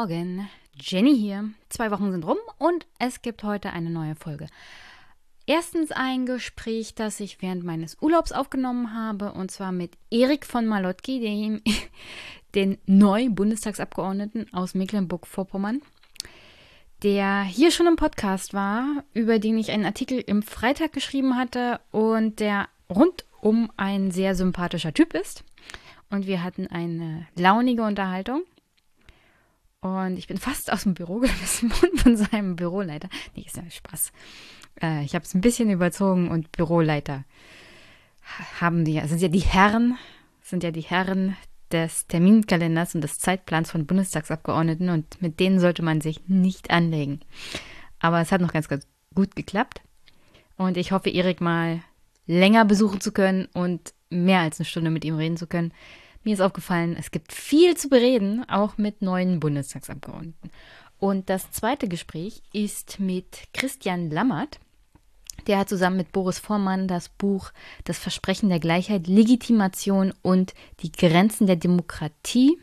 Morgen, Jenny hier. Zwei Wochen sind rum und es gibt heute eine neue Folge. Erstens ein Gespräch, das ich während meines Urlaubs aufgenommen habe, und zwar mit Erik von Malotki, dem, den neuen Bundestagsabgeordneten aus Mecklenburg-Vorpommern, der hier schon im Podcast war, über den ich einen Artikel im Freitag geschrieben hatte und der rundum ein sehr sympathischer Typ ist. Und wir hatten eine launige Unterhaltung. Und ich bin fast aus dem Büro geschmissen von seinem Büroleiter. Nee, ist ja Spaß. Äh, ich habe es ein bisschen überzogen und Büroleiter haben die, sind ja die Herren, sind ja die Herren des Terminkalenders und des Zeitplans von Bundestagsabgeordneten und mit denen sollte man sich nicht anlegen. Aber es hat noch ganz, ganz gut geklappt. Und ich hoffe, Erik mal länger besuchen zu können und mehr als eine Stunde mit ihm reden zu können. Mir ist aufgefallen, es gibt viel zu bereden, auch mit neuen Bundestagsabgeordneten. Und das zweite Gespräch ist mit Christian Lammert. Der hat zusammen mit Boris Vormann das Buch Das Versprechen der Gleichheit, Legitimation und die Grenzen der Demokratie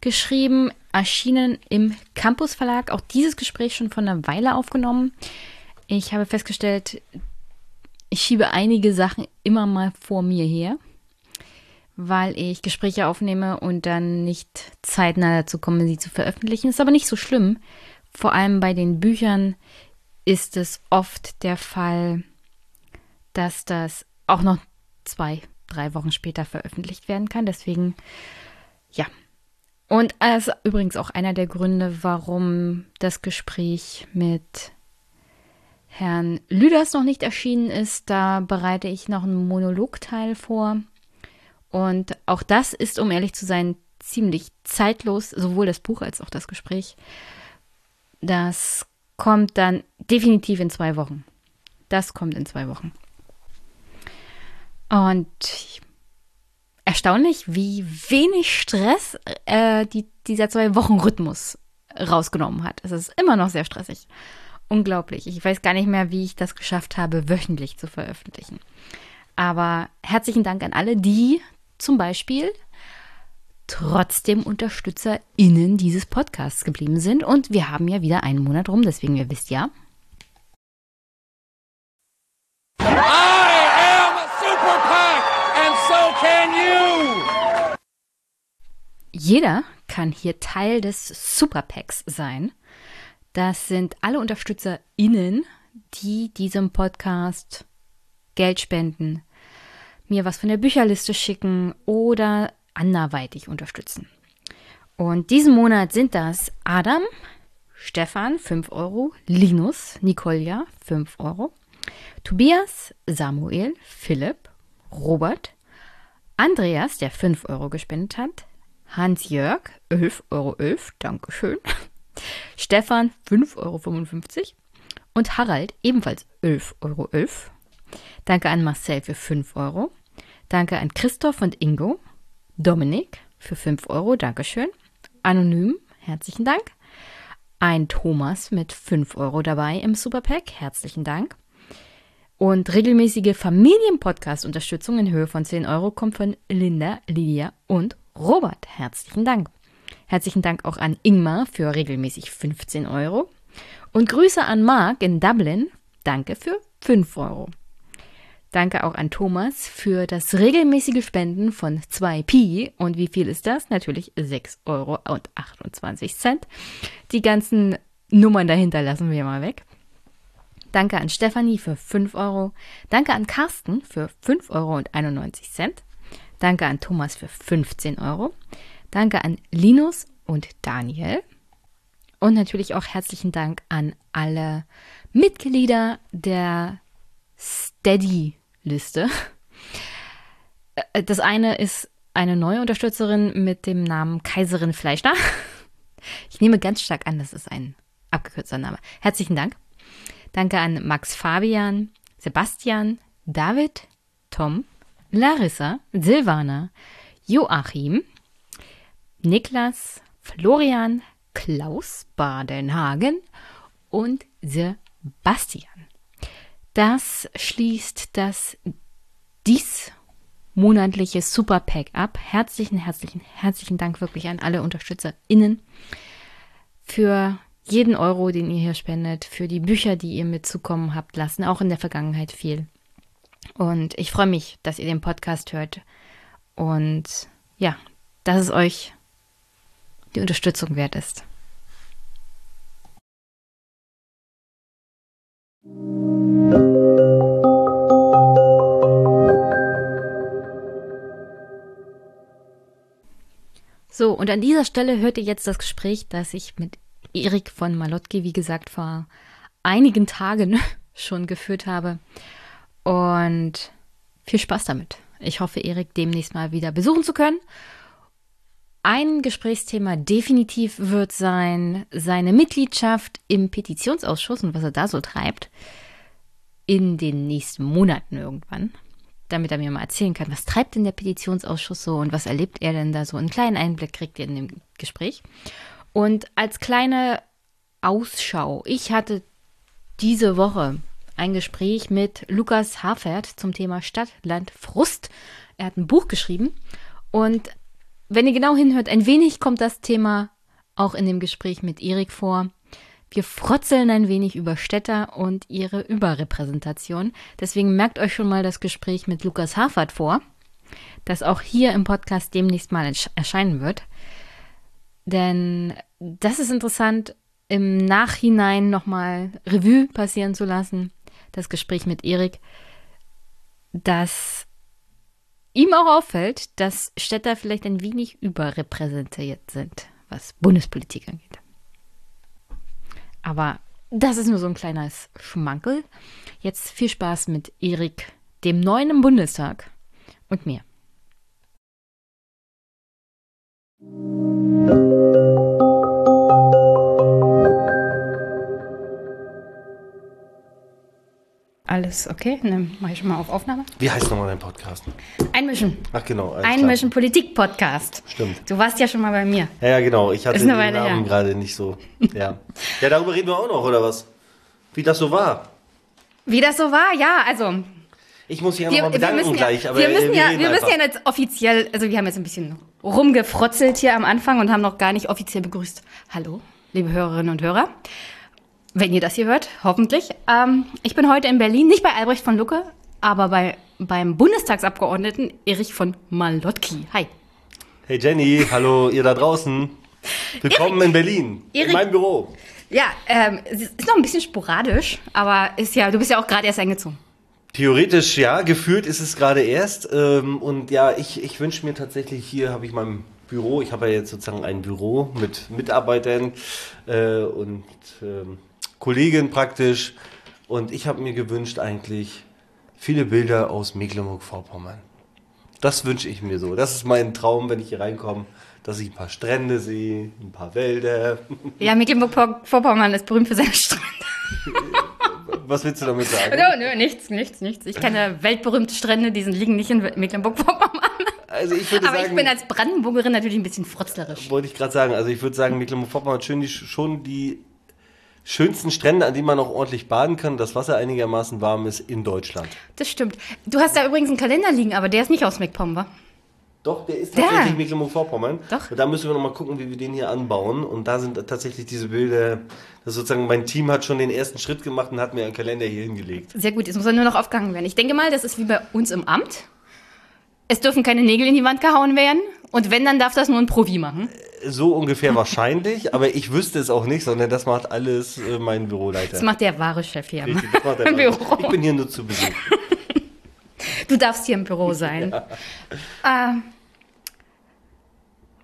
geschrieben, erschienen im Campus Verlag. Auch dieses Gespräch schon von einer Weile aufgenommen. Ich habe festgestellt, ich schiebe einige Sachen immer mal vor mir her weil ich Gespräche aufnehme und dann nicht zeitnah dazu komme, sie zu veröffentlichen. Ist aber nicht so schlimm. Vor allem bei den Büchern ist es oft der Fall, dass das auch noch zwei, drei Wochen später veröffentlicht werden kann. Deswegen, ja. Und es ist übrigens auch einer der Gründe, warum das Gespräch mit Herrn Lüders noch nicht erschienen ist. Da bereite ich noch einen Monologteil vor und auch das ist, um ehrlich zu sein, ziemlich zeitlos, sowohl das Buch als auch das Gespräch. Das kommt dann definitiv in zwei Wochen. Das kommt in zwei Wochen. Und erstaunlich, wie wenig Stress äh, die, dieser zwei Wochen Rhythmus rausgenommen hat. Es ist immer noch sehr stressig. Unglaublich. Ich weiß gar nicht mehr, wie ich das geschafft habe, wöchentlich zu veröffentlichen. Aber herzlichen Dank an alle, die zum Beispiel trotzdem UnterstützerInnen dieses Podcasts geblieben sind. Und wir haben ja wieder einen Monat rum, deswegen ihr wisst ja. I am Super Pack and so can you! Jeder kann hier Teil des Super Packs sein. Das sind alle UnterstützerInnen, die diesem Podcast Geld spenden, mir was von der Bücherliste schicken oder anderweitig unterstützen. Und diesen Monat sind das Adam, Stefan 5 Euro, Linus, Nikolja 5 Euro, Tobias, Samuel, Philipp, Robert, Andreas, der 5 Euro gespendet hat, Hans-Jörg, 11,11 Euro, 11, Dankeschön, Stefan, 5,55 Euro und Harald, ebenfalls 11,11 Euro. 11. Danke an Marcel für 5 Euro. Danke an Christoph und Ingo. Dominik für 5 Euro, Dankeschön. Anonym, herzlichen Dank. Ein Thomas mit 5 Euro dabei im Superpack, herzlichen Dank. Und regelmäßige Familienpodcast-Unterstützung in Höhe von 10 Euro kommt von Linda, Lydia und Robert. Herzlichen Dank. Herzlichen Dank auch an Ingmar für regelmäßig 15 Euro. Und Grüße an Mark in Dublin. Danke für 5 Euro. Danke auch an Thomas für das regelmäßige Spenden von 2 Pi. Und wie viel ist das? Natürlich 6 Euro und 28 Cent. Die ganzen Nummern dahinter lassen wir mal weg. Danke an Stefanie für 5 Euro. Danke an Carsten für 5 Euro und 91 Cent. Danke an Thomas für 15 Euro. Danke an Linus und Daniel. Und natürlich auch herzlichen Dank an alle Mitglieder der Steady Liste. Äh, das eine ist eine neue Unterstützerin mit dem Namen Kaiserin Fleischner. Ich nehme ganz stark an, das ist ein abgekürzter Name. Herzlichen Dank. Danke an Max Fabian, Sebastian, David, Tom, Larissa, Silvana, Joachim, Niklas, Florian, Klaus Badenhagen und Sebastian. Das schließt das dies monatliche Super Pack ab. Herzlichen, herzlichen, herzlichen Dank wirklich an alle UnterstützerInnen für jeden Euro, den ihr hier spendet, für die Bücher, die ihr mitzukommen habt lassen, auch in der Vergangenheit viel. Und ich freue mich, dass ihr den Podcast hört und ja, dass es euch die Unterstützung wert ist. So, und an dieser Stelle hört ihr jetzt das Gespräch, das ich mit Erik von Malotki, wie gesagt, vor einigen Tagen schon geführt habe. Und viel Spaß damit. Ich hoffe, Erik demnächst mal wieder besuchen zu können. Ein Gesprächsthema definitiv wird sein, seine Mitgliedschaft im Petitionsausschuss und was er da so treibt in den nächsten Monaten irgendwann, damit er mir mal erzählen kann, was treibt denn der Petitionsausschuss so und was erlebt er denn da so. Einen kleinen Einblick kriegt ihr in dem Gespräch. Und als kleine Ausschau, ich hatte diese Woche ein Gespräch mit Lukas Hafert zum Thema Stadt, Land, Frust. Er hat ein Buch geschrieben und wenn ihr genau hinhört, ein wenig kommt das Thema auch in dem Gespräch mit Erik vor. Wir frotzeln ein wenig über Städter und ihre Überrepräsentation. Deswegen merkt euch schon mal das Gespräch mit Lukas Hafert vor, das auch hier im Podcast demnächst mal erscheinen wird. Denn das ist interessant, im Nachhinein nochmal Revue passieren zu lassen, das Gespräch mit Erik, dass ihm auch auffällt, dass Städter vielleicht ein wenig überrepräsentiert sind, was Bundespolitik angeht. Aber das ist nur so ein kleines Schmankel. Jetzt viel Spaß mit Erik, dem Neuen im Bundestag und mir. Alles okay? Dann mache ich schon mal auf Aufnahme. Wie heißt nochmal dein Podcast? Einmischen. Ach genau. Einmischen Politik-Podcast. Stimmt. Du warst ja schon mal bei mir. Ja, ja genau. Ich hatte den Namen her. gerade nicht so. Ja. ja, darüber reden wir auch noch, oder was? Wie das so war. Wie das so war, ja, also Ich muss ja wir, nochmal wir bedanken ja, gleich. Aber wir müssen ja, wir müssen ja jetzt offiziell, also wir haben jetzt ein bisschen rumgefrotzelt hier am Anfang und haben noch gar nicht offiziell begrüßt. Hallo, liebe Hörerinnen und Hörer. Wenn ihr das hier hört, hoffentlich. Ähm, ich bin heute in Berlin, nicht bei Albrecht von Lucke, aber bei, beim Bundestagsabgeordneten Erich von Malotki. Hi. Hey Jenny, hallo ihr da draußen. Willkommen in Berlin. Erik- In meinem Büro. Ja, ähm, es ist noch ein bisschen sporadisch, aber ist ja, du bist ja auch gerade erst eingezogen. Theoretisch ja, gefühlt ist es gerade erst. Ähm, und ja, ich, ich wünsche mir tatsächlich, hier habe ich mein Büro, ich habe ja jetzt sozusagen ein Büro mit Mitarbeitern äh, und ähm, Kollegen praktisch. Und ich habe mir gewünscht eigentlich viele Bilder aus Mecklenburg-Vorpommern. Das wünsche ich mir so. Das ist mein Traum, wenn ich hier reinkomme, dass ich ein paar Strände sehe, ein paar Wälder. Ja, Mecklenburg-Vorpommern ist berühmt für seine Strände. Was willst du damit sagen? Nö, nö, nichts, nichts, nichts. Ich kenne weltberühmte Strände, die sind, liegen nicht in Mecklenburg-Vorpommern. Also ich würde Aber sagen, ich bin als Brandenburgerin natürlich ein bisschen frotzlerisch. wollte ich gerade sagen. Also ich würde sagen, Mecklenburg-Vorpommern hat schön die, schon die schönsten Strände, an denen man auch ordentlich baden kann, das Wasser einigermaßen warm ist in Deutschland. Das stimmt. Du hast da übrigens einen Kalender liegen, aber der ist nicht aus wa? Doch, der ist Ja. tatsächlich Mecklenburg-Vorpommern. Doch. Und da müssen wir nochmal gucken, wie wir den hier anbauen. Und da sind tatsächlich diese Bilder, das sozusagen mein Team hat schon den ersten Schritt gemacht und hat mir einen Kalender hier hingelegt. Sehr gut, jetzt muss er nur noch aufgehangen werden. Ich denke mal, das ist wie bei uns im Amt. Es dürfen keine Nägel in die Wand gehauen werden. Und wenn, dann darf das nur ein Profi machen. So ungefähr wahrscheinlich, aber ich wüsste es auch nicht, sondern das macht alles äh, mein Büroleiter. Das macht der wahre Chef hier im, Richtig, im. Büro. Ich bin hier nur zu Besuch. Du darfst hier im Büro sein. Äh,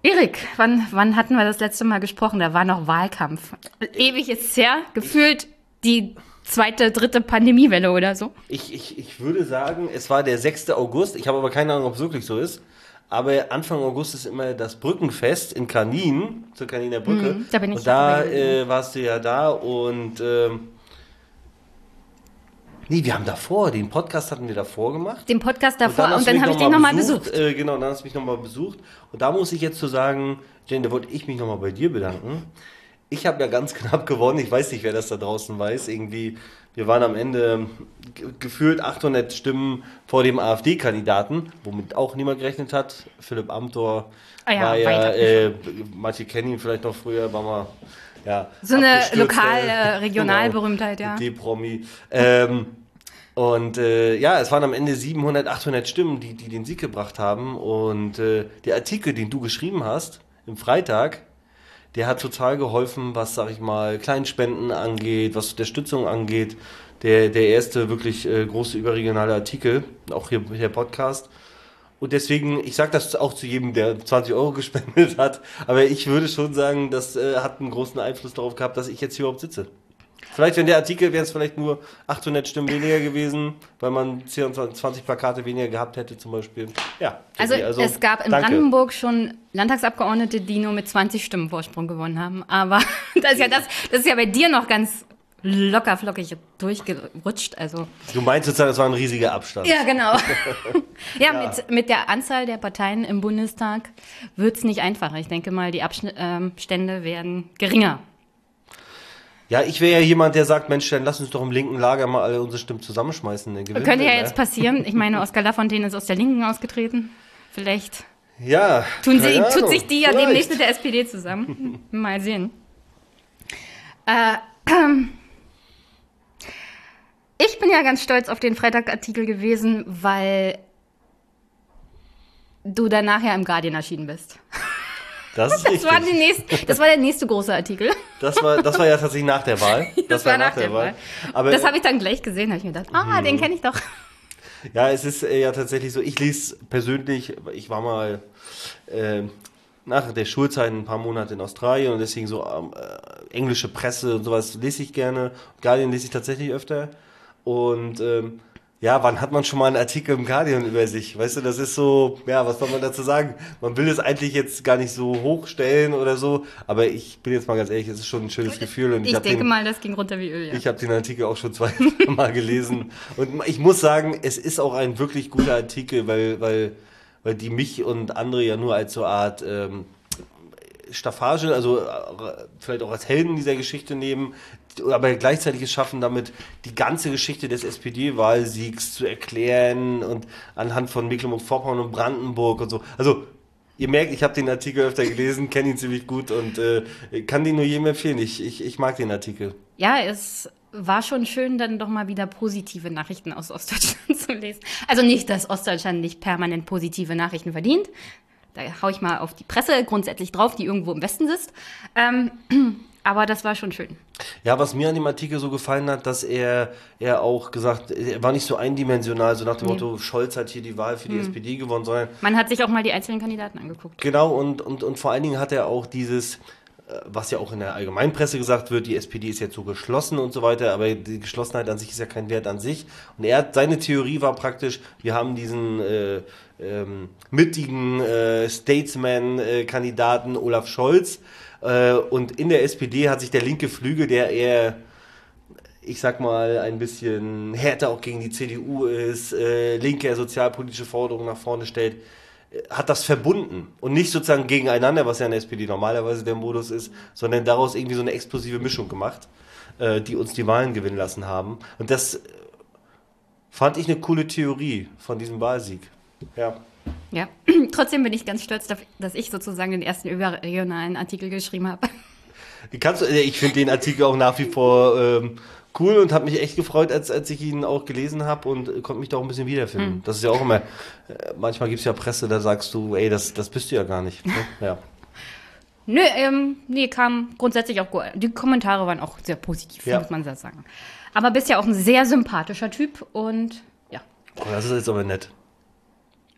Erik, wann, wann hatten wir das letzte Mal gesprochen? Da war noch Wahlkampf. Ewig ist es her. Gefühlt die zweite, dritte Pandemiewelle oder so. Ich, ich, ich würde sagen, es war der 6. August. Ich habe aber keine Ahnung, ob es wirklich so ist. Aber Anfang August ist immer das Brückenfest in Kanin, zur Kaniner Brücke. Mhm, da bin ich Und da äh, warst du ja da und ähm, nee, wir haben davor, den Podcast hatten wir davor gemacht. Den Podcast davor und dann mich habe ich den nochmal besucht. besucht. Äh, genau, dann hast du mich nochmal besucht. Und da muss ich jetzt so sagen, Jane, da wollte ich mich nochmal bei dir bedanken. Ich habe ja ganz knapp gewonnen. Ich weiß nicht, wer das da draußen weiß. Irgendwie, wir waren am Ende gefühlt 800 Stimmen vor dem AfD-Kandidaten, womit auch niemand gerechnet hat. Philipp Amthor ah ja, war ja, äh, manche kennen ihn vielleicht noch früher, war mal ja, so eine lokale Regionalberühmtheit, genau, ja. D-Promi. Ähm, und äh, ja, es waren am Ende 700, 800 Stimmen, die, die den Sieg gebracht haben. Und äh, der Artikel, den du geschrieben hast, im Freitag, der hat total geholfen, was, sag ich mal, Kleinspenden angeht, was Unterstützung angeht. Der, der erste wirklich äh, große überregionale Artikel, auch hier der Podcast. Und deswegen, ich sage das auch zu jedem, der 20 Euro gespendet hat, aber ich würde schon sagen, das äh, hat einen großen Einfluss darauf gehabt, dass ich jetzt hier überhaupt sitze. Vielleicht, wenn der Artikel wäre es vielleicht nur 800 Stimmen weniger gewesen, weil man 20 Plakate weniger gehabt hätte zum Beispiel. Ja. Also, also es gab in danke. Brandenburg schon Landtagsabgeordnete, die nur mit 20 Stimmen Vorsprung gewonnen haben. Aber das ist ja das, das ist ja bei dir noch ganz locker flockig durchgerutscht. Also. Du meinst sozusagen, das war ein riesiger Abstand. Ja, genau. ja, ja, Mit, mit der Anzahl der Parteien im Bundestag wird es nicht einfacher. Ich denke mal, die Abstände ähm, werden geringer. Ja, ich wäre ja jemand, der sagt, Mensch, dann lass uns doch im linken Lager mal alle unsere Stimmen zusammenschmeißen. Könnte ja ne? jetzt passieren. Ich meine, Oskar Lafontaine ist aus der Linken ausgetreten. Vielleicht ja, tun sie, tut sich die ja demnächst mit der SPD zusammen. mal sehen. Äh, ich bin ja ganz stolz auf den Freitagartikel gewesen, weil du danach ja im Guardian erschienen bist. Das, ist das, war nächste, das war der nächste große Artikel. Das war, das war ja tatsächlich nach der Wahl. Das, das war, nach, nach der, Wahl. Wahl. Aber das habe ich dann gleich gesehen, habe ich mir gedacht, ah, den hm. kenne ich doch. Ja, es ist äh, ja tatsächlich so, ich lese persönlich, ich war mal äh, nach der Schulzeit ein paar Monate in Australien und deswegen so ähm, äh, englische Presse und sowas lese ich gerne. Guardian lese ich tatsächlich öfter. Und ähm, ja, wann hat man schon mal einen Artikel im Guardian über sich? Weißt du, das ist so, ja, was soll man dazu sagen? Man will es eigentlich jetzt gar nicht so hochstellen oder so, aber ich bin jetzt mal ganz ehrlich, es ist schon ein schönes Gefühl. Und ich, ich denke den, mal, das ging runter wie Öl, ja. Ich habe den Artikel auch schon zweimal gelesen und ich muss sagen, es ist auch ein wirklich guter Artikel, weil, weil, weil die mich und andere ja nur als so Art ähm, Staffage, also äh, vielleicht auch als Helden dieser Geschichte nehmen, aber gleichzeitig es schaffen, damit die ganze Geschichte des SPD-Wahlsiegs zu erklären und anhand von Mecklenburg-Vorpommern und Brandenburg und so. Also ihr merkt, ich habe den Artikel öfter gelesen, kenne ihn ziemlich gut und äh, kann den nur jedem empfehlen. Ich, ich, ich mag den Artikel. Ja, es war schon schön, dann doch mal wieder positive Nachrichten aus Ostdeutschland zu lesen. Also nicht, dass Ostdeutschland nicht permanent positive Nachrichten verdient. Da haue ich mal auf die Presse grundsätzlich drauf, die irgendwo im Westen sitzt. Ähm, aber das war schon schön. Ja, was mir an dem Artikel so gefallen hat, dass er, er auch gesagt, er war nicht so eindimensional, so nach dem nee. Motto, Scholz hat hier die Wahl für die hm. SPD gewonnen, sondern. Man hat sich auch mal die einzelnen Kandidaten angeguckt. Genau, und, und, und vor allen Dingen hat er auch dieses, äh, was ja auch in der Allgemeinpresse gesagt wird, die SPD ist jetzt so geschlossen und so weiter, aber die Geschlossenheit an sich ist ja kein Wert an sich. Und er hat, seine Theorie war praktisch, wir haben diesen äh, ähm, mittigen äh, Statesman-Kandidaten äh, Olaf Scholz, und in der SPD hat sich der linke Flügel, der eher, ich sag mal, ein bisschen härter auch gegen die CDU ist, äh, linke sozialpolitische Forderungen nach vorne stellt, äh, hat das verbunden und nicht sozusagen gegeneinander, was ja in der SPD normalerweise der Modus ist, sondern daraus irgendwie so eine explosive Mischung gemacht, äh, die uns die Wahlen gewinnen lassen haben. Und das fand ich eine coole Theorie von diesem Wahlsieg. Ja. Ja, trotzdem bin ich ganz stolz, dass ich sozusagen den ersten überregionalen Artikel geschrieben habe. Kannst, äh, ich finde den Artikel auch nach wie vor ähm, cool und habe mich echt gefreut, als, als ich ihn auch gelesen habe und konnte mich da auch ein bisschen wiederfinden. Hm. Das ist ja auch immer, äh, manchmal gibt es ja Presse, da sagst du, ey, das, das bist du ja gar nicht. Ne? Ja. Nö, ähm, nee, kam grundsätzlich auch gut. Die Kommentare waren auch sehr positiv, ja. muss man so sagen. Aber bist ja auch ein sehr sympathischer Typ und ja. Oh, das ist jetzt aber nett.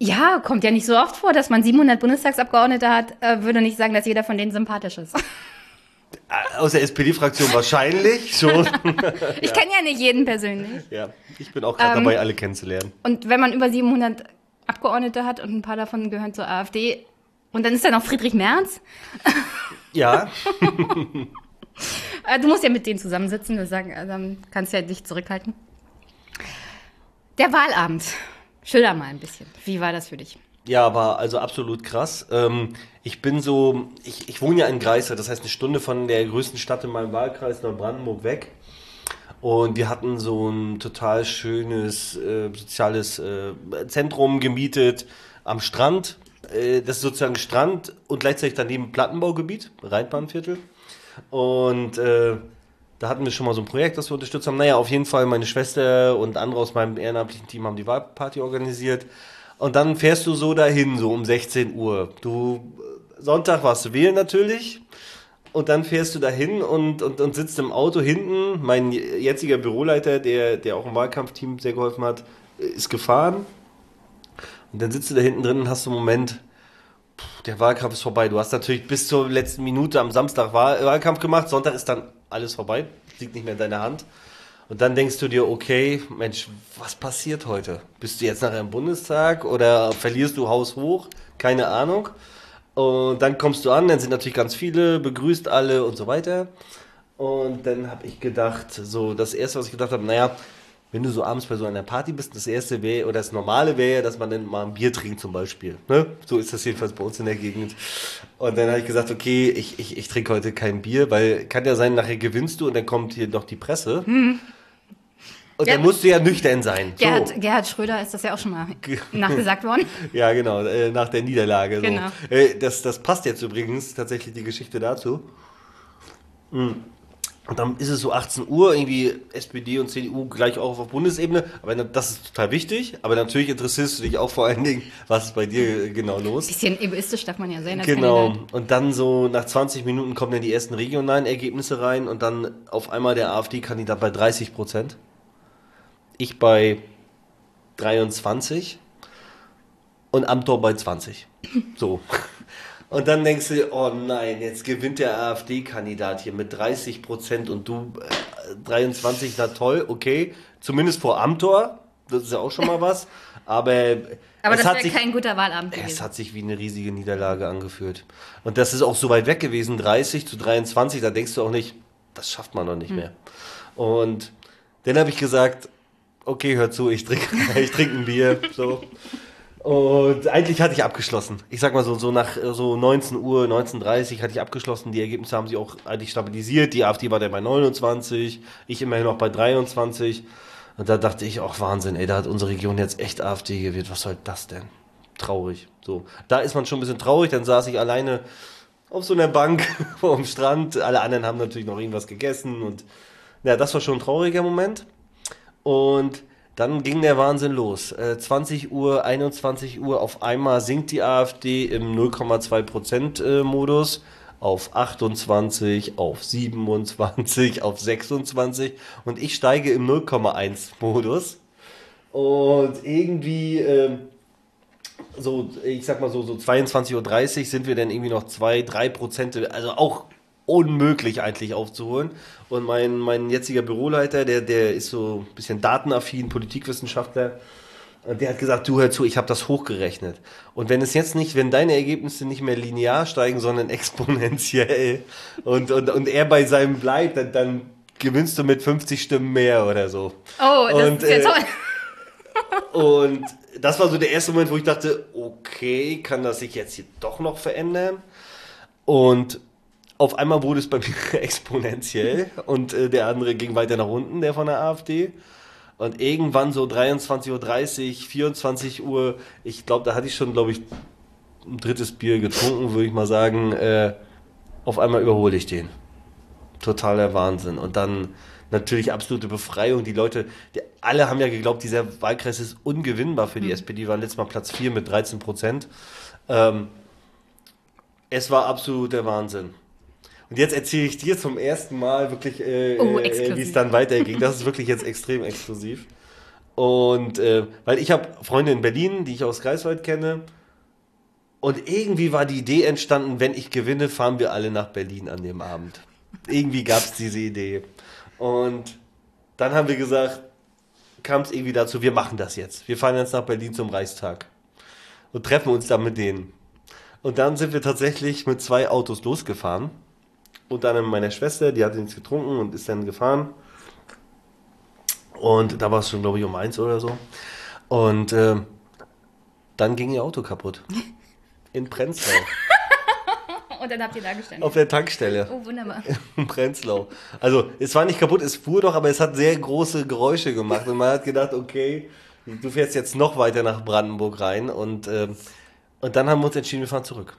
Ja, kommt ja nicht so oft vor, dass man 700 Bundestagsabgeordnete hat, äh, würde nicht sagen, dass jeder von denen sympathisch ist. Äh, aus der SPD-Fraktion wahrscheinlich schon. ich kenne ja nicht jeden persönlich. Ja, ich bin auch gerade ähm, dabei, alle kennenzulernen. Und wenn man über 700 Abgeordnete hat und ein paar davon gehören zur AfD, und dann ist da noch Friedrich Merz. Ja. Äh, du musst ja mit denen zusammensitzen, dann kannst du ja dich zurückhalten. Der Wahlabend. Schilder mal ein bisschen. Wie war das für dich? Ja, war also absolut krass. Ähm, ich bin so, ich, ich wohne ja in Greifswald, das heißt eine Stunde von der größten Stadt in meinem Wahlkreis, Neubrandenburg, weg. Und wir hatten so ein total schönes äh, soziales äh, Zentrum gemietet am Strand. Äh, das ist sozusagen Strand und gleichzeitig daneben Plattenbaugebiet, Rheinbahnviertel. Und äh, da hatten wir schon mal so ein Projekt, das wir unterstützt haben. Naja, auf jeden Fall meine Schwester und andere aus meinem ehrenamtlichen Team haben die Wahlparty organisiert. Und dann fährst du so dahin, so um 16 Uhr. Du, Sonntag warst du wählen natürlich. Und dann fährst du dahin und, und, und sitzt im Auto hinten. Mein jetziger Büroleiter, der, der auch im Wahlkampfteam sehr geholfen hat, ist gefahren. Und dann sitzt du da hinten drin und hast so einen Moment, der Wahlkampf ist vorbei. Du hast natürlich bis zur letzten Minute am Samstag Wahlkampf gemacht. Sonntag ist dann alles vorbei. Liegt nicht mehr in deiner Hand. Und dann denkst du dir, okay, Mensch, was passiert heute? Bist du jetzt nachher im Bundestag oder verlierst du Haus hoch? Keine Ahnung. Und dann kommst du an, dann sind natürlich ganz viele, begrüßt alle und so weiter. Und dann habe ich gedacht, so das erste, was ich gedacht habe, naja, wenn du so abends bei so einer Party bist, das erste wäre, oder das normale wäre, dass man dann mal ein Bier trinkt zum Beispiel. Ne? So ist das jedenfalls bei uns in der Gegend. Und dann habe ich gesagt, okay, ich, ich, ich trinke heute kein Bier, weil kann ja sein, nachher gewinnst du und dann kommt hier noch die Presse. Hm. Und ja, dann musst du ja nüchtern sein. So. Gerhard, Gerhard, Schröder ist das ja auch schon mal nachgesagt worden. ja, genau, äh, nach der Niederlage. Genau. So. Äh, das, das passt jetzt übrigens tatsächlich die Geschichte dazu. Mhm. Und dann ist es so 18 Uhr, irgendwie SPD und CDU gleich auch auf Bundesebene. Aber das ist total wichtig. Aber natürlich interessierst du dich auch vor allen Dingen, was ist bei dir genau los. Bisschen egoistisch darf man ja sein. Genau. Kandidat. Und dann so nach 20 Minuten kommen dann die ersten regionalen Ergebnisse rein und dann auf einmal der AfD-Kandidat bei 30 Prozent ich bei 23 und Amtor bei 20. So. Und dann denkst du, oh nein, jetzt gewinnt der AfD-Kandidat hier mit 30 Prozent und du äh, 23, na toll, okay. Zumindest vor Amtor, das ist ja auch schon mal was. Aber, Aber das wäre kein guter Wahlabend gewesen. Es hat sich wie eine riesige Niederlage angeführt. Und das ist auch so weit weg gewesen, 30 zu 23, da denkst du auch nicht, das schafft man noch nicht hm. mehr. Und dann habe ich gesagt, okay, hör zu, ich trinke ich trink ein Bier. So. Und eigentlich hatte ich abgeschlossen. Ich sag mal so, so nach so 19 Uhr, 19.30 hatte ich abgeschlossen. Die Ergebnisse haben sich auch eigentlich stabilisiert. Die AfD war dann bei 29, ich immerhin noch bei 23. Und da dachte ich auch, Wahnsinn, ey, da hat unsere Region jetzt echt AfD gewählt. Was soll das denn? Traurig. So. Da ist man schon ein bisschen traurig. Dann saß ich alleine auf so einer Bank dem Strand. Alle anderen haben natürlich noch irgendwas gegessen. Und ja, das war schon ein trauriger Moment. Und dann ging der Wahnsinn los. Äh, 20 Uhr, 21 Uhr, auf einmal sinkt die AfD im 0,2% äh, Modus auf 28, auf 27, auf 26 und ich steige im 0,1 Modus. Und irgendwie, äh, so, ich sag mal so, so 22.30 Uhr sind wir dann irgendwie noch 2, 3 Prozent, also auch unmöglich eigentlich aufzuholen. Und mein, mein jetziger Büroleiter, der, der ist so ein bisschen datenaffin, Politikwissenschaftler, der hat gesagt, du hör zu, ich habe das hochgerechnet. Und wenn es jetzt nicht, wenn deine Ergebnisse nicht mehr linear steigen, sondern exponentiell und, und, und er bei seinem bleibt, dann, dann gewinnst du mit 50 Stimmen mehr oder so. Oh, das und, ist ja äh, toll. und das war so der erste Moment, wo ich dachte, okay, kann das sich jetzt hier doch noch verändern? Und auf einmal wurde es bei mir exponentiell und äh, der andere ging weiter nach unten, der von der AfD. Und irgendwann so 23.30 Uhr, 24 Uhr, ich glaube, da hatte ich schon, glaube ich, ein drittes Bier getrunken, würde ich mal sagen. Äh, auf einmal überhole ich den. Totaler Wahnsinn. Und dann natürlich absolute Befreiung. Die Leute, die, alle haben ja geglaubt, dieser Wahlkreis ist ungewinnbar für die mhm. SPD. Die waren letztes Mal Platz 4 mit 13 Prozent. Ähm, es war absoluter Wahnsinn. Und jetzt erzähle ich dir zum ersten Mal wirklich, äh, oh, äh, wie es dann weiterging. Das ist wirklich jetzt extrem exklusiv. Und äh, weil ich habe Freunde in Berlin, die ich aus Greifswald kenne. Und irgendwie war die Idee entstanden, wenn ich gewinne, fahren wir alle nach Berlin an dem Abend. Irgendwie gab es diese Idee. Und dann haben wir gesagt, kam es irgendwie dazu, wir machen das jetzt. Wir fahren jetzt nach Berlin zum Reichstag und treffen uns dann mit denen. Und dann sind wir tatsächlich mit zwei Autos losgefahren und dann meine Schwester, die hat nichts getrunken und ist dann gefahren. Und da war es schon, glaube ich, um eins oder so. Und äh, Dann ging ihr Auto kaputt. In Prenzlau. Und dann habt ihr da gestanden. Auf der Tankstelle. Oh, wunderbar. In Prenzlau. Also, es war nicht kaputt, es fuhr doch, aber es hat sehr große Geräusche gemacht. Und man hat gedacht, okay, du fährst jetzt noch weiter nach Brandenburg rein. Und, ähm, und dann haben wir uns entschieden, wir fahren zurück.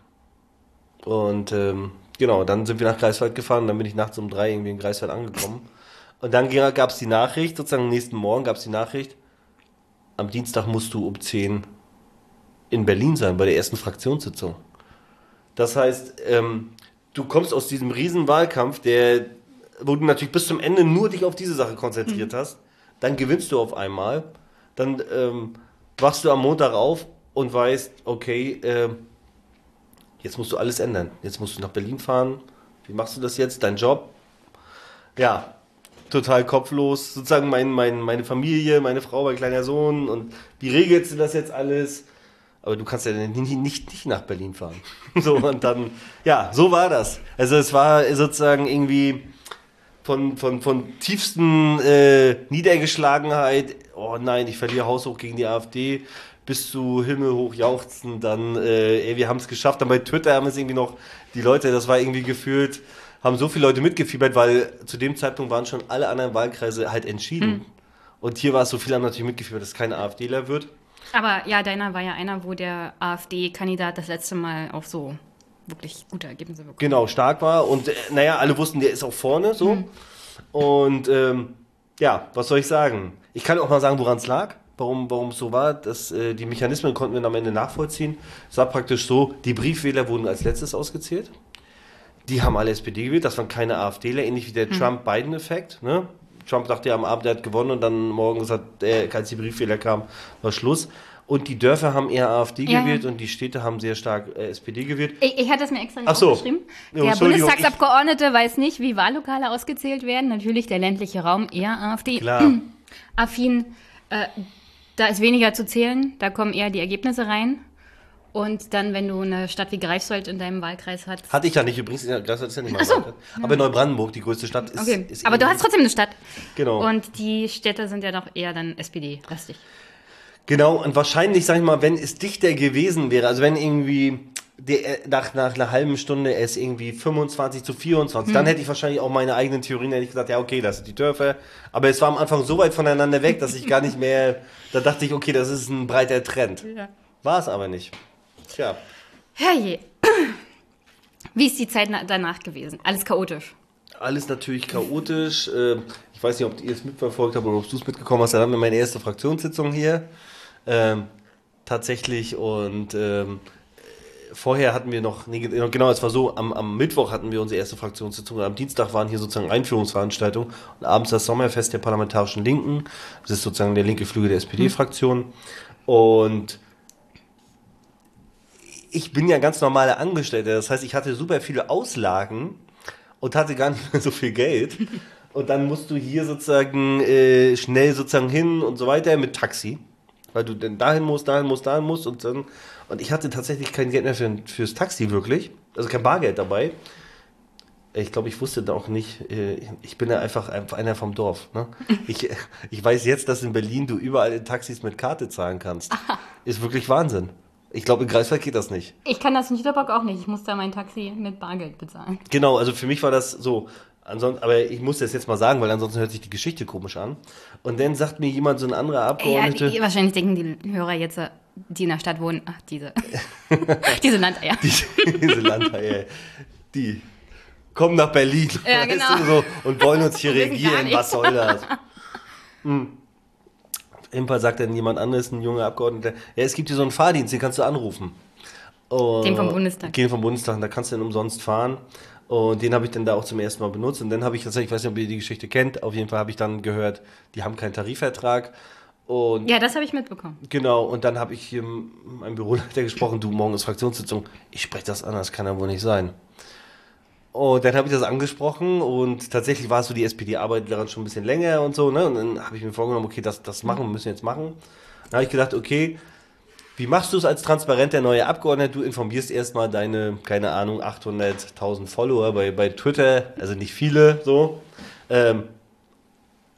Und ähm, genau, dann sind wir nach Greifswald gefahren. Dann bin ich nachts um drei irgendwie in Greifswald angekommen. Und dann gab es die Nachricht, sozusagen am nächsten Morgen gab es die Nachricht, am Dienstag musst du um 10 in Berlin sein, bei der ersten Fraktionssitzung. Das heißt, ähm, du kommst aus diesem riesen Wahlkampf, der, wo du natürlich bis zum Ende nur dich auf diese Sache konzentriert mhm. hast, dann gewinnst du auf einmal, dann ähm, wachst du am Montag auf und weißt, okay, äh, jetzt musst du alles ändern. Jetzt musst du nach Berlin fahren. Wie machst du das jetzt? Dein Job? Ja, total kopflos. Sozusagen mein, mein, meine Familie, meine Frau, mein kleiner Sohn und wie regelst du das jetzt alles? Aber du kannst ja nicht, nicht, nicht nach Berlin fahren. so und dann, ja, so war das. Also es war sozusagen irgendwie von, von, von tiefsten äh, Niedergeschlagenheit, oh nein, ich verliere haushoch gegen die AfD, bis zu himmelhoch jauchzen, dann, äh, ey, wir haben es geschafft. Dann bei Twitter haben es irgendwie noch, die Leute, das war irgendwie gefühlt, haben so viele Leute mitgefiebert, weil zu dem Zeitpunkt waren schon alle anderen Wahlkreise halt entschieden. Mhm. Und hier war es so, viele haben natürlich mitgefiebert, dass kein AfDler wird. Aber ja, deiner war ja einer, wo der AfD-Kandidat das letzte Mal auch so wirklich gute Ergebnisse bekommen Genau, stark war. Und äh, naja, alle wussten, der ist auch vorne so. Mhm. Und ähm, ja, was soll ich sagen? Ich kann auch mal sagen, woran es lag warum es so war. Dass, äh, die Mechanismen konnten wir am Ende nachvollziehen. Es war praktisch so, die Briefwähler wurden als letztes ausgezählt. Die haben alle SPD gewählt, das waren keine AfDler, ähnlich wie der mhm. Trump-Biden-Effekt. Ne? Trump dachte ja am Abend, er hat gewonnen und dann morgens, hat, äh, als die Briefwähler kamen, war Schluss. Und die Dörfer haben eher AfD ja. gewählt und die Städte haben sehr stark äh, SPD gewählt. Ich, ich hatte das mir extra nicht so. aufgeschrieben. Der Bundestagsabgeordnete weiß nicht, wie Wahllokale ausgezählt werden. Natürlich der ländliche Raum eher AfD. Klar. Affin. Äh, da ist weniger zu zählen, da kommen eher die Ergebnisse rein. Und dann, wenn du eine Stadt wie Greifswald in deinem Wahlkreis hast. Hatte ich ja nicht, übrigens, Greifswald ist ja nicht mal so, ja. Aber Neubrandenburg, die größte Stadt, ist. Okay. ist aber du hast trotzdem eine Stadt. Genau. Und die Städte sind ja doch eher dann SPD-lastig. Genau, und wahrscheinlich, sag ich mal, wenn es dichter gewesen wäre, also wenn irgendwie der, nach, nach einer halben Stunde es irgendwie 25 zu 24, hm. dann hätte ich wahrscheinlich auch meine eigenen Theorien, hätte ich gesagt, ja, okay, das sind die Dörfer. Aber es war am Anfang so weit voneinander weg, dass ich gar nicht mehr, da dachte ich, okay, das ist ein breiter Trend. Ja. War es aber nicht. Tja. Herrje. Wie ist die Zeit danach gewesen? Alles chaotisch. Alles natürlich chaotisch. Ähm, ich weiß nicht, ob ihr es mitverfolgt habt oder ob du es mitgekommen hast. Dann haben wir meine erste Fraktionssitzung hier. Ähm, tatsächlich. Und ähm, vorher hatten wir noch, nee, genau, es war so, am, am Mittwoch hatten wir unsere erste Fraktionssitzung am Dienstag waren hier sozusagen Einführungsveranstaltungen und abends das Sommerfest der Parlamentarischen Linken. Das ist sozusagen der linke Flügel der SPD-Fraktion. Und ich bin ja ganz normaler Angestellter, das heißt, ich hatte super viele Auslagen und hatte gar nicht mehr so viel Geld. Und dann musst du hier sozusagen äh, schnell sozusagen hin und so weiter mit Taxi. Weil du denn dahin musst, dahin musst, dahin musst und dann. Und ich hatte tatsächlich kein Geld mehr für, fürs Taxi wirklich. Also kein Bargeld dabei. Ich glaube, ich wusste da auch nicht, äh, ich bin ja einfach einer vom Dorf. Ne? Ich, ich weiß jetzt, dass in Berlin du überall in Taxis mit Karte zahlen kannst. Ist wirklich Wahnsinn. Ich glaube, in Greifswald geht das nicht. Ich kann das in Jüterbock auch nicht. Ich muss da mein Taxi mit Bargeld bezahlen. Genau, also für mich war das so. Ansonsten, aber ich muss das jetzt mal sagen, weil ansonsten hört sich die Geschichte komisch an. Und dann sagt mir jemand, so ein anderer Abgeordneter. Ja, die, wahrscheinlich denken die Hörer jetzt, die in der Stadt wohnen, ach, diese, diese Landeier. diese, diese Landeier. Die kommen nach Berlin ja, genau. du, so, und wollen uns hier regieren. Was soll das? Hm. Imper sagt dann jemand anderes, ein junger Abgeordneter, ja, es gibt hier so einen Fahrdienst, den kannst du anrufen. Und den vom Bundestag. Den vom Bundestag, da kannst du dann umsonst fahren. Und den habe ich dann da auch zum ersten Mal benutzt. Und dann habe ich tatsächlich, ich weiß nicht, ob ihr die Geschichte kennt, auf jeden Fall habe ich dann gehört, die haben keinen Tarifvertrag. Und ja, das habe ich mitbekommen. Genau, und dann habe ich hier meinem Büroleiter gesprochen, du, morgen ist Fraktionssitzung, ich spreche das an, das kann ja wohl nicht sein. Und dann habe ich das angesprochen und tatsächlich war es so, die SPD arbeitet daran schon ein bisschen länger und so, ne? Und dann habe ich mir vorgenommen, okay, das, das machen, müssen wir jetzt machen. Dann habe ich gedacht, okay, wie machst du es als transparenter neuer Abgeordneter? Du informierst erstmal deine, keine Ahnung, 800.000 Follower bei, bei Twitter, also nicht viele, so. Ähm,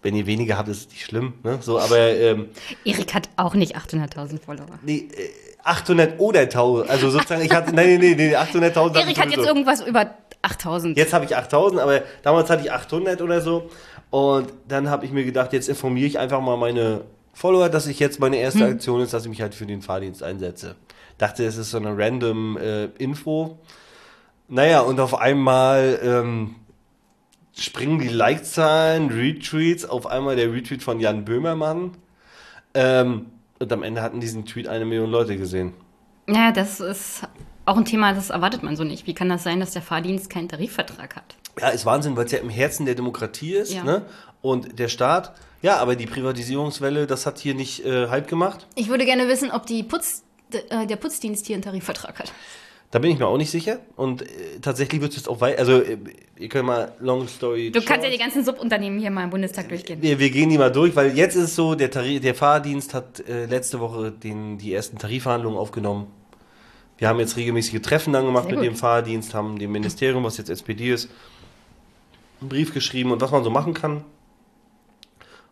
wenn ihr weniger habt, ist es nicht schlimm. Ne? So, aber ähm, Erik hat auch nicht 800.000 Follower. nee, äh, 800 oder 1000. Also sozusagen, ich hatte, nein, nee, nee, nee 800.000. Erik hat jetzt irgendwas über 8.000. Jetzt habe ich 8000, aber damals hatte ich 800 oder so. Und dann habe ich mir gedacht, jetzt informiere ich einfach mal meine Follower, dass ich jetzt meine erste Aktion ist, dass ich mich halt für den Fahrdienst einsetze. Dachte, es ist so eine random äh, Info. Naja, und auf einmal ähm, springen die Like-Zahlen, Retweets, auf einmal der Retweet von Jan Böhmermann. Ähm, und am Ende hatten diesen Tweet eine Million Leute gesehen. Ja, das ist auch ein Thema, das erwartet man so nicht. Wie kann das sein, dass der Fahrdienst keinen Tarifvertrag hat? Ja, ist Wahnsinn, weil es ja im Herzen der Demokratie ist. Ja. Ne? Und der Staat, ja, aber die Privatisierungswelle, das hat hier nicht äh, Halt gemacht. Ich würde gerne wissen, ob Putz, äh, der Putzdienst hier einen Tarifvertrag hat. Da bin ich mir auch nicht sicher. Und äh, tatsächlich wird es jetzt auch weiter. Also, äh, ihr könnt mal Long Story. Du kannst ja die ganzen Subunternehmen hier mal im Bundestag durchgehen. wir, wir gehen die mal durch, weil jetzt ist es so, der, Tarif, der Fahrdienst hat äh, letzte Woche den, die ersten Tarifverhandlungen aufgenommen. Wir haben jetzt regelmäßige Treffen dann gemacht Sehr mit gut. dem Fahrdienst, haben dem Ministerium, was jetzt SPD ist, einen Brief geschrieben und was man so machen kann.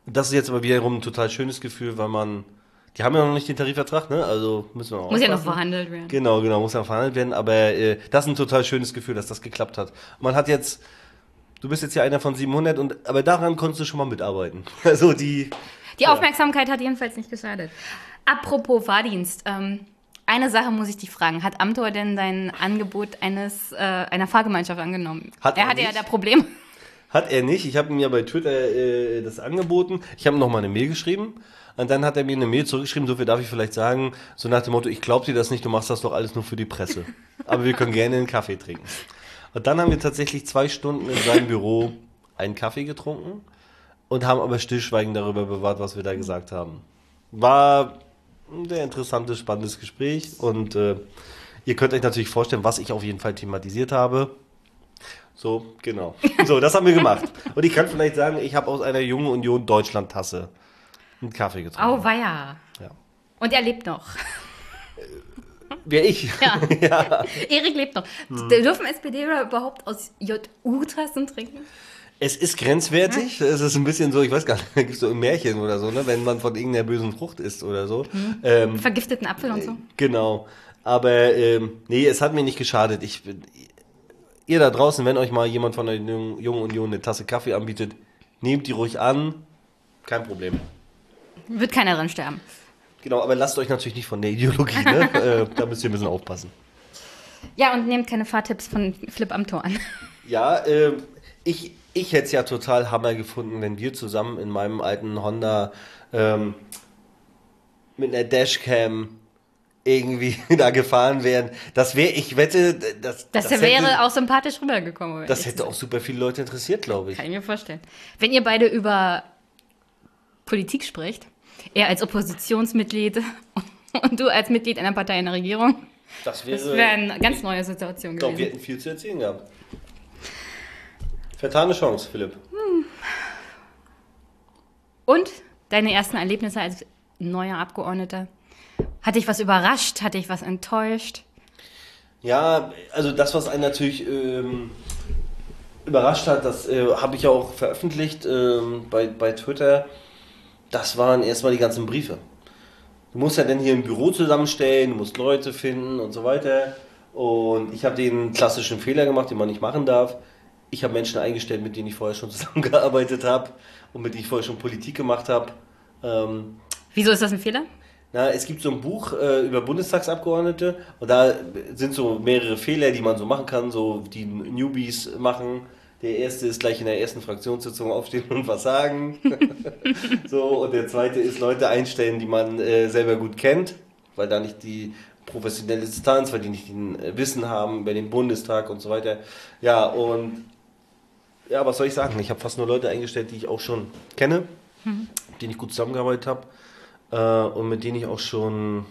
Und das ist jetzt aber wiederum ein total schönes Gefühl, weil man, die haben ja noch nicht den Tarifvertrag, ne? Also müssen wir auch Muss ja noch aufpassen. verhandelt werden. Genau, genau, muss ja verhandelt werden, aber äh, das ist ein total schönes Gefühl, dass das geklappt hat. Man hat jetzt, du bist jetzt ja einer von 700, und, aber daran konntest du schon mal mitarbeiten. Also die, Die Aufmerksamkeit hat jedenfalls nicht geschadet. Apropos Fahrdienst. Ähm, eine Sache muss ich dich fragen. Hat Amtor denn dein Angebot eines, äh, einer Fahrgemeinschaft angenommen? Hat er er hatte ja da Probleme. hat er nicht. Ich habe ihm ja bei Twitter äh, das angeboten. Ich habe ihm noch mal eine Mail geschrieben. Und dann hat er mir eine Mail zurückgeschrieben, so viel darf ich vielleicht sagen, so nach dem Motto, ich glaube dir das nicht, du machst das doch alles nur für die Presse. Aber wir können gerne einen Kaffee trinken. Und dann haben wir tatsächlich zwei Stunden in seinem Büro einen Kaffee getrunken und haben aber stillschweigend darüber bewahrt, was wir da gesagt haben. War ein sehr interessantes, spannendes Gespräch und äh, ihr könnt euch natürlich vorstellen, was ich auf jeden Fall thematisiert habe. So, genau. So, das haben wir gemacht. Und ich kann vielleicht sagen, ich habe aus einer jungen Union Deutschland Tasse einen Kaffee getrunken. Oh, weia. Ja. Und er lebt noch. Wer ich? Ja. Erik lebt noch. Hm. Dürfen SPDler überhaupt aus JU-Tassen trinken? Es ist grenzwertig. Es ist ein bisschen so, ich weiß gar nicht, gibt es so ein Märchen oder so, ne? wenn man von irgendeiner bösen Frucht isst oder so. Ähm, Vergifteten Apfel und so? Genau. Aber ähm, nee, es hat mir nicht geschadet. Ich ihr da draußen, wenn euch mal jemand von der Jungen Union eine Tasse Kaffee anbietet, nehmt die ruhig an. Kein Problem. Wird keiner dran sterben. Genau, aber lasst euch natürlich nicht von der Ideologie, ne? äh, da müsst ihr ein bisschen aufpassen. Ja, und nehmt keine Fahrtipps von Flip Amthor an. Ja, ähm, ich, ich hätte es ja total Hammer gefunden, wenn wir zusammen in meinem alten Honda ähm, mit einer Dashcam irgendwie da gefahren wären. Das wäre, ich wette, das, Das, das wäre hätte, auch sympathisch rübergekommen. das hätte auch super viele Leute interessiert, glaube ich. Kann ich mir vorstellen. Wenn ihr beide über Politik spricht, er als Oppositionsmitglied und du als Mitglied einer Partei in der Regierung, Das das wäre eine ganz neue Situation Ich glaube, wir gewesen. hätten viel zu erzählen gehabt. Vertane Chance, Philipp. Und deine ersten Erlebnisse als neuer Abgeordneter? Hat dich was überrascht? Hat dich was enttäuscht? Ja, also das, was einen natürlich ähm, überrascht hat, das äh, habe ich auch veröffentlicht ähm, bei, bei Twitter. Das waren erstmal die ganzen Briefe. Du musst ja dann hier ein Büro zusammenstellen, du musst Leute finden und so weiter. Und ich habe den klassischen Fehler gemacht, den man nicht machen darf. Ich habe Menschen eingestellt, mit denen ich vorher schon zusammengearbeitet habe und mit denen ich vorher schon Politik gemacht habe. Ähm, Wieso ist das ein Fehler? na, es gibt so ein Buch äh, über Bundestagsabgeordnete und da sind so mehrere Fehler, die man so machen kann, so die Newbies machen. Der erste ist gleich in der ersten Fraktionssitzung aufstehen und was sagen. so, und der zweite ist Leute einstellen, die man äh, selber gut kennt, weil da nicht die professionelle Distanz, weil die nicht den äh, Wissen haben über den Bundestag und so weiter. Ja, und ja, was soll ich sagen? Ich habe fast nur Leute eingestellt, die ich auch schon kenne, mit denen ich gut zusammengearbeitet habe äh, und mit denen ich auch schon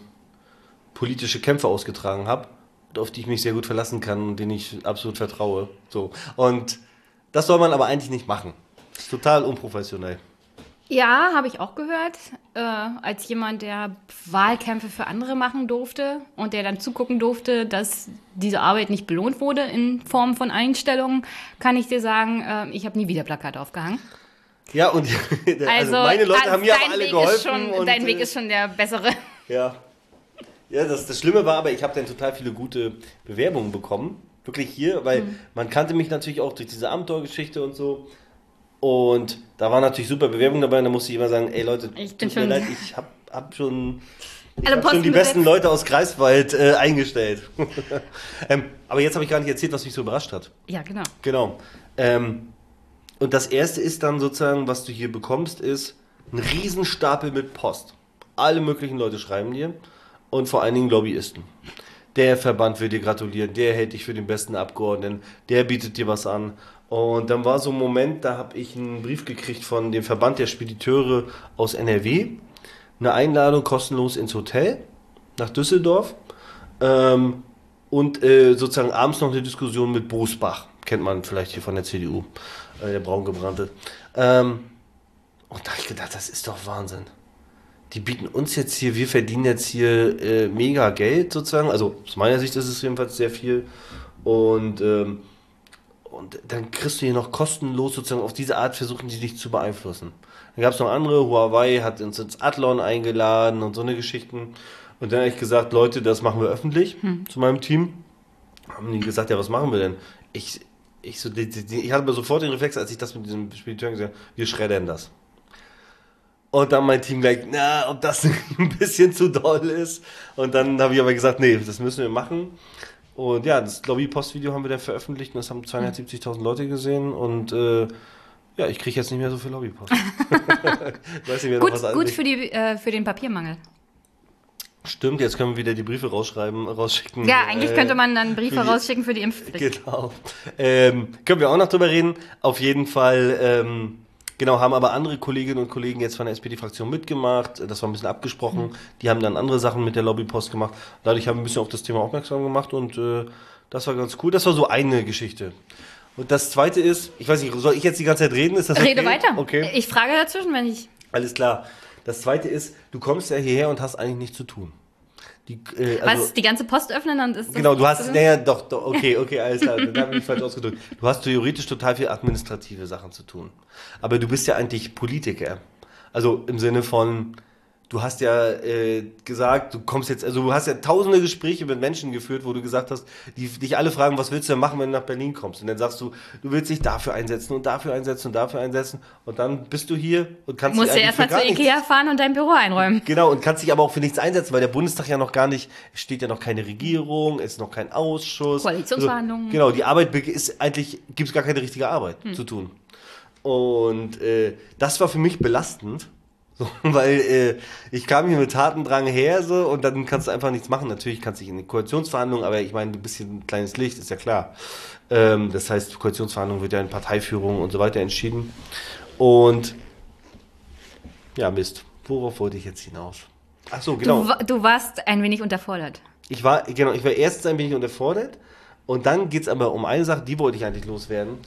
politische Kämpfe ausgetragen habe, auf die ich mich sehr gut verlassen kann und denen ich absolut vertraue. So. Und das soll man aber eigentlich nicht machen. Das ist total unprofessionell. Ja, habe ich auch gehört. Äh, als jemand, der Wahlkämpfe für andere machen durfte und der dann zugucken durfte, dass diese Arbeit nicht belohnt wurde in Form von Einstellungen, kann ich dir sagen, äh, ich habe nie wieder Plakate aufgehangen. Ja, und also, also meine Leute also haben mir aber alle Weg geholfen. Schon, und, dein Weg äh, ist schon der bessere. Ja. Ja, das, das Schlimme war aber, ich habe dann total viele gute Bewerbungen bekommen. Wirklich hier, weil mhm. man kannte mich natürlich auch durch diese Abenteuergeschichte und so. Und da war natürlich super Bewerbung dabei. Und da musste ich immer sagen, ey Leute, ich tut mir leid, ich habe hab schon, ich hab schon die besten Leute aus Greifswald äh, eingestellt. ähm, aber jetzt habe ich gar nicht erzählt, was mich so überrascht hat. Ja, genau. Genau. Ähm, und das erste ist dann sozusagen, was du hier bekommst, ist ein Riesenstapel mit Post. Alle möglichen Leute schreiben dir und vor allen Dingen Lobbyisten. Der Verband will dir gratulieren, der hält dich für den besten Abgeordneten, der bietet dir was an. Und dann war so ein Moment, da habe ich einen Brief gekriegt von dem Verband der Spediteure aus NRW. Eine Einladung kostenlos ins Hotel nach Düsseldorf. Ähm, und äh, sozusagen abends noch eine Diskussion mit Bosbach. Kennt man vielleicht hier von der CDU, äh, der braungebrannte. Ähm, und da habe ich gedacht, das ist doch Wahnsinn. Die bieten uns jetzt hier, wir verdienen jetzt hier äh, mega Geld sozusagen. Also aus meiner Sicht ist es jedenfalls sehr viel. Und ähm, und dann kriegst du hier noch kostenlos sozusagen auf diese Art versuchen die dich zu beeinflussen. Dann gab es noch andere, Huawei hat uns ins Athlon eingeladen und so eine Geschichten. Und dann habe ich gesagt, Leute, das machen wir öffentlich hm. zu meinem Team. Haben die gesagt, ja, was machen wir denn? Ich, ich, so, die, die, ich hatte mir sofort den Reflex, als ich das mit diesem Spediteur gesagt habe, wir schreddern das. Und dann mein Team gleich, na, ob das ein bisschen zu doll ist. Und dann habe ich aber gesagt, nee, das müssen wir machen. Und ja, das Lobby-Post-Video haben wir dann veröffentlicht und das haben 270.000 Leute gesehen und äh, ja, ich kriege jetzt nicht mehr so viel Lobbypost. Weiß nicht gut was gut für, die, äh, für den Papiermangel. Stimmt, jetzt können wir wieder die Briefe rausschreiben, rausschicken. Ja, eigentlich äh, könnte man dann Briefe für die, rausschicken für die Impfpflicht. Genau. Ähm, können wir auch noch drüber reden. Auf jeden Fall ähm, Genau, haben aber andere Kolleginnen und Kollegen jetzt von der SPD-Fraktion mitgemacht. Das war ein bisschen abgesprochen. Mhm. Die haben dann andere Sachen mit der Lobbypost gemacht. Dadurch haben wir ein bisschen auf das Thema aufmerksam gemacht und äh, das war ganz cool. Das war so eine Geschichte. Und das zweite ist, ich weiß nicht, soll ich jetzt die ganze Zeit reden? Ist das okay? Rede weiter. Okay. Ich frage dazwischen, wenn ich. Alles klar. Das zweite ist, du kommst ja hierher und hast eigentlich nichts zu tun. Die, äh, also, Was, die ganze Post öffnen und ist Genau, du hast, naja, doch, doch, okay, okay, alles klar, dann habe ich mich falsch ausgedrückt. Du hast theoretisch total viel administrative Sachen zu tun. Aber du bist ja eigentlich Politiker. Also im Sinne von, du hast ja äh, gesagt, du kommst jetzt, also du hast ja tausende Gespräche mit Menschen geführt, wo du gesagt hast, die dich alle fragen, was willst du denn machen, wenn du nach Berlin kommst? Und dann sagst du, du willst dich dafür einsetzen und dafür einsetzen und dafür einsetzen und dann bist du hier und kannst musst dich erstmal zu Ikea fahren und dein Büro einräumen. Genau und kannst dich aber auch für nichts einsetzen, weil der Bundestag ja noch gar nicht, es steht ja noch keine Regierung, es ist noch kein Ausschuss. Koalitionsverhandlungen. Also, genau, die Arbeit ist eigentlich, gibt es gar keine richtige Arbeit hm. zu tun. Und äh, das war für mich belastend so, weil äh, ich kam hier mit Tatendrang her so und dann kannst du einfach nichts machen. Natürlich kannst du dich in die Koalitionsverhandlungen, aber ich meine, ein bisschen ein kleines Licht, ist ja klar. Ähm, das heißt, Koalitionsverhandlungen wird ja in Parteiführung und so weiter entschieden. Und ja, Mist. Worauf wollte ich jetzt hinaus? Ach so, genau. Du, du warst ein wenig unterfordert. Ich war, genau, ich war erstens ein wenig unterfordert und dann geht es aber um eine Sache, die wollte ich eigentlich loswerden.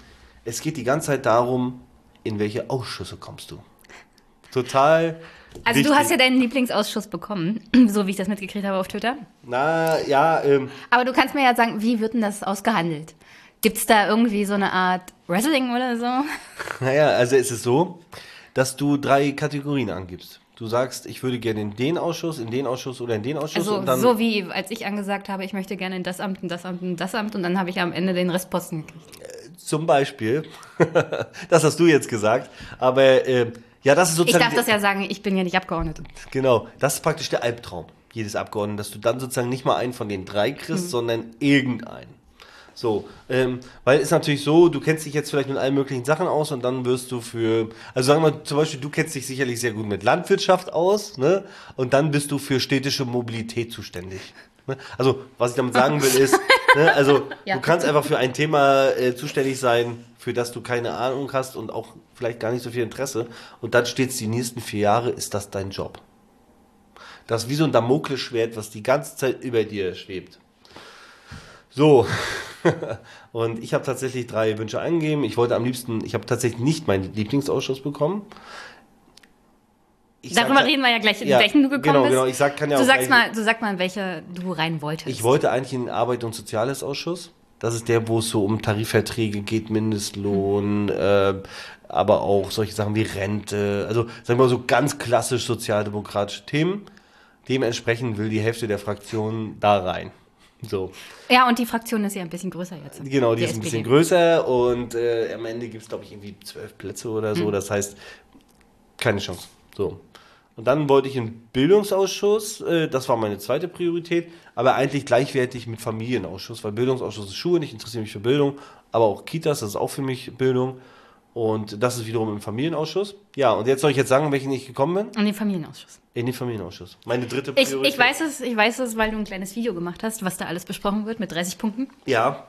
Es geht die ganze Zeit darum, in welche Ausschüsse kommst du total. Also wichtig. du hast ja deinen Lieblingsausschuss bekommen, so wie ich das mitgekriegt habe auf Twitter. Na ja. Ähm, Aber du kannst mir ja sagen, wie wird denn das ausgehandelt? Gibt es da irgendwie so eine Art Wrestling oder so? Naja, also es ist so, dass du drei Kategorien angibst. Du sagst, ich würde gerne in den Ausschuss, in den Ausschuss oder in den Ausschuss. Also und dann so wie als ich angesagt habe, ich möchte gerne in das Amt, in das Amt, in das Amt und dann habe ich am Ende den Restposten gekriegt. Äh, zum Beispiel. das hast du jetzt gesagt. Aber äh, ja, das ist sozusagen. Ich darf das ja sagen, ich bin ja nicht Abgeordnete. Genau, das ist praktisch der Albtraum jedes Abgeordneten, dass du dann sozusagen nicht mal einen von den drei kriegst, mhm. sondern irgendeinen. So, ähm, weil es ist natürlich so, du kennst dich jetzt vielleicht mit allen möglichen Sachen aus und dann wirst du für, also sagen wir zum Beispiel, du kennst dich sicherlich sehr gut mit Landwirtschaft aus, ne? Und dann bist du für städtische Mobilität zuständig. Ne? Also, was ich damit sagen will, ist, ne, also ja. du kannst einfach für ein Thema äh, zuständig sein, für das du keine Ahnung hast und auch vielleicht gar nicht so viel Interesse. Und dann steht es die nächsten vier Jahre, ist das dein Job. Das ist wie so ein Damoklesschwert, was die ganze Zeit über dir schwebt. So. und ich habe tatsächlich drei Wünsche eingegeben. Ich wollte am liebsten, ich habe tatsächlich nicht meinen Lieblingsausschuss bekommen. Ich Darüber sag, reden wir ja gleich, in ja, welchen du gekommen genau, bist. Genau, ich sag, kann ja du, sagst mal, du sag mal, in welche du rein wolltest. Ich wollte eigentlich in den Arbeit- und Soziales Ausschuss. Das ist der, wo es so um Tarifverträge geht, Mindestlohn, äh, aber auch solche Sachen wie Rente. Also sagen wir mal so ganz klassisch sozialdemokratische Themen. Dementsprechend will die Hälfte der Fraktion da rein. So. Ja, und die Fraktion ist ja ein bisschen größer jetzt. Genau, die, die ist ein bisschen größer und äh, am Ende gibt es, glaube ich, irgendwie zwölf Plätze oder so. Mhm. Das heißt, keine Chance. So. Und dann wollte ich in Bildungsausschuss, äh, das war meine zweite Priorität, aber eigentlich gleichwertig mit Familienausschuss, weil Bildungsausschuss ist Schule, ich interessiere mich für Bildung, aber auch Kitas, das ist auch für mich Bildung. Und das ist wiederum im Familienausschuss. Ja, und jetzt soll ich jetzt sagen, welchen ich gekommen bin? In den Familienausschuss. In den Familienausschuss. Meine dritte Priorität. Ich, ich, weiß es, ich weiß es, weil du ein kleines Video gemacht hast, was da alles besprochen wird mit 30 Punkten. Ja.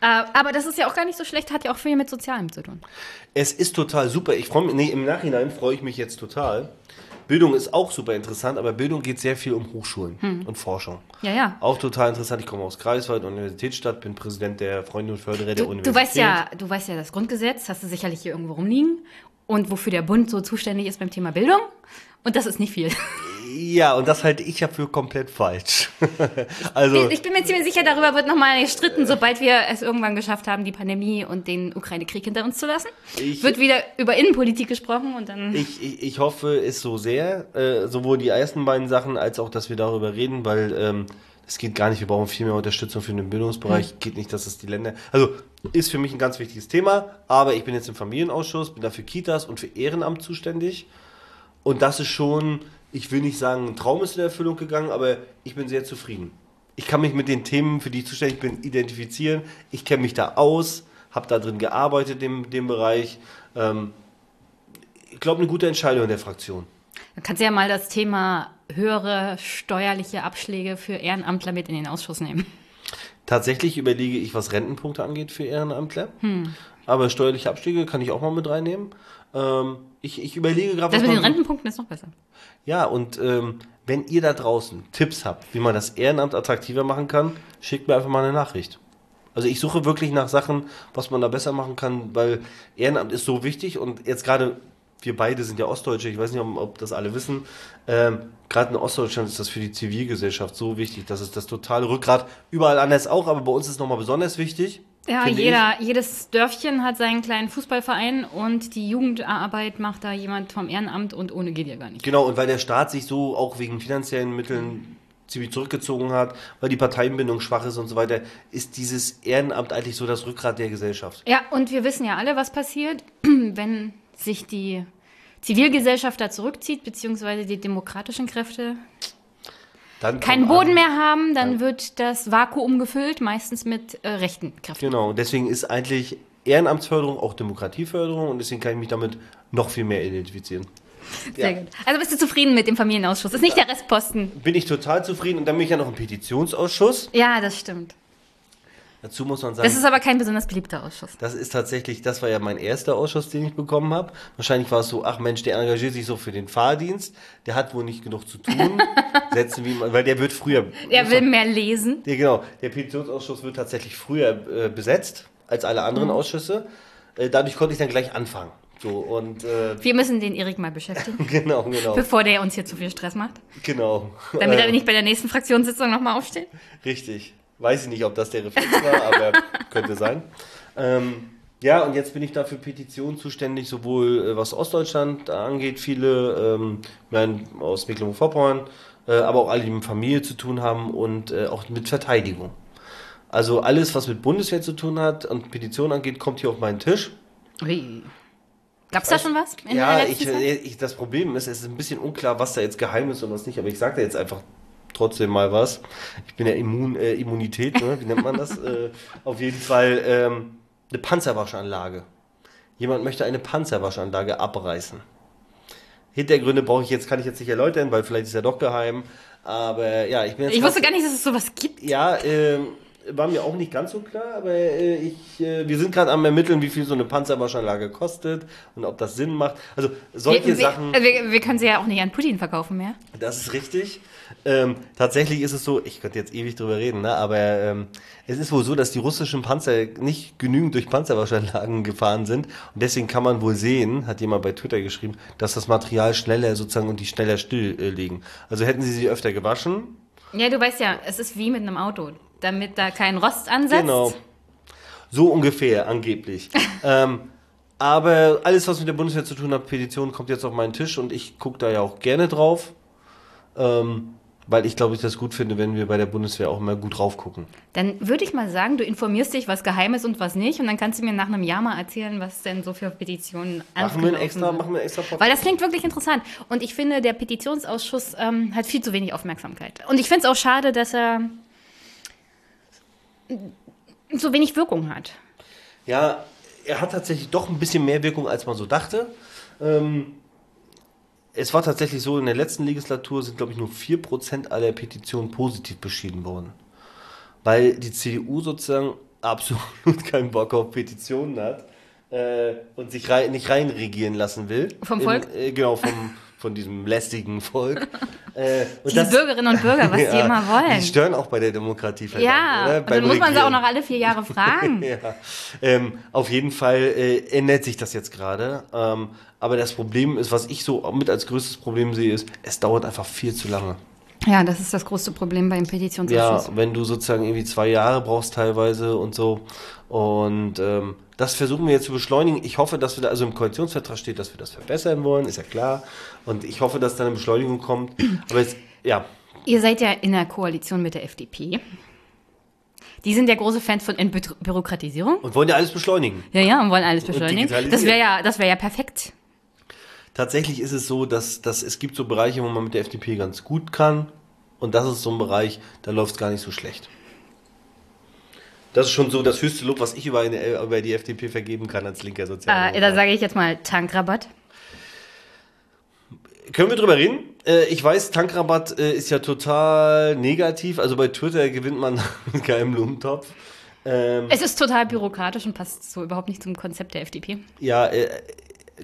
Äh, aber das ist ja auch gar nicht so schlecht, hat ja auch viel mit Sozialem zu tun. Es ist total super. Ich freue mich, nee, im Nachhinein freue ich mich jetzt total, Bildung ist auch super interessant, aber Bildung geht sehr viel um Hochschulen hm. und Forschung. Ja, ja. Auch total interessant. Ich komme aus Greifswald, Universitätsstadt, bin Präsident der Freunde und Förderer der Universität. Du weißt ja, du weißt ja das Grundgesetz, hast du sicherlich hier irgendwo rumliegen und wofür der Bund so zuständig ist beim Thema Bildung. Und das ist nicht viel. Ja, und das halte ich ja für komplett falsch. also, ich bin mir ziemlich sicher, darüber wird nochmal gestritten, sobald wir es irgendwann geschafft haben, die Pandemie und den Ukraine-Krieg hinter uns zu lassen. Ich, wird wieder über Innenpolitik gesprochen und dann. Ich, ich, ich hoffe es so sehr, äh, sowohl die ersten beiden Sachen als auch, dass wir darüber reden, weil ähm, es geht gar nicht, wir brauchen viel mehr Unterstützung für den Bildungsbereich. Mhm. Geht nicht, dass es die Länder. Also ist für mich ein ganz wichtiges Thema, aber ich bin jetzt im Familienausschuss, bin dafür Kitas und für Ehrenamt zuständig. Und das ist schon ich will nicht sagen, ein Traum ist in Erfüllung gegangen, aber ich bin sehr zufrieden. Ich kann mich mit den Themen, für die ich zuständig bin, identifizieren. Ich kenne mich da aus, habe da drin gearbeitet in dem Bereich. Ähm, ich glaube, eine gute Entscheidung in der Fraktion. Dann kannst du ja mal das Thema höhere steuerliche Abschläge für Ehrenamtler mit in den Ausschuss nehmen. Tatsächlich überlege ich, was Rentenpunkte angeht für Ehrenamtler. Hm. Aber steuerliche Abschläge kann ich auch mal mit reinnehmen. Ähm, ich, ich überlege gerade. Das mit den Rentenpunkten ist noch besser. Ja, und ähm, wenn ihr da draußen Tipps habt, wie man das Ehrenamt attraktiver machen kann, schickt mir einfach mal eine Nachricht. Also ich suche wirklich nach Sachen, was man da besser machen kann, weil Ehrenamt ist so wichtig und jetzt gerade, wir beide sind ja Ostdeutsche, ich weiß nicht, ob, ob das alle wissen, ähm, gerade in Ostdeutschland ist das für die Zivilgesellschaft so wichtig, dass es das totale Rückgrat, überall anders auch, aber bei uns ist es nochmal besonders wichtig. Ja, jeder, jedes Dörfchen hat seinen kleinen Fußballverein und die Jugendarbeit macht da jemand vom Ehrenamt und ohne geht ja gar nicht. Genau, und weil der Staat sich so auch wegen finanziellen Mitteln ziemlich zurückgezogen hat, weil die Parteienbindung schwach ist und so weiter, ist dieses Ehrenamt eigentlich so das Rückgrat der Gesellschaft. Ja, und wir wissen ja alle, was passiert, wenn sich die Zivilgesellschaft da zurückzieht, beziehungsweise die demokratischen Kräfte dann keinen Boden an, mehr haben, dann ja. wird das Vakuum gefüllt, meistens mit äh, rechten Kräften. Genau, deswegen ist eigentlich Ehrenamtsförderung auch Demokratieförderung und deswegen kann ich mich damit noch viel mehr identifizieren. Sehr ja. gut. Also bist du zufrieden mit dem Familienausschuss? Das ist nicht der Restposten. Bin ich total zufrieden und dann bin ich ja noch im Petitionsausschuss. Ja, das stimmt. Dazu muss man sagen. Das ist aber kein besonders beliebter Ausschuss. Das ist tatsächlich, das war ja mein erster Ausschuss, den ich bekommen habe. Wahrscheinlich war es so, ach Mensch, der engagiert sich so für den Fahrdienst, der hat wohl nicht genug zu tun. Setzen wie man, weil der wird früher. Er will mehr lesen. Ja, genau. Der Petitionsausschuss wird tatsächlich früher äh, besetzt als alle anderen mhm. Ausschüsse. Äh, dadurch konnte ich dann gleich anfangen. So, und, äh, Wir müssen den Erik mal beschäftigen. genau, genau. Bevor der uns hier zu viel Stress macht. Genau. Damit er nicht bei der nächsten Fraktionssitzung nochmal aufsteht. Richtig. Weiß ich nicht, ob das der Reflex war, aber könnte sein. Ähm, ja, und jetzt bin ich da für Petitionen zuständig, sowohl äh, was Ostdeutschland angeht, viele ähm, aus Mecklenburg-Vorpommern, äh, aber auch alle, die mit Familie zu tun haben und äh, auch mit Verteidigung. Also alles, was mit Bundeswehr zu tun hat und Petitionen angeht, kommt hier auf meinen Tisch. Ui. Gab es da schon was? ja, ich, ich, das Problem ist, es ist ein bisschen unklar, was da jetzt geheim ist und was nicht, aber ich sage da jetzt einfach trotzdem mal was. Ich bin ja Immun, äh, Immunität, ne? wie nennt man das? äh, auf jeden Fall ähm, eine Panzerwaschanlage. Jemand möchte eine Panzerwaschanlage abreißen. Hintergründe brauche ich jetzt, kann ich jetzt nicht erläutern, weil vielleicht ist er doch geheim. Aber ja, ich bin jetzt. Ich wusste gar nicht, dass es sowas gibt. Ja, ähm, war mir auch nicht ganz so klar, aber äh, ich, äh, wir sind gerade am ermitteln, wie viel so eine Panzerwaschanlage kostet und ob das Sinn macht. Also solche wir, Sachen. Wir, wir, können sie ja auch nicht an Putin verkaufen mehr. Das ist richtig. Ähm, tatsächlich ist es so, ich könnte jetzt ewig drüber reden, ne, aber ähm, es ist wohl so, dass die russischen Panzer nicht genügend durch Panzerwaschanlagen gefahren sind und deswegen kann man wohl sehen, hat jemand bei Twitter geschrieben, dass das Material schneller sozusagen und die schneller still äh, liegen. Also hätten sie sie öfter gewaschen, ja, du weißt ja, es ist wie mit einem Auto. damit da kein Rost ansetzt. Genau. So ungefähr, angeblich. ähm, aber alles, was mit der Bundeswehr zu tun hat, Petition, kommt jetzt auf meinen Tisch und ich gucke da ja auch gerne drauf. Ähm, weil ich glaube, ich das gut finde, wenn wir bei der Bundeswehr auch mal gut drauf gucken. Dann würde ich mal sagen, du informierst dich, was geheim ist und was nicht, und dann kannst du mir nach einem Jahr mal erzählen, was denn so für Petitionen machen wir extra, machen wir extra Podcast. Weil das klingt wirklich interessant. Und ich finde, der Petitionsausschuss ähm, hat viel zu wenig Aufmerksamkeit. Und ich finde es auch schade, dass er so wenig Wirkung hat. Ja, er hat tatsächlich doch ein bisschen mehr Wirkung, als man so dachte. Ähm, es war tatsächlich so, in der letzten Legislatur sind, glaube ich, nur 4% aller Petitionen positiv beschieden worden. Weil die CDU sozusagen absolut keinen Bock auf Petitionen hat äh, und sich rein, nicht reinregieren lassen will. Vom Volk? In, äh, genau, vom, von diesem lästigen Volk. Äh, die das, Bürgerinnen und Bürger, was ja, die immer wollen. Die stören auch bei der Demokratie. Ja, oder? dann muss man sie auch noch alle vier Jahre fragen. ja. ähm, auf jeden Fall äh, ändert sich das jetzt gerade. Ähm, aber das Problem ist, was ich so mit als größtes Problem sehe, ist, es dauert einfach viel zu lange. Ja, das ist das größte Problem beim Petitionsausschuss. Ja, wenn du sozusagen irgendwie zwei Jahre brauchst teilweise und so. Und ähm, das versuchen wir jetzt zu beschleunigen. Ich hoffe, dass wir da, also im Koalitionsvertrag steht, dass wir das verbessern wollen, ist ja klar. Und ich hoffe, dass da eine Beschleunigung kommt. Aber jetzt, ja. Ihr seid ja in der Koalition mit der FDP. Die sind ja große Fans von Entbürokratisierung. Und wollen ja alles beschleunigen. Ja, ja, und wollen alles beschleunigen. Das wäre ja, das wäre ja perfekt. Tatsächlich ist es so, dass, dass es gibt so Bereiche, wo man mit der FDP ganz gut kann. Und das ist so ein Bereich, da läuft es gar nicht so schlecht. Das ist schon so das höchste Lob, was ich über, eine, über die FDP vergeben kann als linker Sozialdemokrat. Äh, da sage ich jetzt mal Tankrabatt. Können wir drüber reden? Äh, ich weiß, Tankrabatt äh, ist ja total negativ. Also bei Twitter gewinnt man mit keinem Blumentopf. Ähm, es ist total bürokratisch und passt so überhaupt nicht zum Konzept der FDP. Ja, äh,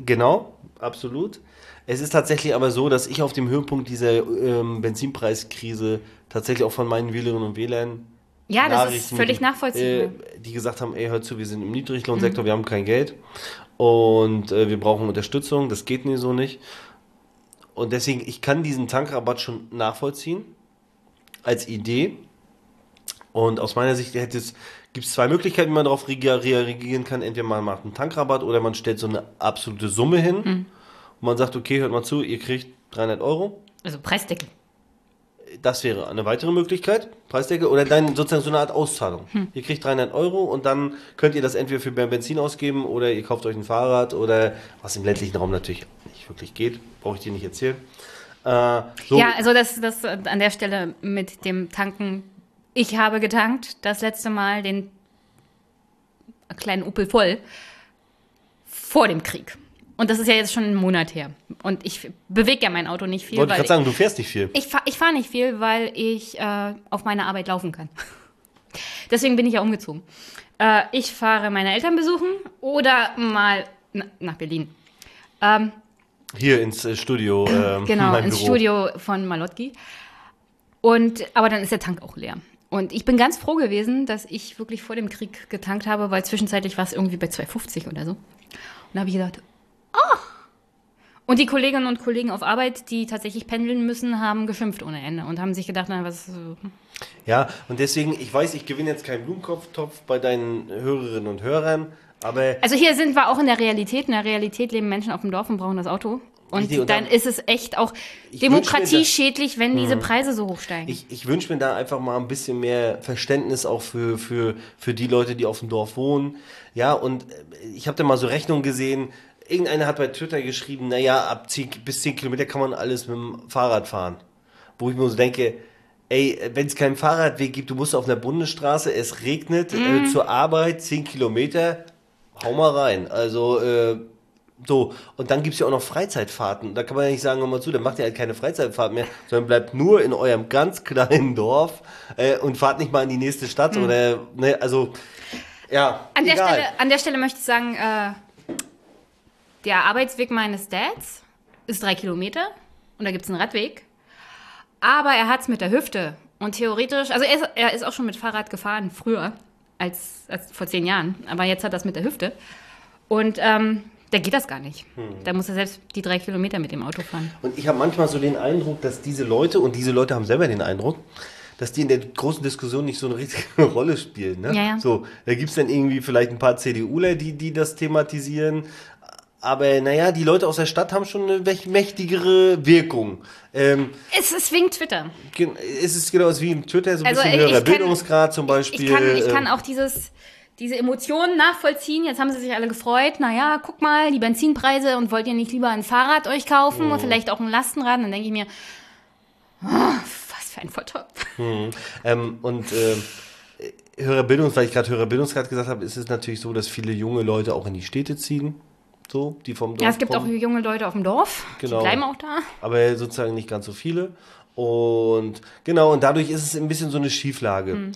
genau, absolut. Es ist tatsächlich aber so, dass ich auf dem Höhepunkt dieser ähm, Benzinpreiskrise tatsächlich auch von meinen Wählerinnen und Wählern ja, das ist völlig nachvollziehbar. Äh, die gesagt haben, ey, hör zu, wir sind im Niedriglohnsektor, mhm. wir haben kein Geld und äh, wir brauchen Unterstützung, das geht nie so nicht. Und deswegen, ich kann diesen Tankrabatt schon nachvollziehen als Idee. Und aus meiner Sicht gibt es zwei Möglichkeiten, wie man darauf reagieren kann. Entweder man macht einen Tankrabatt oder man stellt so eine absolute Summe hin. Mhm. Und man sagt, okay, hört mal zu, ihr kriegt 300 Euro. Also Preisdeckel das wäre eine weitere Möglichkeit, Preisdecke, oder dann sozusagen so eine Art Auszahlung. Hm. Ihr kriegt 300 Euro und dann könnt ihr das entweder für mehr Benzin ausgeben oder ihr kauft euch ein Fahrrad oder was im ländlichen Raum natürlich nicht wirklich geht, brauche ich dir nicht erzählen. Äh, so. Ja, also das, das an der Stelle mit dem Tanken. Ich habe getankt das letzte Mal den kleinen Opel voll vor dem Krieg. Und das ist ja jetzt schon einen Monat her. Und ich bewege ja mein Auto nicht viel. Wollte ich gerade sagen, du fährst nicht viel. Ich, ich fahre nicht viel, weil ich äh, auf meine Arbeit laufen kann. Deswegen bin ich ja umgezogen. Äh, ich fahre meine Eltern besuchen oder mal na, nach Berlin. Ähm, Hier ins äh, Studio. Ähm, genau, ins Büro. Studio von Malotki. Und, aber dann ist der Tank auch leer. Und ich bin ganz froh gewesen, dass ich wirklich vor dem Krieg getankt habe, weil zwischenzeitlich war es irgendwie bei 2,50 oder so. Und da habe ich gedacht, Oh. Und die Kolleginnen und Kollegen auf Arbeit, die tatsächlich pendeln müssen, haben geschimpft ohne Ende und haben sich gedacht, na, was. Hm. Ja, und deswegen, ich weiß, ich gewinne jetzt keinen Blumentopf bei deinen Hörerinnen und Hörern, aber. Also hier sind wir auch in der Realität. In der Realität leben Menschen auf dem Dorf und brauchen das Auto. Und, und dann ist es echt auch demokratieschädlich, wenn diese hm. Preise so hoch steigen. Ich, ich wünsche mir da einfach mal ein bisschen mehr Verständnis auch für, für, für die Leute, die auf dem Dorf wohnen. Ja, und ich habe da mal so Rechnungen gesehen, irgendeiner hat bei Twitter geschrieben, naja, ab 10, bis 10 Kilometer kann man alles mit dem Fahrrad fahren. Wo ich mir so denke, ey, wenn es keinen Fahrradweg gibt, du musst auf einer Bundesstraße, es regnet, äh, mhm. äh, zur Arbeit 10 Kilometer, hau mal rein. Also, äh, so, und dann gibt es ja auch noch Freizeitfahrten. Da kann man ja nicht sagen, hör mal zu, dann macht ihr halt keine Freizeitfahrt mehr, sondern bleibt nur in eurem ganz kleinen Dorf äh, und fahrt nicht mal in die nächste Stadt mhm. oder, ne, also, ja. An der, Stelle, an der Stelle möchte ich sagen, äh, der Arbeitsweg meines Dads ist drei Kilometer und da gibt es einen Radweg. Aber er hat es mit der Hüfte. Und theoretisch, also er ist, er ist, auch schon mit Fahrrad gefahren, früher, als, als vor zehn Jahren. Aber jetzt hat er das mit der Hüfte. Und ähm, da geht das gar nicht. Hm. Da muss er selbst die drei Kilometer mit dem Auto fahren. Und ich habe manchmal so den Eindruck, dass diese Leute, und diese Leute haben selber den Eindruck, dass die in der großen Diskussion nicht so eine richtige Rolle spielen. Ne? Ja, ja. So, da gibt's dann irgendwie vielleicht ein paar CDUler, die, die das thematisieren. Aber naja, die Leute aus der Stadt haben schon eine mächtigere Wirkung. Ähm, Es ist wegen Twitter. es ist genau wie im Twitter, so ein Also, bisschen ich höherer kann- Bildungsgrad zum Beispiel. Ich kann, ich kann ähm, auch dieses, diese Emotionen nachvollziehen. Jetzt haben sie sich alle gefreut. Naja, guck mal, die Benzinpreise und wollt ihr nicht lieber ein Fahrrad euch kaufen und vielleicht auch ein Lastenrad? Dann denke ich mir, oh, was für ein Volltopf. Ähm, und äh, höherer Bildungs, weil ich gerade höherer Bildungsgrad gesagt habe, ist es natürlich so, dass viele junge Leute auch in die Städte ziehen. So, die vom Dorf Ja, es gibt auch kommen. junge Leute auf dem Dorf. Genau. Die bleiben auch da. aber sozusagen nicht ganz so viele. Und genau, und dadurch ist es ein bisschen so eine Schieflage. Hm.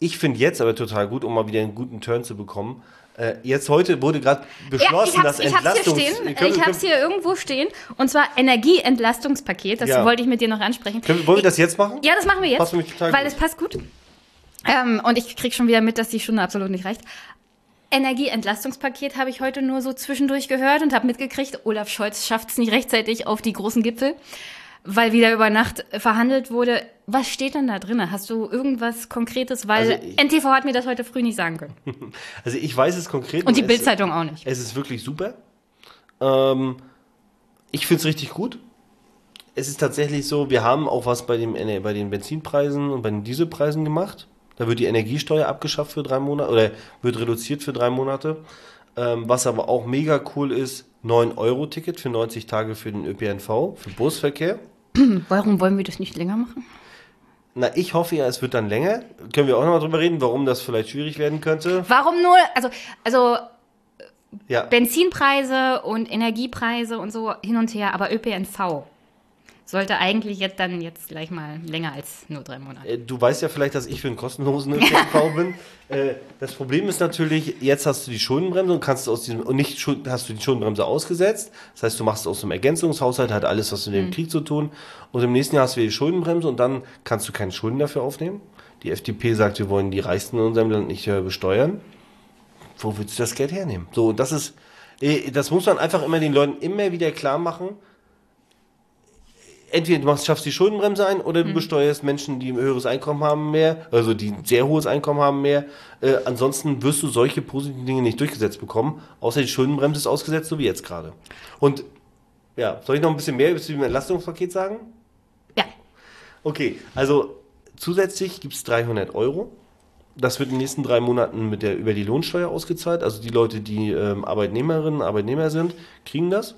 Ich finde jetzt aber total gut, um mal wieder einen guten Turn zu bekommen. Äh, jetzt heute wurde gerade beschlossen, ja, ich dass ich hab's hier Entlastungs... stehen. Können- ich hab's hier irgendwo stehen. Und zwar Energieentlastungspaket. Das Ja. wollte ich mit dir noch ansprechen. können, wollen wir das jetzt machen? Ja, das machen wir jetzt. Passt mich total weil gut. es passt gut. Ähm, und ich krieg schon wieder mit, dass die Stunde absolut nicht reicht. Energieentlastungspaket habe ich heute nur so zwischendurch gehört und habe mitgekriegt, Olaf Scholz schafft es nicht rechtzeitig auf die großen Gipfel, weil wieder über Nacht verhandelt wurde. Was steht denn da drin? Hast du irgendwas Konkretes? Weil Also ich- NTV hat mir das heute früh nicht sagen können. Also ich weiß es konkret. Und die Bildzeitung auch nicht. Es ist wirklich super. Ähm, ich finde es richtig gut. Es ist tatsächlich so, wir haben auch was bei, dem, Ener- bei den Benzinpreisen und bei den Dieselpreisen gemacht. Da wird die Energiesteuer abgeschafft für drei Monate oder wird reduziert für drei Monate. Ähm, was aber auch mega cool ist, 9-Euro-Ticket für 90 Tage für den ÖPNV, für Busverkehr. Warum wollen wir das nicht länger machen? Na, ich hoffe ja, es wird dann länger. Können wir auch nochmal drüber reden, warum das vielleicht schwierig werden könnte. Warum nur, also, also Ja. Benzinpreise und Energiepreise und so hin und her, aber ÖPNV sollte eigentlich jetzt dann jetzt gleich mal länger als nur drei Monate. Äh, Du weißt ja vielleicht, dass ich für einen kostenlosen ÖPNV bin. Äh, Das Problem ist natürlich, jetzt hast du die Schuldenbremse und kannst aus diesem und nicht hast du die Schuldenbremse ausgesetzt. Das heißt, du machst aus dem Ergänzungshaushalt hat alles was mit dem Krieg zu tun. Und im nächsten Jahr hast du die Schuldenbremse und dann kannst du keine Schulden dafür aufnehmen. Die FDP sagt, wir wollen die Reichsten in unserem Land nicht äh, besteuern. Wo willst du das Geld hernehmen? So, und das ist, das muss man einfach immer den Leuten immer wieder klar machen entweder du machst, schaffst die Schuldenbremse ein oder du besteuerst Menschen, die ein höheres Einkommen haben mehr, also die ein sehr hohes Einkommen haben mehr. Äh, ansonsten wirst du solche positiven Dinge nicht durchgesetzt bekommen, außer die Schuldenbremse ist ausgesetzt, so wie jetzt gerade. Und ja, soll ich noch ein bisschen mehr über das Entlastungspaket sagen? Ja, Okay, also zusätzlich gibt's 300 Euro. Das wird in den nächsten drei Monaten mit der, über die Lohnsteuer ausgezahlt. Also die Leute, die ähm, Arbeitnehmerinnen, Arbeitnehmer sind, kriegen das.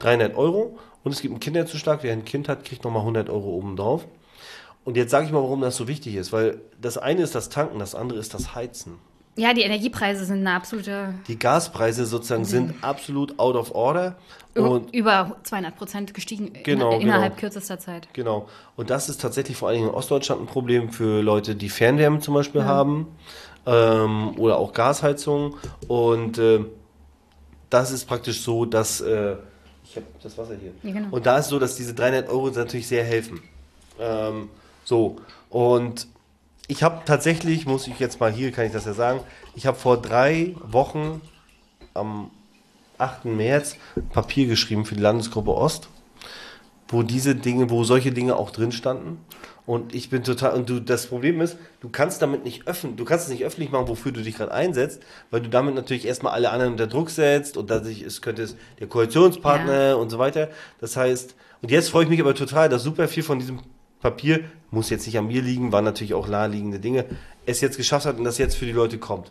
300 Euro. Und es gibt einen Kinderzuschlag. Wer ein Kind hat, kriegt nochmal 100 Euro obendrauf. Und jetzt sage ich mal, warum das so wichtig ist. Weil das eine ist das Tanken, das andere ist das Heizen. ja, die Energiepreise sind eine absolute Die Gaspreise sozusagen sind absolut out of order. Und über 200 Prozent gestiegen Genau, in, innerhalb genau. kürzester Zeit. Genau. Und das ist tatsächlich vor allen Dingen in Ostdeutschland ein Problem für Leute, die Fernwärme zum Beispiel haben ähm, oder auch Gasheizung. Und äh, das ist praktisch so, dass äh, ich habe das Wasser hier. Ja, genau. Und da ist so, dass diese 300 Euro natürlich sehr helfen. Ähm, so und ich habe tatsächlich, muss ich jetzt mal hier, kann ich das ja sagen, ich habe vor drei Wochen am 8. März Papier geschrieben für die Landesgruppe Ost wo diese Dinge, wo solche Dinge auch drin standen. Und ich bin total, und du, das Problem ist, du kannst damit nicht öffnen, du kannst es nicht öffentlich machen, wofür du dich gerade einsetzt, weil du damit natürlich erstmal alle anderen unter Druck setzt und dadurch ist, könnte es der Koalitionspartner und so weiter. Das heißt, und jetzt freue ich mich aber total, dass super viel von diesem Papier, muss jetzt nicht an mir liegen, waren natürlich auch naheliegende Dinge, es jetzt geschafft hat und das jetzt für die Leute kommt.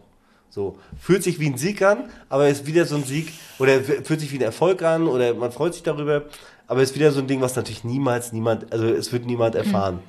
So, fühlt sich wie ein Sieg an, aber ist wieder so ein Sieg, oder fühlt sich wie ein Erfolg an, oder man freut sich darüber, aber ist wieder so ein Ding, was natürlich niemals niemand, also es wird niemand erfahren.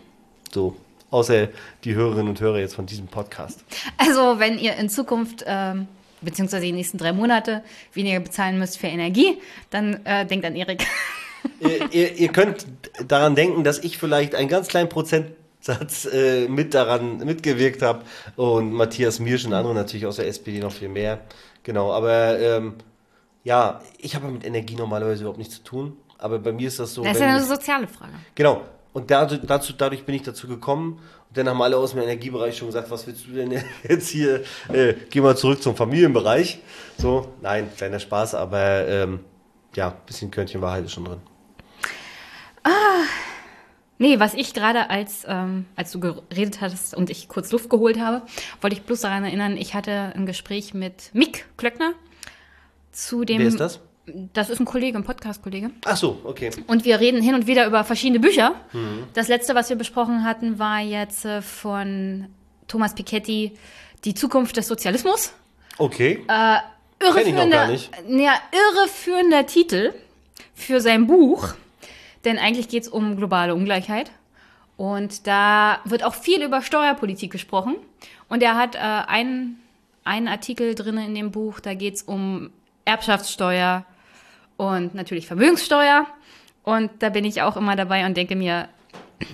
So, außer die Hörerinnen und Hörer jetzt von diesem Podcast. Also, wenn ihr in Zukunft, ähm, beziehungsweise die nächsten drei Monate, weniger bezahlen müsst für Energie, dann äh, denkt an Erik. ihr, ihr, ihr könnt daran denken, dass ich vielleicht einen ganz kleinen Prozentsatz äh, mit daran mitgewirkt habe und Matthias Mirsch und andere natürlich aus der SPD noch viel mehr. Genau, aber ähm, ja, ich habe mit Energie normalerweise überhaupt nichts zu tun. Aber bei mir ist das so. Das ist ja eine soziale Frage. Genau. Und da, dazu, dadurch bin ich dazu gekommen. Und dann haben alle aus dem Energiebereich schon gesagt, was willst du denn jetzt hier? Äh, geh mal zurück zum Familienbereich. So, nein, kleiner Spaß, aber ähm, ja, bisschen Körnchen Wahrheit ist schon drin. Nee, was ich gerade als, ähm, als du geredet hattest und ich kurz Luft geholt habe, wollte ich bloß daran erinnern, ich hatte ein Gespräch mit Mick Klöckner zu dem. Wer ist das? Das ist ein Kollege, ein Podcast-Kollege. Ach so, okay. Und wir reden hin und wieder über verschiedene Bücher. Mhm. Das letzte, was wir besprochen hatten, war jetzt äh, von Thomas Piketty, Die Zukunft des Sozialismus. Okay. Äh, irreführender, ja, irreführender Titel für sein Buch, denn eigentlich geht es um globale Ungleichheit. Und da wird auch viel über Steuerpolitik gesprochen. Und er hat äh, einen, einen Artikel drin in dem Buch, da geht es um Erbschaftssteuer und natürlich Vermögenssteuer. Und da bin ich auch immer dabei und denke mir,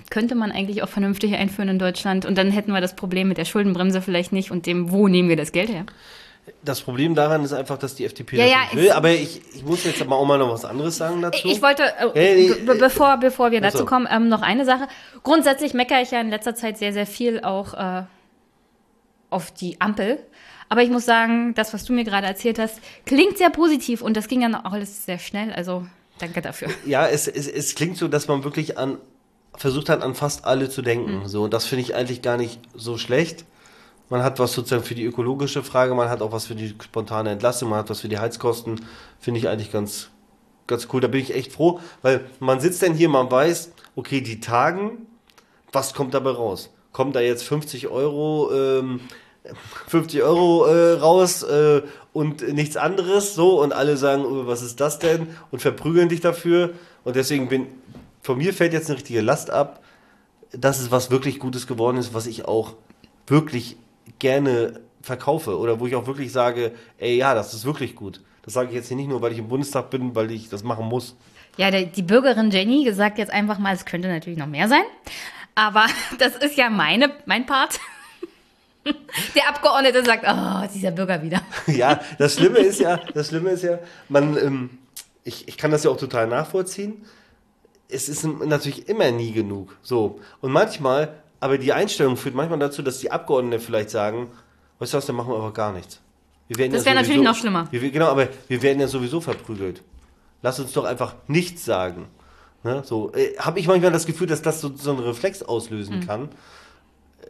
könnte man eigentlich auch vernünftig einführen in Deutschland und dann hätten wir das Problem mit der Schuldenbremse vielleicht nicht und dem, wo nehmen wir das Geld her? Das Problem daran ist einfach, dass die FDP ja, das ja, nicht will. Aber ich, ich muss jetzt aber auch mal noch was anderes sagen dazu. Ich wollte, äh, hey, be bevor, bevor wir dazu kommen, ähm, noch eine Sache. Grundsätzlich meckere ich ja in letzter Zeit sehr, sehr viel auch äh, auf die Ampel. Aber ich muss sagen, das, was du mir gerade erzählt hast, klingt sehr positiv und das ging dann auch alles sehr schnell. Also danke dafür. Ja, es, es, es klingt so, dass man wirklich an versucht hat, an fast alle zu denken. Mhm. So, und das finde ich eigentlich gar nicht so schlecht. Man hat was sozusagen für die ökologische Frage, man hat auch was für die spontane Entlassung, man hat was für die Heizkosten. Finde ich eigentlich ganz, ganz cool. Da bin ich echt froh, weil man sitzt dann hier, man weiß, okay, die Tagen, was kommt dabei raus? Kommt da jetzt 50 Euro, ähm, 50 Euro äh, raus äh, und nichts anderes, so, und alle sagen, oh, was ist das denn? Und verprügeln dich dafür. Und deswegen bin, von mir fällt jetzt eine richtige Last ab, dass es was wirklich Gutes geworden ist, was ich auch wirklich gerne verkaufe oder wo ich auch wirklich sage, ey, ja, das ist wirklich gut. Das sage ich jetzt hier nicht nur, weil ich im Bundestag bin, weil ich das machen muss. Ja, der, die Bürgerin Jenny sagt jetzt einfach mal, es könnte natürlich noch mehr sein. Aber das ist ja meine, mein Part. Der Abgeordnete sagt, oh, dieser Bürger wieder. Ja, das Schlimme ist ja, das Schlimme ist ja, man, ähm, ich, ich kann das ja auch total nachvollziehen. Es ist natürlich immer nie genug. So. Und manchmal aber die Einstellung führt manchmal dazu, dass die Abgeordneten vielleicht sagen, weißt du was, dann machen wir aber gar nichts. das ja wäre natürlich noch schlimmer. Wir, genau, aber wir werden ja sowieso verprügelt. Lass uns doch einfach nichts sagen. Ne? So, äh, habe ich manchmal das Gefühl, dass das so, so einen Reflex auslösen mhm. kann.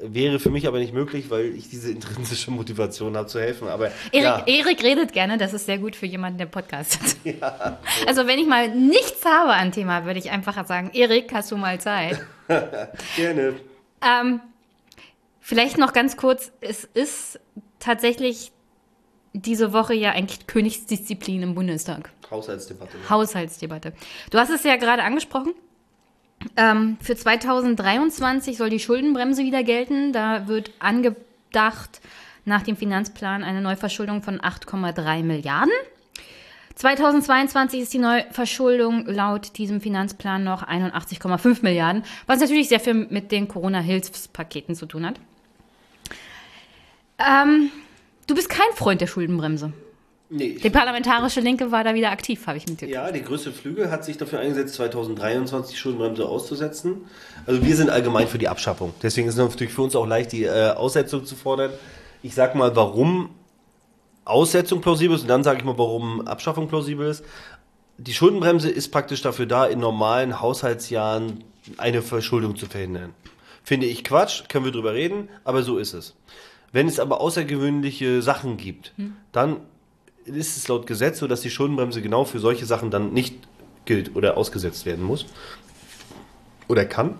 Wäre für mich aber nicht möglich, weil ich diese intrinsische Motivation habe zu helfen. Aber Erik, ja. Erik redet gerne, das ist sehr gut für jemanden, der Podcast hat. Ja, so. Also wenn ich mal nichts habe an Thema, würde ich einfach sagen, Erik, hast du mal Zeit? gerne. Ähm, vielleicht noch ganz kurz, es ist tatsächlich diese Woche ja eigentlich Königsdisziplin im Bundestag. Haushaltsdebatte. Ja. Haushaltsdebatte. Du hast es ja gerade angesprochen. Ähm, für 2023 soll die Schuldenbremse wieder gelten. Da wird angedacht nach dem Finanzplan eine Neuverschuldung von 8,3 Milliarden. 2022 ist die Neuverschuldung laut diesem Finanzplan noch 81,5 Milliarden, was natürlich sehr viel mit den Corona-Hilfspaketen zu tun hat. Ähm, du bist kein Freund der Schuldenbremse. Nee, die parlamentarische Linke war da wieder aktiv, habe ich mitgekriegt. Ja, die größte Flügel hat sich dafür eingesetzt, 2023 die Schuldenbremse auszusetzen. Also wir sind allgemein für die Abschaffung. Deswegen ist es natürlich für uns auch leicht, die äh, Aussetzung zu fordern. Ich sag mal, warum Aussetzung plausibel ist und dann sage ich mal, warum Abschaffung plausibel ist. Die Schuldenbremse ist praktisch dafür da, in normalen Haushaltsjahren eine Verschuldung zu verhindern. Finde ich Quatsch, können wir drüber reden, aber so ist es. Wenn es aber außergewöhnliche Sachen gibt, hm. dann ist es laut Gesetz so, dass die Schuldenbremse genau für solche Sachen dann nicht gilt oder ausgesetzt werden muss oder kann.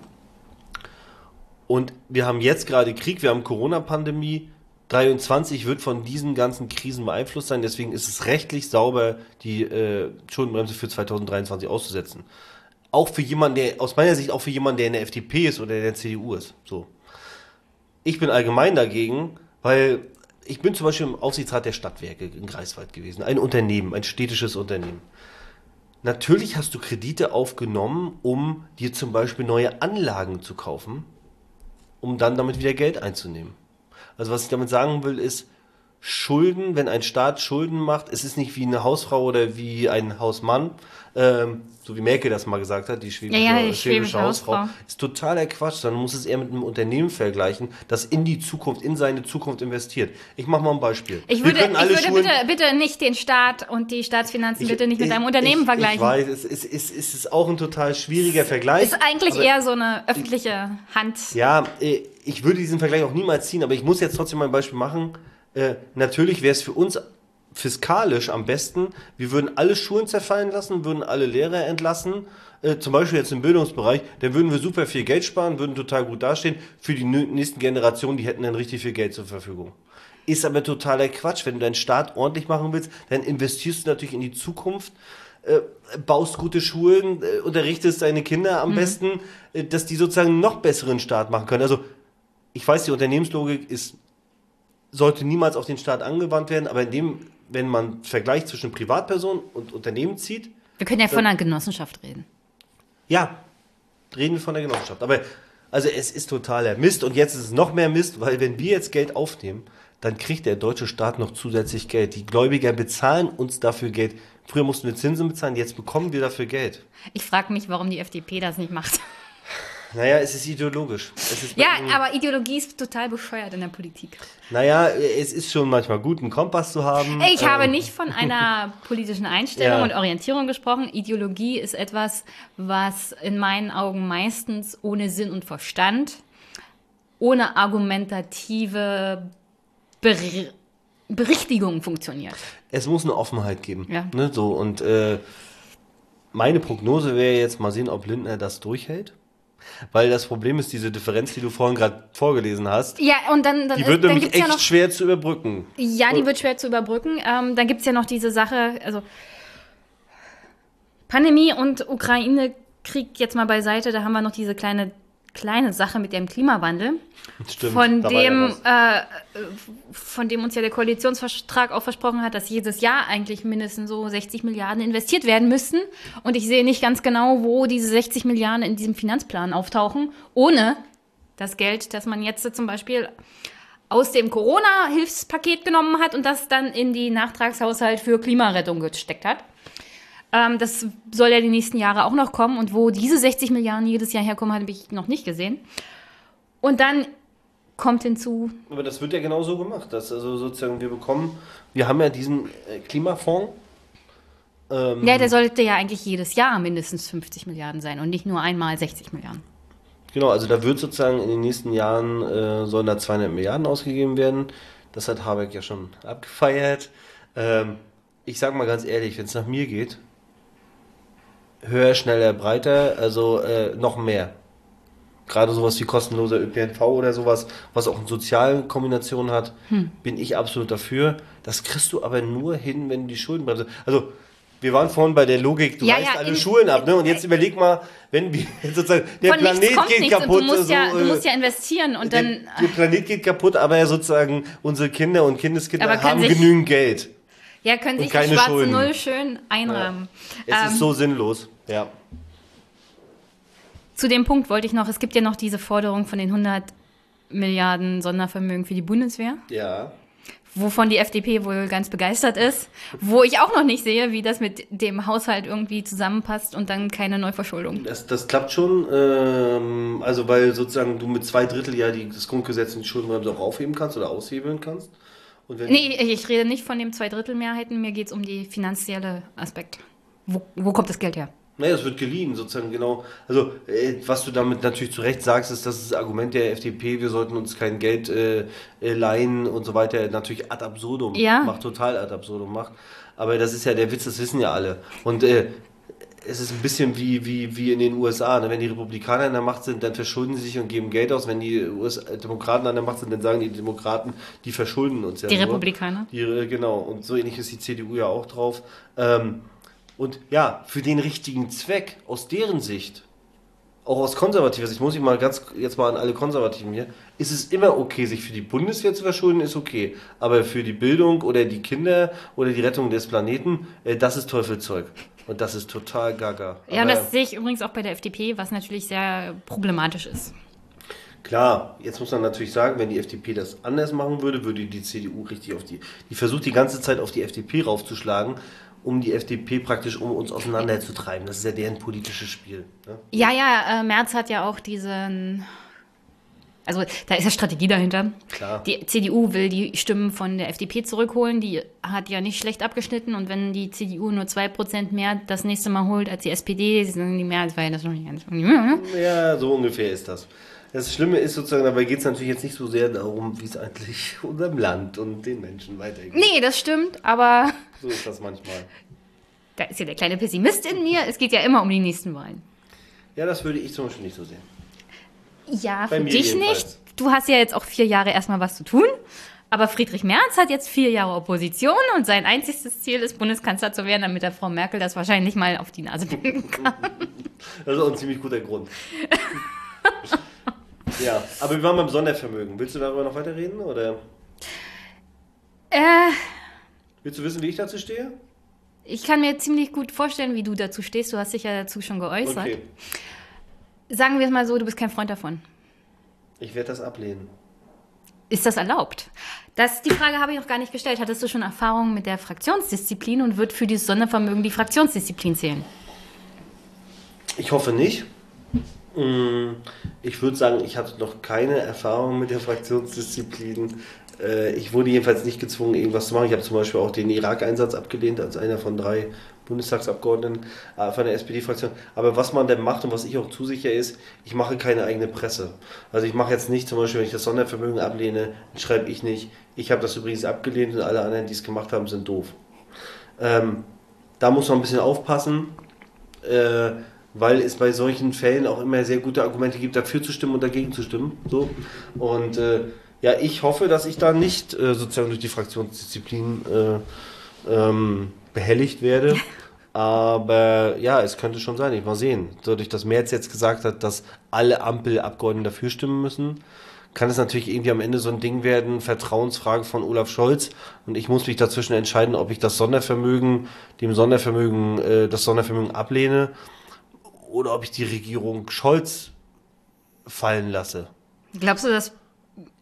Und wir haben jetzt gerade Krieg, wir haben Corona-Pandemie, 23 wird von diesen ganzen Krisen beeinflusst sein, deswegen ist es rechtlich sauber, die äh, Schuldenbremse für 2023 auszusetzen. Auch für jemanden, der, aus meiner Sicht auch für jemanden, der in der FDP ist oder in der CDU ist. So. Ich bin allgemein dagegen, weil ich bin zum Beispiel im Aufsichtsrat der Stadtwerke in Greifswald gewesen. Ein Unternehmen, ein städtisches Unternehmen. Natürlich hast du Kredite aufgenommen, um dir zum Beispiel neue Anlagen zu kaufen, um dann damit wieder Geld einzunehmen. Also was ich damit sagen will, ist, Schulden, wenn ein Staat Schulden macht, es ist nicht wie eine Hausfrau oder wie ein Hausmann, ähm, so wie Merkel das mal gesagt hat, die schwäbische, Ja, ja, die schwäbische Hausfrau, Hausfrau. ist totaler Quatsch, man muss es eher mit einem Unternehmen vergleichen, das in die Zukunft, in seine Zukunft investiert. Ich mache mal ein Beispiel. Ich würde, ich alle würde Schulen- bitte, bitte nicht den Staat und die Staatsfinanzen Ich- bitte nicht mit ich- einem Unternehmen ich, vergleichen. Ich weiß, es ist, es ist, es ist auch ein total schwieriger Vergleich. ist eigentlich eher so eine öffentliche Hand. Ja, äh, ich würde diesen Vergleich auch niemals ziehen, aber ich muss jetzt trotzdem mal ein Beispiel machen. Äh, Natürlich wäre es für uns fiskalisch am besten, wir würden alle Schulen zerfallen lassen, würden alle Lehrer entlassen, äh, zum Beispiel jetzt im Bildungsbereich, dann würden wir super viel Geld sparen, würden total gut dastehen. Für die nächsten Generationen, die hätten dann richtig viel Geld zur Verfügung. Ist aber totaler Quatsch. Wenn du deinen Staat ordentlich machen willst, dann investierst du natürlich in die Zukunft, äh, baust gute Schulen, äh, unterrichtest deine Kinder am besten, äh, dass die sozusagen einen noch besseren Staat machen können. Also ich weiß, die Unternehmenslogik ist, sollte niemals auf den Staat angewandt werden, aber in dem, wenn man Vergleich zwischen Privatperson und Unternehmen zieht, Wir können ja von einer Genossenschaft reden. ja, reden wir von der Genossenschaft. Aber also es ist totaler Mist und jetzt ist es noch mehr Mist, weil wenn wir jetzt Geld aufnehmen, dann kriegt der deutsche Staat noch zusätzlich Geld. Die Gläubiger bezahlen uns dafür Geld. Früher mussten wir Zinsen bezahlen, jetzt bekommen wir dafür Geld. Ich frage mich, warum die FDP das nicht macht. Naja, es ist ideologisch. Es ist Ja, aber Ideologie ist total bescheuert in der Politik. Naja, es ist schon manchmal gut, einen Kompass zu haben. Ich habe Ähm, nicht von einer politischen Einstellung Ja. und Orientierung gesprochen. Ideologie ist etwas, was in meinen Augen meistens ohne Sinn und Verstand, ohne argumentative Ber Berichtigung funktioniert. Es muss eine Offenheit geben. Ja. Ne, so, und äh, meine Prognose wäre jetzt mal sehen, ob Lindner das durchhält. Weil das Problem ist, diese Differenz, die du vorhin gerade vorgelesen hast, Ja, und dann, dann, die wird dann nämlich echt ja noch. schwer zu überbrücken. Ja, die wird schwer zu überbrücken. Ähm, dann gibt es ja noch diese Sache, also Pandemie und Ukraine-Krieg jetzt mal beiseite, da haben wir noch diese kleine, kleine Sache mit dem Klimawandel. Stimmt, von ja dem, äh, von dem uns ja der Koalitionsvertrag auch versprochen hat, dass jedes Jahr eigentlich mindestens so 60 Milliarden investiert werden müssten. Und ich sehe nicht ganz genau, wo diese 60 Milliarden in diesem Finanzplan auftauchen, ohne das Geld, das man jetzt zum Beispiel aus dem Corona-Hilfspaket genommen hat und das dann in die Nachtragshaushalt für Klimarettung gesteckt hat. Ähm, das soll ja die nächsten Jahre auch noch kommen. Und wo diese 60 Milliarden jedes Jahr herkommen, habe ich noch nicht gesehen. Und dann kommt hinzu, Aber das wird ja genau so gemacht. Dass also sozusagen wir bekommen, wir haben ja diesen äh, Klimafonds. Ähm, ja, der sollte ja eigentlich jedes Jahr mindestens 50 Milliarden sein und nicht nur einmal 60 Milliarden. Genau, also da wird sozusagen in den nächsten Jahren äh, sollen da 200 Milliarden ausgegeben werden. Das hat Habeck ja schon abgefeiert. Ähm, ich sag mal ganz ehrlich, wenn es nach mir geht, höher, schneller, breiter, also äh, noch mehr. Gerade sowas wie kostenloser ÖPNV oder sowas, was auch eine soziale Kombination hat, Hm. bin ich absolut dafür. Das kriegst du aber nur hin, wenn du die Schulden bremst. Also, wir waren vorhin bei der Logik, du Ja, reißt ja, alle in- Schulen ab, ne? Und jetzt überleg mal, wenn wir sozusagen, der Planet geht kaputt. du musst, ja, so, du äh, musst ja investieren und der, dann. der Planet geht kaputt, aber sozusagen unsere Kinder und Kindeskinder haben genügend Geld. Ja, können sich die schwarze Schulden. Null schön einrahmen. Es Ähm, ist so sinnlos. Ja. Zu dem Punkt wollte ich noch, es gibt ja noch diese Forderung von den 100 Milliarden Sondervermögen für die Bundeswehr, Ja. wovon die FDP wohl ganz begeistert ist, wo ich auch noch nicht sehe, wie das mit dem Haushalt irgendwie zusammenpasst und dann keine Neuverschuldung. Das, das klappt schon, ähm, also weil sozusagen du mit zwei Drittel ja die, das Grundgesetz und die Schuldenbremse auch aufheben kannst oder aushebeln kannst. Und Nee, ich rede nicht von den Zweidrittelmehrheiten, mir geht es um die finanzielle Aspekt. Wo, wo kommt das Geld her? Naja, es wird geliehen, sozusagen genau. Also, äh, was du damit natürlich zu Recht sagst, ist, dass das Argument der FDP, wir sollten uns kein Geld äh, äh, leihen und so weiter, natürlich ad absurdum Ja. macht, total ad absurdum macht. Aber das ist ja der Witz, das wissen ja alle. Und äh, es ist ein bisschen wie, wie, wie in den USA. Ne? Wenn die Republikaner an der Macht sind, dann verschulden sie sich und geben Geld aus. Wenn die US Demokraten an der Macht sind, dann sagen die Demokraten, die verschulden uns ja Die nur. Republikaner? Die, äh, genau, und so ähnlich ist die CDU ja auch drauf. Ähm, und ja, für den richtigen Zweck, aus deren Sicht, auch aus konservativer Sicht, muss ich mal ganz jetzt mal an alle Konservativen hier, ist es immer okay, sich für die Bundeswehr zu verschulden, ist okay. Aber für die Bildung oder die Kinder oder die Rettung des Planeten, äh, das ist Teufelzeug. Und das ist total gaga. Ja, Aber das sehe ich übrigens auch bei der FDP, was natürlich sehr problematisch ist. Klar, jetzt muss man natürlich sagen, wenn die FDP das anders machen würde, würde die CDU richtig auf die. Die versucht die ganze Zeit auf die FDP raufzuschlagen, um die FDP praktisch um uns auseinanderzutreiben. Das ist ja deren politisches Spiel. Ne? Ja, ja, äh, Merz hat ja auch diesen also da ist ja Strategie dahinter. Klar. Die CDU will die Stimmen von der FDP zurückholen. Die hat ja nicht schlecht abgeschnitten. Und wenn die CDU nur 2% mehr das nächste Mal holt als die SPD, sind die Mehrheitswahl das noch nicht ganz. Ne? Ja, so ungefähr ist das. Das Schlimme ist sozusagen, dabei geht es natürlich jetzt nicht so sehr darum, wie es eigentlich unserem Land und den Menschen weitergeht. Nee, das stimmt, aber. So ist das manchmal. Da ist ja der kleine Pessimist in mir. Es geht ja immer um die nächsten Wahlen. Ja, das würde ich zum Beispiel nicht so sehen. Ja, Bei für dich jedenfalls. nicht. Du hast ja jetzt auch vier Jahre erstmal was zu tun. Aber Friedrich Merz hat jetzt vier Jahre Opposition und sein einziges Ziel ist, Bundeskanzler zu werden, damit er Frau Merkel das wahrscheinlich mal auf die Nase binden kann. Das ist auch ein ziemlich guter Grund. ja, aber wir waren beim Sondervermögen. Willst du darüber noch weiterreden? Oder? Äh. Willst du wissen, wie ich dazu stehe? Ich kann mir ziemlich gut vorstellen, wie du dazu stehst. Du hast dich ja dazu schon geäußert. Okay. Sagen wir es mal so, du bist kein Freund davon. Ich werde das ablehnen. Ist das erlaubt? Das, die Frage habe ich noch gar nicht gestellt. Hattest du schon Erfahrungen mit der Fraktionsdisziplin und wird für dieses Sondervermögen die Fraktionsdisziplin zählen? Ich hoffe nicht. Mm, ich würde sagen, ich hatte noch keine Erfahrung mit der Fraktionsdisziplin. Äh, ich wurde jedenfalls nicht gezwungen, irgendwas zu machen. Ich habe zum Beispiel auch den Irak-Einsatz abgelehnt als einer von drei Bundestagsabgeordneten äh, von der SPD-Fraktion. Aber was man denn macht und was ich auch zusicher ist, ich mache keine eigene Presse. Also ich mache jetzt nicht zum Beispiel, wenn ich das Sondervermögen ablehne, schreibe ich nicht, ich habe das übrigens abgelehnt und alle anderen, die es gemacht haben, sind doof. Ähm, da muss man ein bisschen aufpassen, äh, weil es bei solchen Fällen auch immer sehr gute Argumente gibt, dafür zu stimmen und dagegen zu stimmen. So. Und äh, ja, ich hoffe, dass ich da nicht äh, sozusagen durch die Fraktionsdisziplin äh, ähm, behelligt werde. Aber ja, es könnte schon sein. Ich mal sehen. Dadurch, dass Merz jetzt gesagt hat, dass alle Ampelabgeordneten dafür stimmen müssen, kann es natürlich irgendwie am Ende so ein Ding werden, Vertrauensfrage von Olaf Scholz. Und ich muss mich dazwischen entscheiden, ob ich das Sondervermögen, dem Sondervermögen, äh, das Sondervermögen ablehne oder ob ich die Regierung Scholz fallen lasse. Glaubst du, das?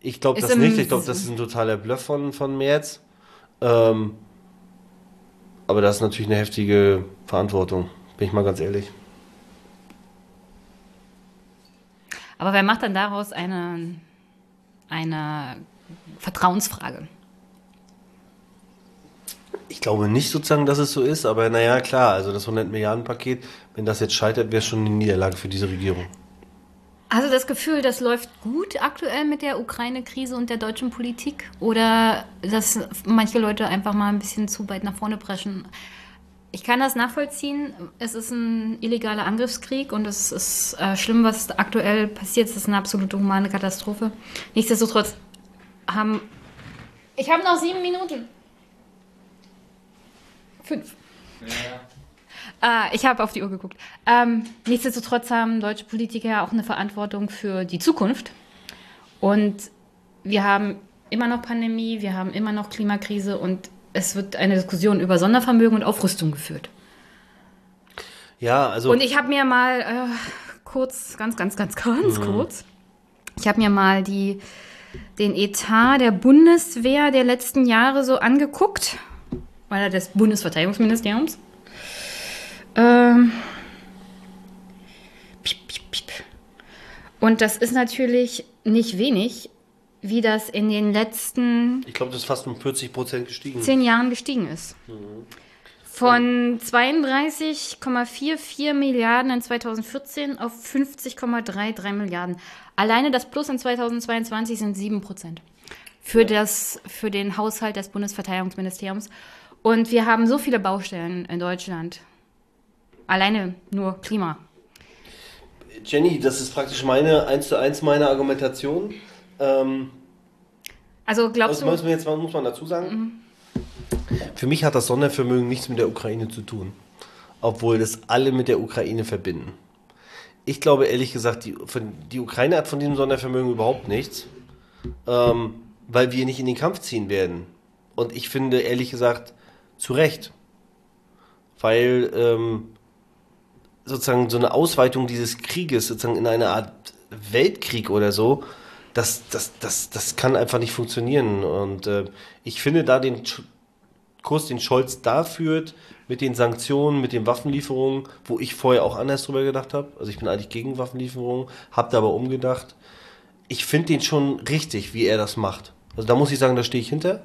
Ich glaube das nicht. Ich glaube, das ist ein totaler Bluff von, von Merz. Ähm, aber das ist natürlich eine heftige Verantwortung, bin ich mal ganz ehrlich. Aber wer macht dann daraus eine, eine Vertrauensfrage? Ich glaube nicht sozusagen, dass es so ist, aber naja, klar, also das 100 Milliarden Paket, wenn das jetzt scheitert, wäre es schon eine Niederlage für diese Regierung. Hast du das Gefühl, das läuft gut aktuell mit der Ukraine-Krise und der deutschen Politik? Oder dass manche Leute einfach mal ein bisschen zu weit nach vorne preschen? Ich kann das nachvollziehen. Es ist ein illegaler Angriffskrieg und es ist äh, schlimm, was aktuell passiert. Es ist eine absolute humane Katastrophe. Nichtsdestotrotz haben. Ich habe noch sieben Minuten. Fünf. Ja. Äh, ich habe auf die Uhr geguckt. Ähm, nichtsdestotrotz haben deutsche Politiker ja auch eine Verantwortung für die Zukunft. Und wir haben immer noch Pandemie, wir haben immer noch Klimakrise und es wird eine Diskussion über Sondervermögen und Aufrüstung geführt. Ja, also. Und ich habe mir mal äh, kurz, ganz, ganz, ganz, ganz mhm. kurz, ich habe mir mal die, den Etat der Bundeswehr der letzten Jahre so angeguckt, weil er des Bundesverteidigungsministeriums. Ähm, und das ist natürlich nicht wenig, wie das in den letzten. Ich glaube, das ist fast um 40 Prozent gestiegen. Zehn Jahren gestiegen ist. Mhm. Von 32,44 Milliarden in 2014 auf 50,33 Milliarden. Alleine das Plus in 2022 sind 7 Prozent. Für, ja. für den Haushalt des Bundesverteidigungsministeriums. Und wir haben so viele Baustellen in Deutschland. Alleine nur Klima. Jenny, das ist praktisch meine, eins zu eins meine Argumentation. Ähm, also glaubst du... Muss man jetzt muss man dazu sagen, mhm. für mich hat das Sondervermögen nichts mit der Ukraine zu tun. Obwohl das alle mit der Ukraine verbinden. Ich glaube ehrlich gesagt, die, die Ukraine hat von diesem Sondervermögen überhaupt nichts, ähm, weil wir nicht in den Kampf ziehen werden. Und ich finde ehrlich gesagt, zu Recht. Weil ähm, sozusagen so eine Ausweitung dieses Krieges sozusagen in eine Art Weltkrieg oder so, das, das, das, das kann einfach nicht funktionieren. Und äh, ich finde da den Kurs, den Scholz da führt, mit den Sanktionen, mit den Waffenlieferungen, wo ich vorher auch anders drüber gedacht habe. Also ich bin eigentlich gegen Waffenlieferungen, habe da aber umgedacht. Ich finde den schon richtig, wie er das macht. Also da muss ich sagen, da stehe ich hinter.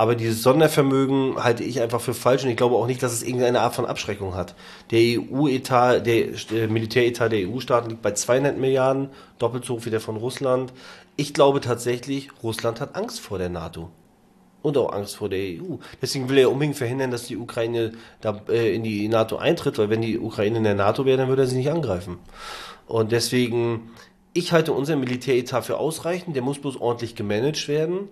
Aber dieses Sondervermögen halte ich einfach für falsch und ich glaube auch nicht, dass es irgendeine Art von Abschreckung hat. Der EU-Etat, der Militäretat der EU-Staaten liegt bei 200 Milliarden, doppelt so hoch wie der von Russland. Ich glaube tatsächlich, Russland hat Angst vor der NATO und auch Angst vor der EU. Deswegen will er unbedingt verhindern, dass die Ukraine da äh, in die NATO eintritt, weil wenn die Ukraine in der NATO wäre, dann würde er sie nicht angreifen. Und deswegen, ich halte unseren Militäretat für ausreichend, der muss bloß ordentlich gemanagt werden.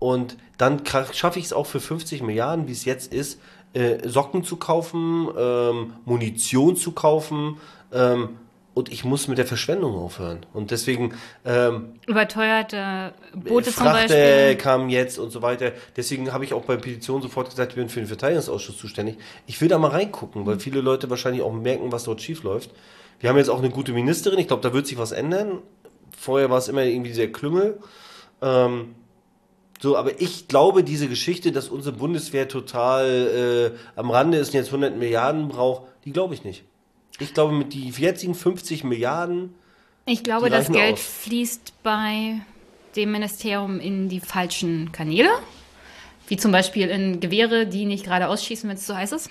Und dann schaffe ich es auch für 50 Milliarden, wie es jetzt ist, äh, Socken zu kaufen, ähm, Munition zu kaufen, ähm, und ich muss mit der Verschwendung aufhören. Und deswegen. Ähm, Überteuerte Boote zum Beispiel. kam jetzt und so weiter. Deswegen habe ich auch bei Petition sofort gesagt, ich bin für den Verteidigungsausschuss zuständig. Ich will da mal reingucken, weil viele Leute wahrscheinlich auch merken, was dort schief läuft. Wir haben jetzt auch eine gute Ministerin. Ich glaube, da wird sich was ändern. Vorher war es immer irgendwie sehr Klüngel. Ähm, so, aber ich glaube, diese Geschichte, dass unsere Bundeswehr total äh, am Rande ist und jetzt 100 Milliarden braucht, die glaube ich nicht. Ich glaube, mit den jetzigen 50 Milliarden. Ich glaube, das Geld aus. fließt bei dem Ministerium in die falschen Kanäle. Wie zum Beispiel in Gewehre, die nicht gerade ausschießen, wenn es zu heiß ist.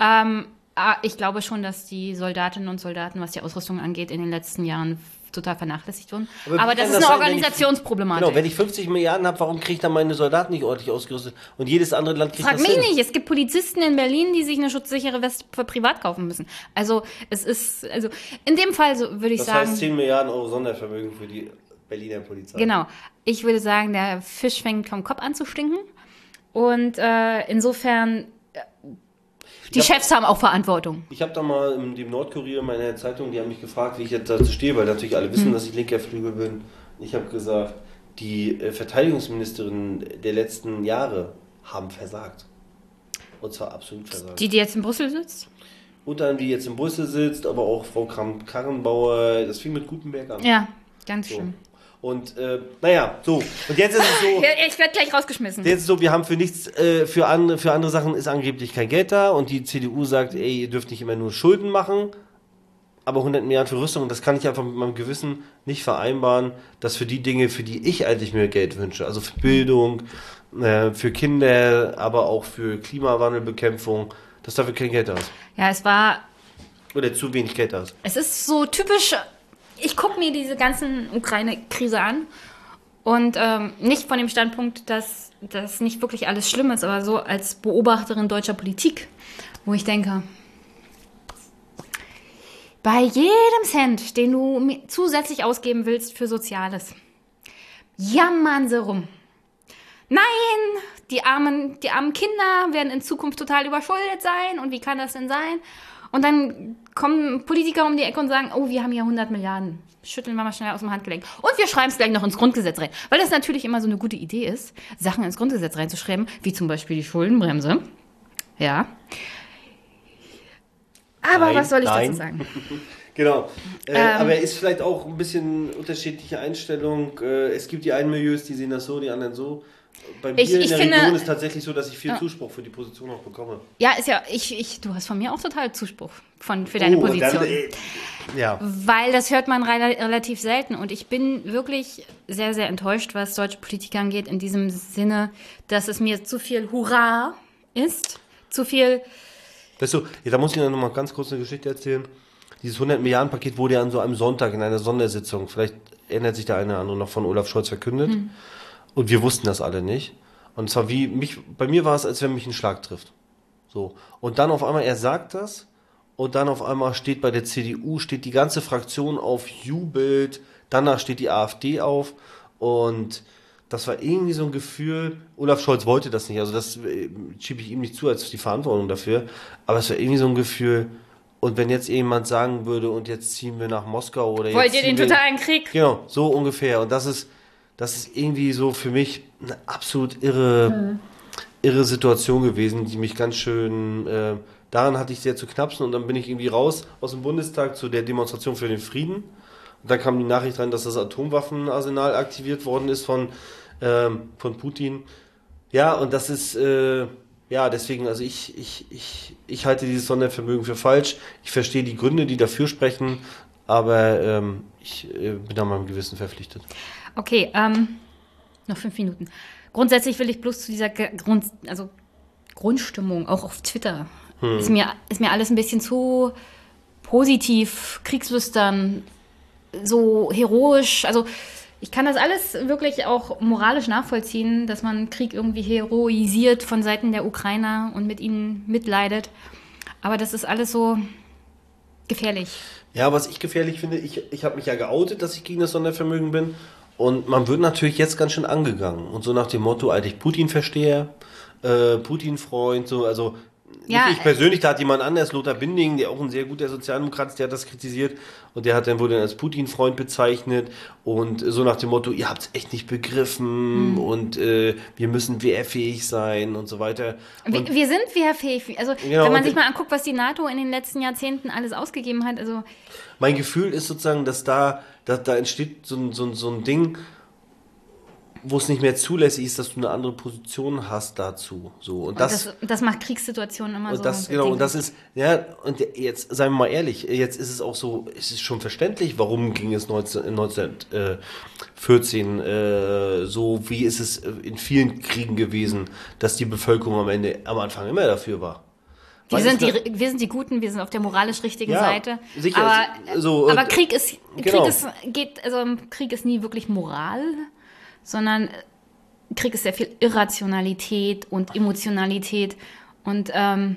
Ähm, ah, ich glaube schon, dass die Soldatinnen und Soldaten, was die Ausrüstung angeht, in den letzten Jahren total vernachlässigt wurden. Aber, Aber das ist eine Organisationsproblematik. Genau, wenn ich 50 Milliarden habe, warum kriege ich dann meine Soldaten nicht ordentlich ausgerüstet? Und jedes andere Land kriegt Frag das mich hin. nicht. Es gibt Polizisten in Berlin, die sich eine schutzsichere Weste privat kaufen müssen. Also es ist, also in dem Fall so würde ich das sagen. Das heißt 10 Milliarden Euro Sondervermögen für die Berliner Polizei. Genau. Ich würde sagen, der Fisch fängt vom Kopf an zu stinken. Und äh, insofern die hab, Chefs haben auch Verantwortung. Ich habe da mal in dem Nordkurier meiner Zeitung, die haben mich gefragt, wie ich jetzt dazu stehe, weil natürlich alle wissen, hm. dass ich linker Flügel bin. Ich habe gesagt, die äh, Verteidigungsministerin der letzten Jahre haben versagt. Und zwar absolut versagt. Die, die jetzt in Brüssel sitzt? Unter anderem, die jetzt in Brüssel sitzt, aber auch Frau Kramp-Karrenbauer. Das fing mit Gutenberg an. Ja, ganz so. schlimm. Und äh, naja, so. Und jetzt ist es so. ich werde gleich rausgeschmissen. Jetzt ist es so, wir haben für nichts, äh, für, andere, für andere Sachen ist angeblich kein Geld da und die CDU sagt, ey, ihr dürft nicht immer nur Schulden machen, aber 100 Milliarden für Rüstung, das kann ich einfach mit meinem Gewissen nicht vereinbaren, dass für die Dinge, für die ich eigentlich mir Geld wünsche, also für Bildung, äh, für Kinder, aber auch für Klimawandelbekämpfung, dass dafür kein Geld da ist. Ja, es war. Oder zu wenig Geld da ist. Es ist so typisch ich gucke mir diese ganzen Ukraine-Krise an und ähm, nicht von dem Standpunkt, dass das nicht wirklich alles schlimm ist, aber so als Beobachterin deutscher Politik, wo ich denke, bei jedem Cent, den du zusätzlich ausgeben willst für Soziales, jammern sie rum. Nein, die armen, die armen Kinder werden in Zukunft total überschuldet sein und wie kann das denn sein? Und dann kommen Politiker um die Ecke und sagen, oh, wir haben hier 100 Milliarden. Schütteln wir mal schnell aus dem Handgelenk. Und wir schreiben es gleich noch ins Grundgesetz rein. Weil das natürlich immer so eine gute Idee ist, Sachen ins Grundgesetz reinzuschreiben, wie zum Beispiel die Schuldenbremse. Ja. Aber nein, was soll ich nein. dazu sagen? genau. Äh, ähm, aber ist vielleicht auch ein bisschen unterschiedliche Einstellung. Äh, es gibt die einen Milieus, die sehen das so, die anderen so bei mir ich, in der finde, Region ist tatsächlich so, dass ich viel ja. Zuspruch für die Position auch bekomme. Ja, ist ja, ich, ich, du hast von mir auch total Zuspruch von, für deine oh, Position. Dann, äh, ja. Weil das hört man relativ selten und ich bin wirklich sehr, sehr enttäuscht, was deutsche Politik angeht, in diesem Sinne, dass es mir zu viel Hurra ist, zu viel. Weißt du, ja, da muss ich noch mal ganz kurz eine Geschichte erzählen. Dieses 100 Milliarden Paket wurde ja an so einem Sonntag in einer Sondersitzung, vielleicht erinnert sich der eine oder andere noch von Olaf Scholz verkündet. Mhm. Und wir wussten das alle nicht. Und zwar wie mich, bei mir war es, als wenn mich ein Schlag trifft. So. Und dann auf einmal, er sagt das, und dann auf einmal steht bei der CDU, steht die ganze Fraktion auf, jubelt, danach steht die AfD auf und das war irgendwie so ein Gefühl, Olaf Scholz wollte das nicht, also das äh, schiebe ich ihm nicht zu als die Verantwortung dafür, aber es war irgendwie so ein Gefühl, und wenn jetzt jemand sagen würde, und jetzt ziehen wir nach Moskau oder Wollt ihr den totalen Krieg? Genau, so ungefähr. Und das ist, das ist irgendwie so für mich eine absolut irre, mhm. irre Situation gewesen, die mich ganz schön, äh, daran hatte ich sehr zu knapsen und dann bin ich irgendwie raus aus dem Bundestag zu der Demonstration für den Frieden. Da kam die Nachricht rein, dass das Atomwaffenarsenal aktiviert worden ist von, ähm, von Putin. Ja, und das ist, äh, ja, deswegen, also ich, ich, ich, ich halte dieses Sondervermögen für falsch. Ich verstehe die Gründe, die dafür sprechen, aber ähm, ich äh, bin da meinem Gewissen verpflichtet. Okay, ähm, noch fünf Minuten. Grundsätzlich will ich bloß zu dieser Grund, also Grundstimmung, auch auf Twitter, hm. ist, mir, ist mir alles ein bisschen zu positiv, kriegslüstern, so heroisch. Also ich kann das alles wirklich auch moralisch nachvollziehen, dass man Krieg irgendwie heroisiert von Seiten der Ukrainer und mit ihnen mitleidet. Aber das ist alles so gefährlich. Ja, was ich gefährlich finde, ich, ich habe mich ja geoutet, dass ich gegen das Sondervermögen bin. Und man wird natürlich jetzt ganz schön angegangen. Und so nach dem Motto, eigentlich Putin-Versteher, äh, Putin-Freund, so, also ja, ich persönlich, da hat jemand anders, Lothar Binding, der auch ein sehr guter Sozialdemokrat ist, der hat das kritisiert und der hat dann wurde als Putin-Freund bezeichnet und so nach dem Motto, ihr habt es echt nicht begriffen mhm. und äh, wir müssen wehrfähig sein und so weiter. Und wir, wir sind wehrfähig. Also genau, wenn man sich mal anguckt, was die NATO in den letzten Jahrzehnten alles ausgegeben hat, also mein Gefühl ist sozusagen, dass da, dass da entsteht so, so, so ein Ding, wo es nicht mehr zulässig ist, dass du eine andere Position hast dazu. So und, und das, das, das, macht Kriegssituationen immer und so. Das, genau und das ist ja und jetzt seien wir mal ehrlich, jetzt ist es auch so, es ist schon verständlich, warum ging es 19, 1914 äh, so, wie ist es in vielen Kriegen gewesen, dass die Bevölkerung am Ende am Anfang immer dafür war. Wir sind, die, wir sind die Guten, wir sind auf der moralisch richtigen ja, Seite. Sicher, aber, so, aber Krieg ist, genau. Krieg ist, geht, also Krieg ist nie wirklich Moral sondern Krieg ist sehr viel Irrationalität und Emotionalität und ähm,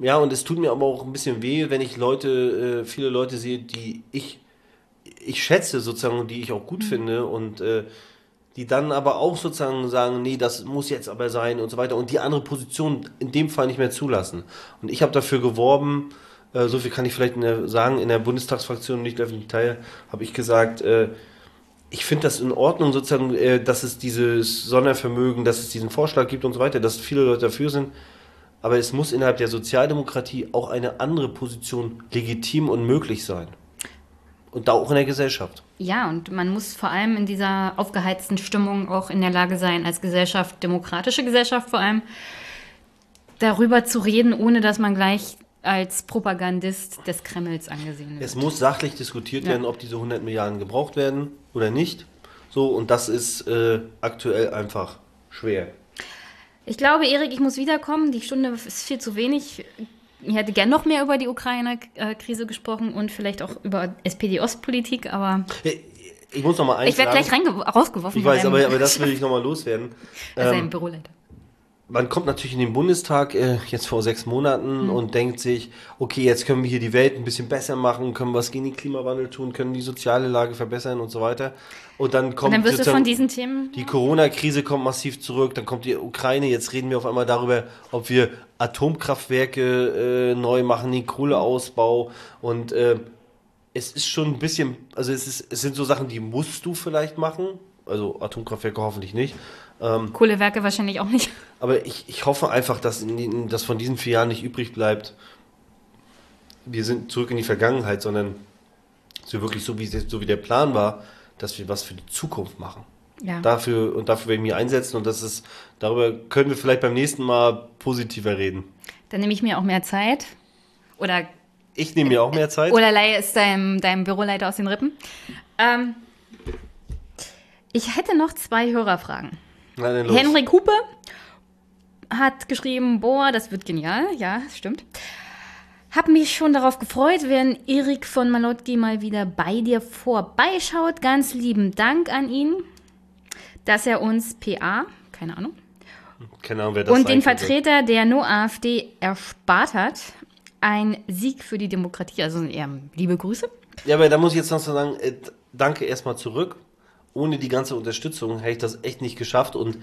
ja, und es tut mir aber auch ein bisschen weh, wenn ich Leute, äh, viele Leute sehe, die ich, ich schätze sozusagen, die ich auch gut mhm. finde und äh, die dann aber auch sozusagen sagen, nee, das muss jetzt aber sein und so weiter und die andere Position in dem Fall nicht mehr zulassen. Und ich habe dafür geworben, äh, so viel kann ich vielleicht in der, sagen, in der Bundestagsfraktion, nicht öffentlich teil, habe ich gesagt, äh, ich finde das in Ordnung, sozusagen, äh, dass es dieses Sondervermögen, dass es diesen Vorschlag gibt und so weiter, dass viele Leute dafür sind. Aber es muss innerhalb der Sozialdemokratie auch eine andere Position legitim und möglich sein. Und da auch in der Gesellschaft. Ja, und man muss vor allem in dieser aufgeheizten Stimmung auch in der Lage sein, als Gesellschaft, demokratische Gesellschaft vor allem, darüber zu reden, ohne dass man gleich als Propagandist des Kremls angesehen wird. Es muss sachlich diskutiert ja. werden, ob diese 100 Milliarden gebraucht werden oder nicht. So, und das ist äh, aktuell einfach schwer. Ich glaube, Erik, ich muss wiederkommen. Die Stunde ist viel zu wenig. Ich hätte gern noch mehr über die Ukraine-Krise gesprochen und vielleicht auch über SPD-Ostpolitik, aber. Ich muss noch mal eins Ich werde gleich rausgeworfen. Ich weiß, aber, aber das will ich noch mal loswerden. Das ist ähm, ein Büroleiter man kommt natürlich in den Bundestag äh, jetzt vor sechs Monaten mhm. und denkt sich, okay, jetzt können wir hier die Welt ein bisschen besser machen, können was gegen den Klimawandel tun, können die soziale Lage verbessern und so weiter. Und dann kommt und dann wirst du von diesen Themen die Corona-Krise kommt massiv zurück, dann kommt die Ukraine. Jetzt reden wir auf einmal darüber, ob wir Atomkraftwerke äh, neu machen, den Kohleausbau und äh, es ist schon ein bisschen, also es, ist, es sind so Sachen, die musst du vielleicht machen, also Atomkraftwerke hoffentlich nicht. Ähm, Kohlewerke wahrscheinlich auch nicht. Aber ich, ich hoffe einfach, dass, in, dass von diesen vier Jahren nicht übrig bleibt, wir sind zurück in die Vergangenheit, sondern so wirklich so wie, so wie der Plan war, dass wir was für die Zukunft machen. Ja. Dafür und dafür werden wir einsetzen und das ist, darüber können wir vielleicht beim nächsten Mal positiver reden. Dann nehme ich mir auch mehr Zeit. Oder ich nehme mir auch mehr Zeit. Oder leihe es deinem, deinem Büroleiter aus den Rippen. Ähm, ich hätte noch zwei Hörerfragen. Henrik Hupe hat geschrieben, boah, das wird genial. Ja, stimmt. Hab mich schon darauf gefreut, wenn Erik von Malotki mal wieder bei dir vorbeischaut. Ganz lieben Dank an ihn, dass er uns PA, keine Ahnung, keine Ahnung wer das und den Vertreter der No-AfD erspart hat. Ein Sieg für die Demokratie, also eher liebe Grüße. Ja, aber da muss ich jetzt noch sagen, äh, danke erstmal zurück ohne die ganze Unterstützung hätte ich das echt nicht geschafft und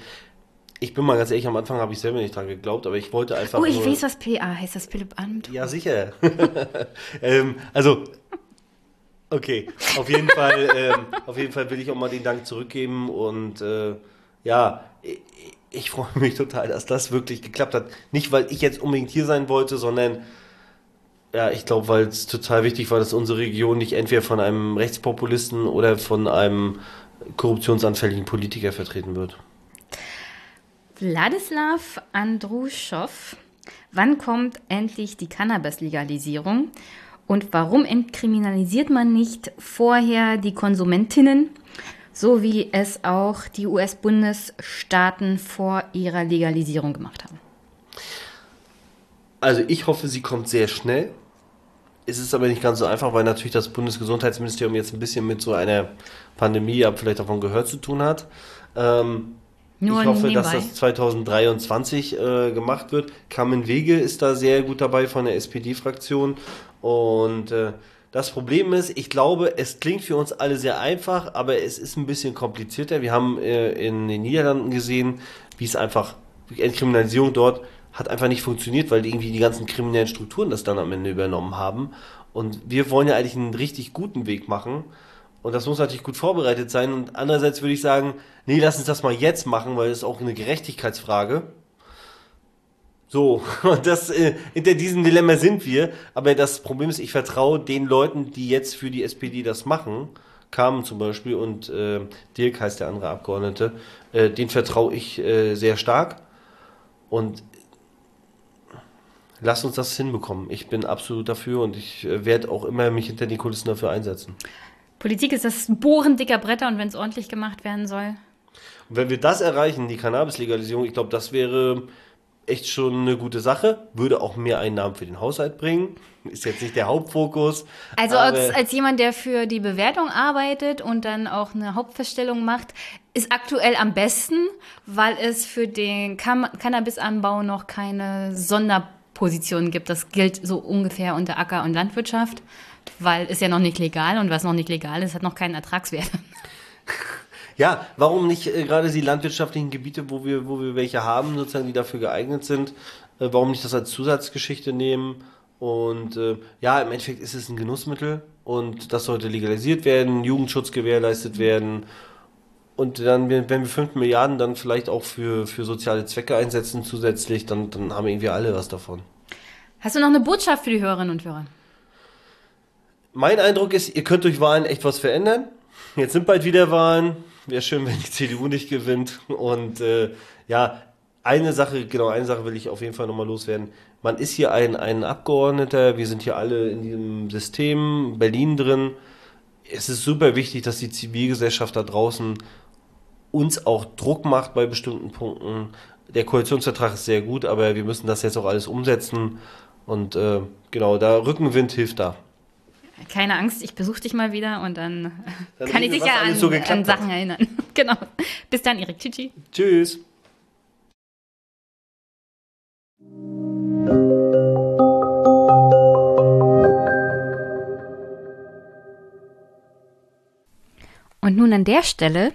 ich bin mal ganz ehrlich, am Anfang habe ich selber nicht dran geglaubt, aber ich wollte einfach. Oh, ich weiß, was PA heißt, das Philipp Amt. Ja, sicher. ähm, also, okay, auf jeden Fall, ähm, auf jeden Fall will ich auch mal den Dank zurückgeben und äh, ja, ich, ich freue mich total, dass das wirklich geklappt hat. Nicht, weil ich jetzt unbedingt hier sein wollte, sondern Ja, ich glaube, weil es total wichtig war, dass unsere Region nicht entweder von einem Rechtspopulisten oder von einem korruptionsanfälligen Politiker vertreten wird. Wladislav Andruschow, wann kommt endlich die Cannabis-Legalisierung? Und warum entkriminalisiert man nicht vorher die Konsumentinnen, so wie es auch die US-Bundesstaaten vor ihrer Legalisierung gemacht haben? Also ich hoffe, sie kommt sehr schnell. Es ist aber nicht ganz so einfach, weil natürlich das Bundesgesundheitsministerium jetzt ein bisschen mit so einer Pandemie, ab vielleicht davon gehört zu tun hat. Ähm, Nur ich hoffe, nebenbei. dass das 2023 äh, gemacht wird. Carmen Wege ist da sehr gut dabei von der SPD-Fraktion. Und äh, das Problem ist, ich glaube, es klingt für uns alle sehr einfach, aber es ist ein bisschen komplizierter. Wir haben äh, in den Niederlanden gesehen, wie es einfach, die Entkriminalisierung dort hat einfach nicht funktioniert, weil irgendwie die ganzen kriminellen Strukturen das dann am Ende übernommen haben. Und wir wollen ja eigentlich einen richtig guten Weg machen. Und das muss natürlich gut vorbereitet sein. Und andererseits würde ich sagen, nee, lass uns das mal jetzt machen, weil es auch eine Gerechtigkeitsfrage. So, und das, äh, hinter diesem Dilemma sind wir. Aber das Problem ist, ich vertraue den Leuten, die jetzt für die SPD das machen, kamen zum Beispiel und äh, Dirk heißt der andere Abgeordnete, äh, den vertraue ich äh, sehr stark. Und Lass uns das hinbekommen. Ich bin absolut dafür und ich äh, werde auch immer mich hinter die Kulissen dafür einsetzen. Politik ist das Bohren dicker Bretter und wenn es ordentlich gemacht werden soll. Und wenn wir das erreichen, die Cannabis-Legalisierung, ich glaube, das wäre echt schon eine gute Sache. Würde auch mehr Einnahmen für den Haushalt bringen. Ist jetzt nicht der Hauptfokus. Also als, als jemand, der für die Bewertung arbeitet und dann auch eine Hauptverstellung macht, ist aktuell am besten, weil es für den Cannabisanbau noch keine Sonder Positionen gibt. Das gilt so ungefähr unter Acker- und Landwirtschaft, weil es ja noch nicht legal und was noch nicht legal ist, hat noch keinen Ertragswert. Ja, warum nicht äh, gerade die landwirtschaftlichen Gebiete, wo wir, wo wir welche haben, sozusagen, die dafür geeignet sind, äh, warum nicht das als Zusatzgeschichte nehmen? Und äh, ja, im Endeffekt ist es ein Genussmittel und das sollte legalisiert werden, Jugendschutz gewährleistet werden und dann, wenn wir 5 Milliarden dann vielleicht auch für, für soziale Zwecke einsetzen zusätzlich, dann, dann haben irgendwie alle was davon. Hast du noch eine Botschaft für die Hörerinnen und Hörer? Mein Eindruck ist, ihr könnt durch Wahlen echt was verändern. Jetzt sind bald wieder Wahlen. Wäre schön, wenn die CDU nicht gewinnt. Und äh, ja, eine Sache, genau, eine Sache will ich auf jeden Fall nochmal loswerden. Man ist hier ein, ein Abgeordneter, wir sind hier alle in diesem System, Berlin drin. Es ist super wichtig, dass die Zivilgesellschaft da draußen uns auch Druck macht bei bestimmten Punkten. Der Koalitionsvertrag ist sehr gut, aber wir müssen das jetzt auch alles umsetzen. Und äh, genau, da Rückenwind hilft da. Keine Angst, ich besuche dich mal wieder und dann, dann kann ich dich ja an, so an Sachen erinnern. genau. Bis dann, Erik. Tschüssi. Tschüss. Und nun an der Stelle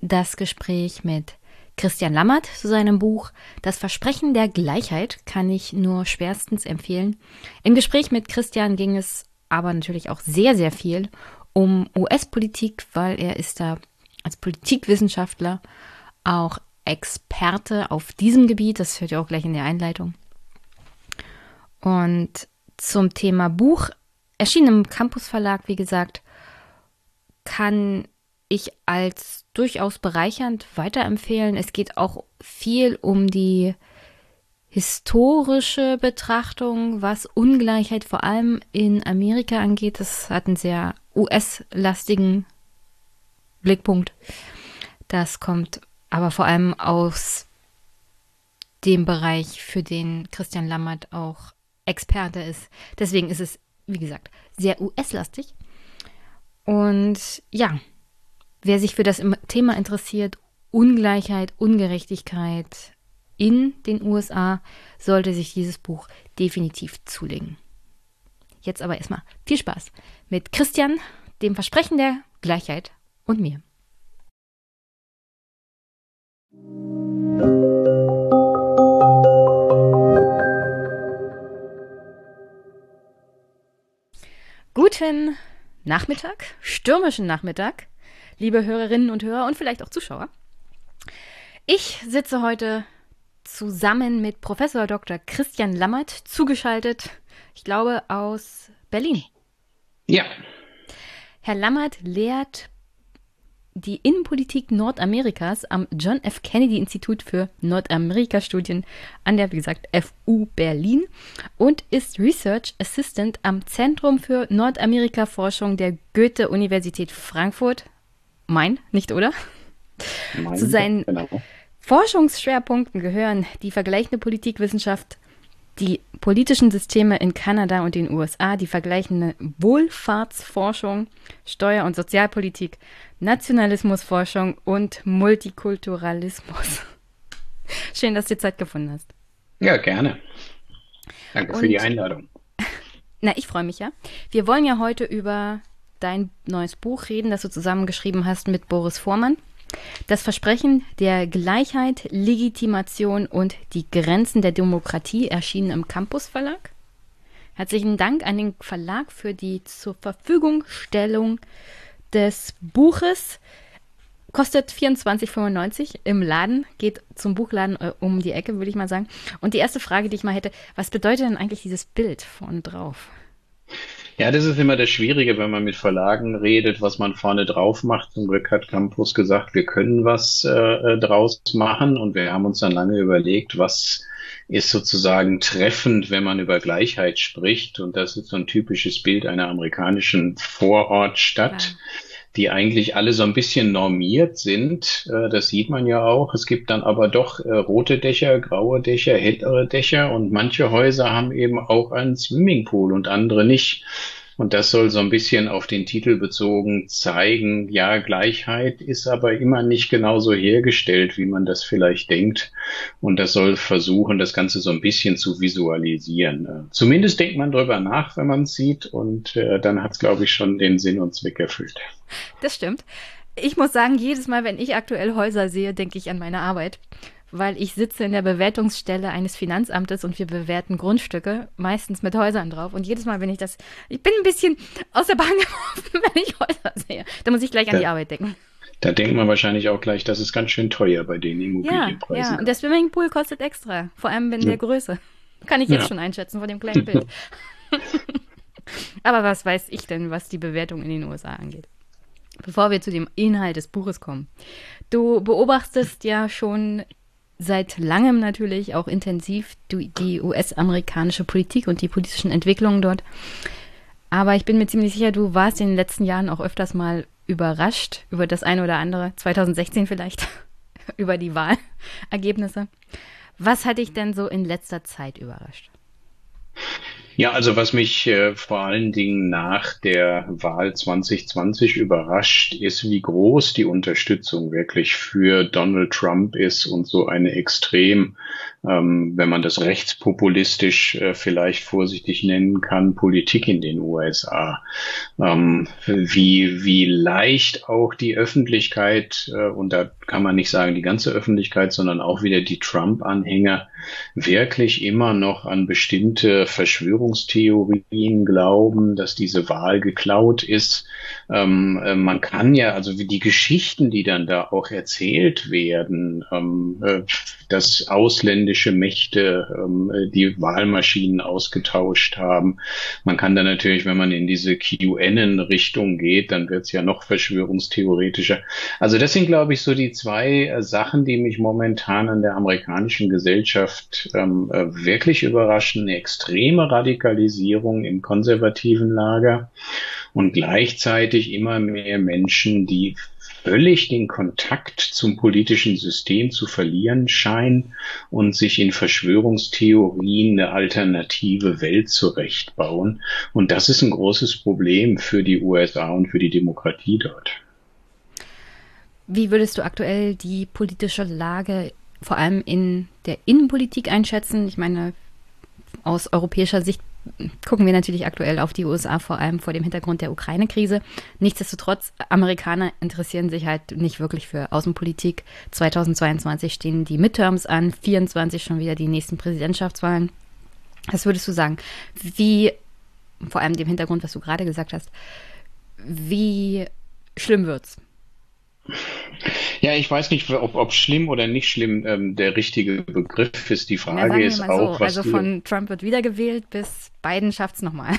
das Gespräch mit Christian Lammert zu seinem Buch Das Versprechen der Gleichheit kann ich nur schwerstens empfehlen. Im Gespräch mit Christian ging es aber natürlich auch sehr, sehr viel um US-Politik, weil er ist da als Politikwissenschaftler auch Experte auf diesem Gebiet. Das hört ihr auch gleich in der Einleitung. Und zum Thema Buch, erschienen im Campus Verlag, wie gesagt, kann ich als durchaus bereichernd weiterempfehlen. Es geht auch viel um die historische Betrachtung, was Ungleichheit vor allem in Amerika angeht. Das hat einen sehr US-lastigen Blickpunkt. Das kommt aber vor allem aus dem Bereich, für den Christian Lammert auch Experte ist. Deswegen ist es, wie gesagt, sehr US-lastig. Und ja, Wer sich für das Thema interessiert, Ungleichheit, Ungerechtigkeit in den USA, sollte sich dieses Buch definitiv zulegen. Jetzt aber erstmal viel Spaß mit Christian, dem Versprechen der Gleichheit und mir. Guten Nachmittag, stürmischen Nachmittag liebe Hörerinnen und Hörer und vielleicht auch Zuschauer. Ich sitze heute zusammen mit Professor Dr. Christian Lammert zugeschaltet ich glaube, aus Berlin. Ja. Herr Lammert lehrt die Innenpolitik Nordamerikas am John F. Kennedy Institut für Nordamerika-Studien an der, wie gesagt, FU Berlin und ist Research Assistant am Zentrum für Nordamerika-Forschung der Goethe-Universität Frankfurt. Mein, nicht oder? Mein, Zu seinen genau. Forschungsschwerpunkten gehören die vergleichende Politikwissenschaft, die politischen Systeme in Kanada und den USA, die vergleichende Wohlfahrtsforschung, Steuer- und Sozialpolitik, Nationalismusforschung und Multikulturalismus. Schön, dass du Zeit gefunden hast. Ja, gerne. Danke und, für die Einladung. Na, ich freue mich ja. Wir wollen ja heute über dein neues Buch reden, das du zusammengeschrieben hast mit Boris Vormann. Das Versprechen der Gleichheit, Legitimation und die Grenzen der Demokratie erschienen im Campus Verlag. Herzlichen Dank an den Verlag für die zur Verfügungstellung des Buches. Kostet 24,95 im Laden, geht zum Buchladen äh, um die Ecke, würde ich mal sagen. Und die erste Frage, die ich mal hätte, was bedeutet denn eigentlich dieses Bild vorne drauf? Ja, das ist immer das Schwierige, wenn man mit Verlagen redet, was man vorne drauf macht. Zum Glück hat Campus gesagt, wir können was äh, äh, draus machen und wir haben uns dann lange überlegt, was ist sozusagen treffend, wenn man über Gleichheit spricht. Und das ist so ein typisches Bild einer amerikanischen Vorortstadt. Ja die eigentlich alle so ein bisschen normiert sind. Äh, das sieht man ja auch. Es gibt dann aber doch äh, rote Dächer, graue Dächer, hellere Dächer und manche Häuser haben eben auch einen Swimmingpool und andere nicht. Und das soll so ein bisschen auf den Titel bezogen zeigen, ja, Gleichheit ist aber immer nicht genauso hergestellt, wie man das vielleicht denkt. Und das soll versuchen, das Ganze so ein bisschen zu visualisieren. Äh, zumindest denkt man drüber nach, wenn man es sieht. Und äh, dann hat es, glaube ich, schon den Sinn und Zweck erfüllt. Das stimmt. Ich muss sagen, jedes Mal, wenn ich aktuell Häuser sehe, denke ich an meine Arbeit weil ich sitze in der Bewertungsstelle eines Finanzamtes und wir bewerten Grundstücke, meistens mit Häusern drauf. Und jedes Mal, wenn ich das, ich bin ein bisschen aus der Bahn geworfen, wenn ich Häuser sehe. Da muss ich gleich an ja. die Arbeit denken. Da denkt man wahrscheinlich auch gleich, das ist ganz schön teuer bei den Immobilienpreisen. Ja, ja. und der Swimmingpool kostet extra, vor allem in ja. der Größe. Kann ich jetzt ja. schon einschätzen von dem kleinen Bild. Aber was weiß ich denn, was die Bewertung in den USA angeht? Bevor wir zu dem Inhalt des Buches kommen. Du beobachtest ja schon seit langem natürlich auch intensiv die US-amerikanische Politik und die politischen Entwicklungen dort. Aber ich bin mir ziemlich sicher, du warst in den letzten Jahren auch öfters mal überrascht über das eine oder andere, 2016 vielleicht, über die Wahlergebnisse. Was hat dich denn so in letzter Zeit überrascht? Ja, also was mich äh, vor allen Dingen nach der Wahl 2020 überrascht, ist, wie groß die Unterstützung wirklich für Donald Trump ist und so eine extrem ähm, wenn man das rechtspopulistisch äh, vielleicht vorsichtig nennen kann, Politik in den USA. Ähm, wie, wie leicht auch die Öffentlichkeit, äh, und da kann man nicht sagen die ganze Öffentlichkeit, sondern auch wieder die Trump-Anhänger wirklich immer noch an bestimmte Verschwörungstheorien glauben, dass diese Wahl geklaut ist. Ähm, äh, man kann ja, also wie die Geschichten, die dann da auch erzählt werden, ähm, äh, dass ausländische ausländische Mächte ähm, die Wahlmaschinen ausgetauscht haben. Man kann dann natürlich, wenn man in diese QAnon-Richtung geht, dann wird es ja noch verschwörungstheoretischer. Also das sind, glaube ich, so die zwei äh, Sachen, die mich momentan an der amerikanischen Gesellschaft ähm, äh, wirklich überraschen. Eine extreme Radikalisierung im konservativen Lager und gleichzeitig immer mehr Menschen, die völlig den Kontakt zum politischen System zu verlieren scheinen und sich in Verschwörungstheorien eine alternative Welt zurechtbauen. Und das ist ein großes Problem für die USA und für die Demokratie dort. Wie würdest du aktuell die politische Lage vor allem in der Innenpolitik einschätzen? Ich meine, aus europäischer Sicht gucken wir natürlich aktuell auf die USA, vor allem vor dem Hintergrund der Ukraine-Krise. Nichtsdestotrotz, Amerikaner interessieren sich halt nicht wirklich für Außenpolitik. 2022 stehen die Midterms an, 2024 schon wieder die nächsten Präsidentschaftswahlen. Was würdest du sagen? Wie, vor allem dem Hintergrund, was du gerade gesagt hast, wie schlimm wird's? Ja, ich weiß nicht, ob, ob schlimm oder nicht schlimm ähm, der richtige Begriff ist. Die Frage ja, ist auch, so. was also von Trump wird wiedergewählt bis Biden schafft es nochmal.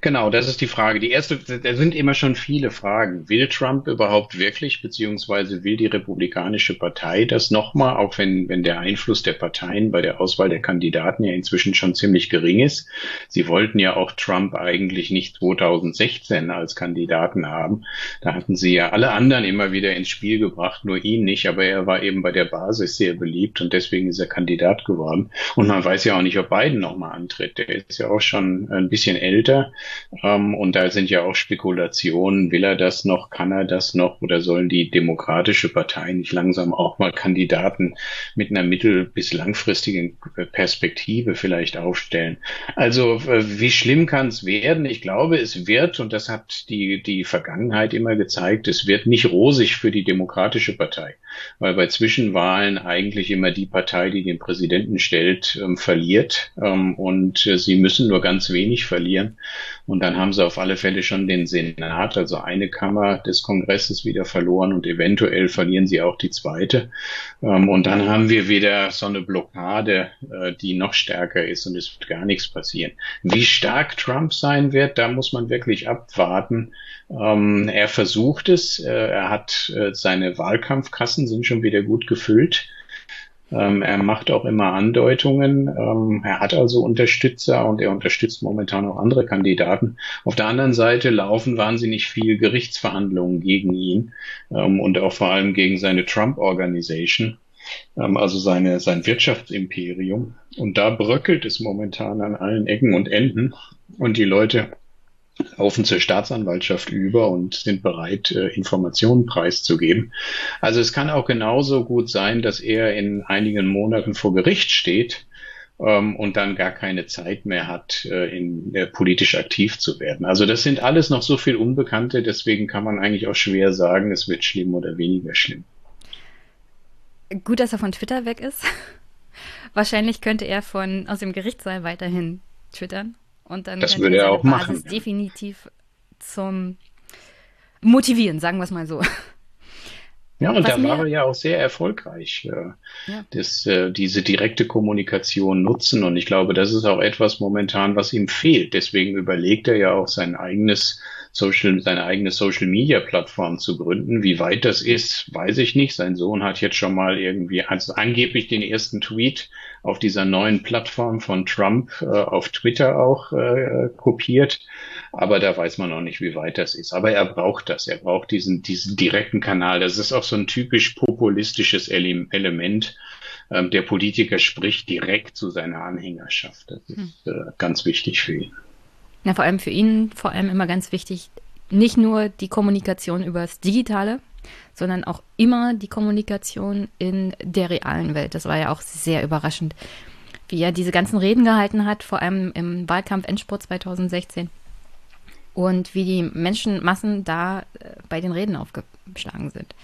Genau, das ist die Frage. Die erste, da sind immer schon viele Fragen. Will Trump überhaupt wirklich, beziehungsweise will die Republikanische Partei das nochmal, auch wenn, wenn der Einfluss der Parteien bei der Auswahl der Kandidaten ja inzwischen schon ziemlich gering ist. Sie wollten ja auch Trump eigentlich nicht 2016 als Kandidaten haben. Da hatten sie ja alle anderen immer wieder ins Spiel gebracht, nur ihn nicht, aber er war eben bei der Basis sehr beliebt und deswegen ist er Kandidat geworden. Und man weiß ja auch nicht, ob Biden nochmal antritt. Der ist ja auch schon ein bisschen älter. Ähm, und da sind ja auch Spekulationen, will er das noch, kann er das noch oder sollen die Demokratische Partei nicht langsam auch mal Kandidaten mit einer mittel- bis langfristigen Perspektive vielleicht aufstellen? Also äh, wie schlimm kann es werden? Ich glaube, es wird, und das hat die, die Vergangenheit immer gezeigt, es wird nicht rosig für die Demokratische Partei, weil bei Zwischenwahlen eigentlich immer die Partei, die den Präsidenten stellt, ähm, verliert ähm, und äh, sie müssen nur ganz wenig verlieren. Und dann haben sie auf alle Fälle schon den Senat, also eine Kammer des Kongresses wieder verloren und eventuell verlieren sie auch die zweite. Ähm, und dann haben wir wieder so eine Blockade, äh, die noch stärker ist und es wird gar nichts passieren. Wie stark Trump sein wird, da muss man wirklich abwarten. Ähm, er versucht es, äh, er hat äh, seine Wahlkampfkassen sind schon wieder gut gefüllt. Ähm, er macht auch immer Andeutungen. Ähm, er hat also Unterstützer und er unterstützt momentan auch andere Kandidaten. Auf der anderen Seite laufen wahnsinnig viel Gerichtsverhandlungen gegen ihn ähm, und auch vor allem gegen seine Trump Organization ähm, also seine, sein Wirtschaftsimperium. Und da bröckelt es momentan an allen Ecken und Enden. Und die Leute laufen zur Staatsanwaltschaft über und sind bereit, äh, Informationen preiszugeben. Also es kann auch genauso gut sein, dass er in einigen Monaten vor Gericht steht ähm, und dann gar keine Zeit mehr hat, äh, in, äh, politisch aktiv zu werden. Also das sind alles noch so viel Unbekannte, deswegen kann man eigentlich auch schwer sagen, es wird schlimm oder weniger schlimm. Gut, dass er von Twitter weg ist. Wahrscheinlich könnte er von aus dem Gerichtssaal weiterhin twittern. Und dann das würde er auch Basis machen. definitiv zum Motivieren, sagen wir es mal so. Ja, und Was da war er ja auch sehr erfolgreich, äh, ja. das, äh, diese direkte Kommunikation nutzen. Und ich glaube, das ist auch etwas momentan, was ihm fehlt. Deswegen überlegt er ja auch sein eigenes Social, seine eigene Social Media Plattform zu gründen. Wie weit das ist, weiß ich nicht. Sein Sohn hat jetzt schon mal irgendwie, also angeblich den ersten Tweet auf dieser neuen Plattform von Trump äh, auf Twitter auch äh, kopiert. Aber da weiß man noch nicht, wie weit das ist. Aber er braucht das. Er braucht diesen, diesen direkten Kanal. Das ist auch so ein typisch populistisches Ele Element. Ähm, der Politiker spricht direkt zu seiner Anhängerschaft. Das ist hm. äh, ganz wichtig für ihn. Ja, vor allem für ihn, vor allem immer ganz wichtig, nicht nur die Kommunikation übers Digitale, sondern auch immer die Kommunikation in der realen Welt. Das war ja auch sehr überraschend, wie er diese ganzen Reden gehalten hat, vor allem im Wahlkampf Endspurt 2016. Und wie die Menschenmassen da äh, bei den Reden aufgeschlagen sind.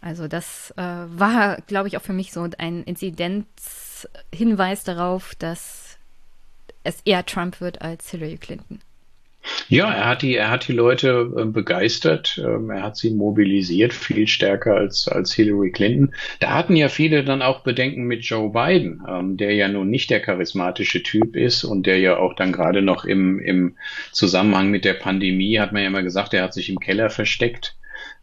Also das äh, war, glaube ich, auch für mich so ein Inzidenzhinweis darauf, dass es eher Trump wird als Hillary Clinton. Ja, er hat die, er hat die Leute äh, begeistert. Ähm, er hat sie mobilisiert, viel stärker als, als Hillary Clinton. Da hatten ja viele dann auch Bedenken mit Joe Biden, ähm, der ja nun nicht der charismatische Typ ist und der ja auch dann gerade noch im, im Zusammenhang mit der Pandemie hat man ja immer gesagt, er hat sich im Keller versteckt.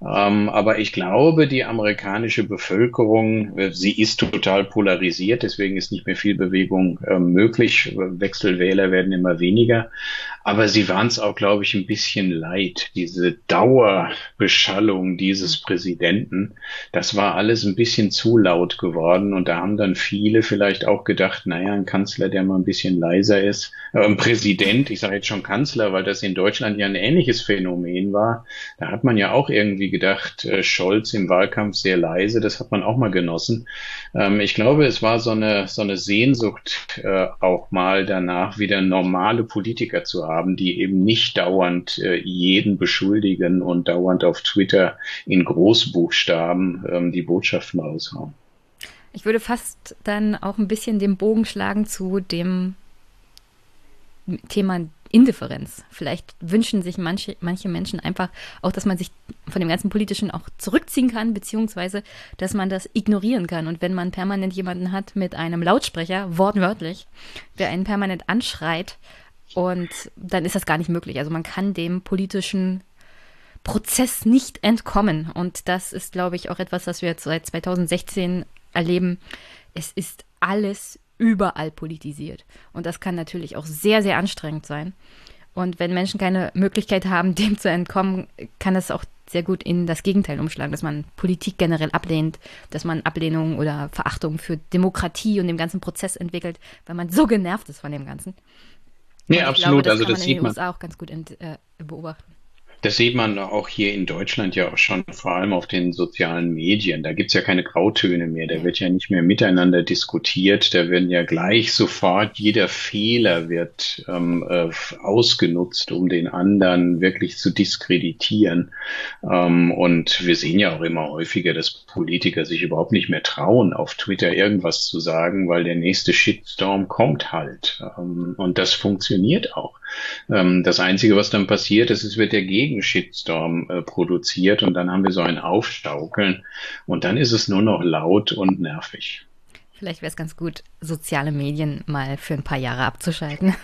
Ähm, aber ich glaube, die amerikanische Bevölkerung, äh, sie ist total polarisiert, deswegen ist nicht mehr viel Bewegung äh, möglich. Wechselwähler werden immer weniger. Aber sie waren es auch, glaube ich, ein bisschen leid. Diese Dauerbeschallung dieses Präsidenten, das war alles ein bisschen zu laut geworden. Und da haben dann viele vielleicht auch gedacht, naja, ein Kanzler, der mal ein bisschen leiser ist, äh, ein Präsident, ich sage jetzt schon Kanzler, weil das in Deutschland ja ein ähnliches Phänomen war. Da hat man ja auch irgendwie gedacht, äh, Scholz im Wahlkampf sehr leise, das hat man auch mal genossen. Ähm, ich glaube, es war so eine, so eine Sehnsucht äh, auch mal danach, wieder normale Politiker zu haben, die eben nicht dauernd äh, jeden beschuldigen und dauernd auf Twitter in Großbuchstaben ähm, die Botschaften raushauen. Ich würde fast dann auch ein bisschen den Bogen schlagen zu dem Thema Indifferenz. Vielleicht wünschen sich manche, manche Menschen einfach auch, dass man sich von dem ganzen Politischen auch zurückziehen kann, beziehungsweise, dass man das ignorieren kann. Und wenn man permanent jemanden hat mit einem Lautsprecher, wortwörtlich, der einen permanent anschreit, und dann ist das gar nicht möglich. Also man kann dem politischen Prozess nicht entkommen. Und das ist, glaube ich, auch etwas, was wir jetzt seit 2016 erleben. Es ist alles überall politisiert. Und das kann natürlich auch sehr, sehr anstrengend sein. Und wenn Menschen keine Möglichkeit haben, dem zu entkommen, kann es auch sehr gut in das Gegenteil umschlagen, dass man Politik generell ablehnt, dass man Ablehnung oder Verachtung für Demokratie und den ganzen Prozess entwickelt, weil man so genervt ist von dem Ganzen. Ja, absolut. Glaube, das also kann das man in sieht den man. USA auch ganz gut äh, beobachten. Das sieht man auch hier in Deutschland ja auch schon, vor allem auf den sozialen Medien. Da gibt's ja keine Grautöne mehr. Da wird ja nicht mehr miteinander diskutiert. Da werden ja gleich sofort, jeder Fehler wird ähm, äh, ausgenutzt, um den anderen wirklich zu diskreditieren. Ähm, und wir sehen ja auch immer häufiger, dass Politiker sich überhaupt nicht mehr trauen, auf Twitter irgendwas zu sagen, weil der nächste Shitstorm kommt halt. Ähm, und das funktioniert auch. Ähm, das Einzige, was dann passiert ist, es wird der Gegenshitstorm äh, produziert und dann haben wir so ein Aufstaukeln und dann ist es nur noch laut und nervig. Vielleicht wäre es ganz gut, soziale Medien mal für ein paar Jahre abzuschalten.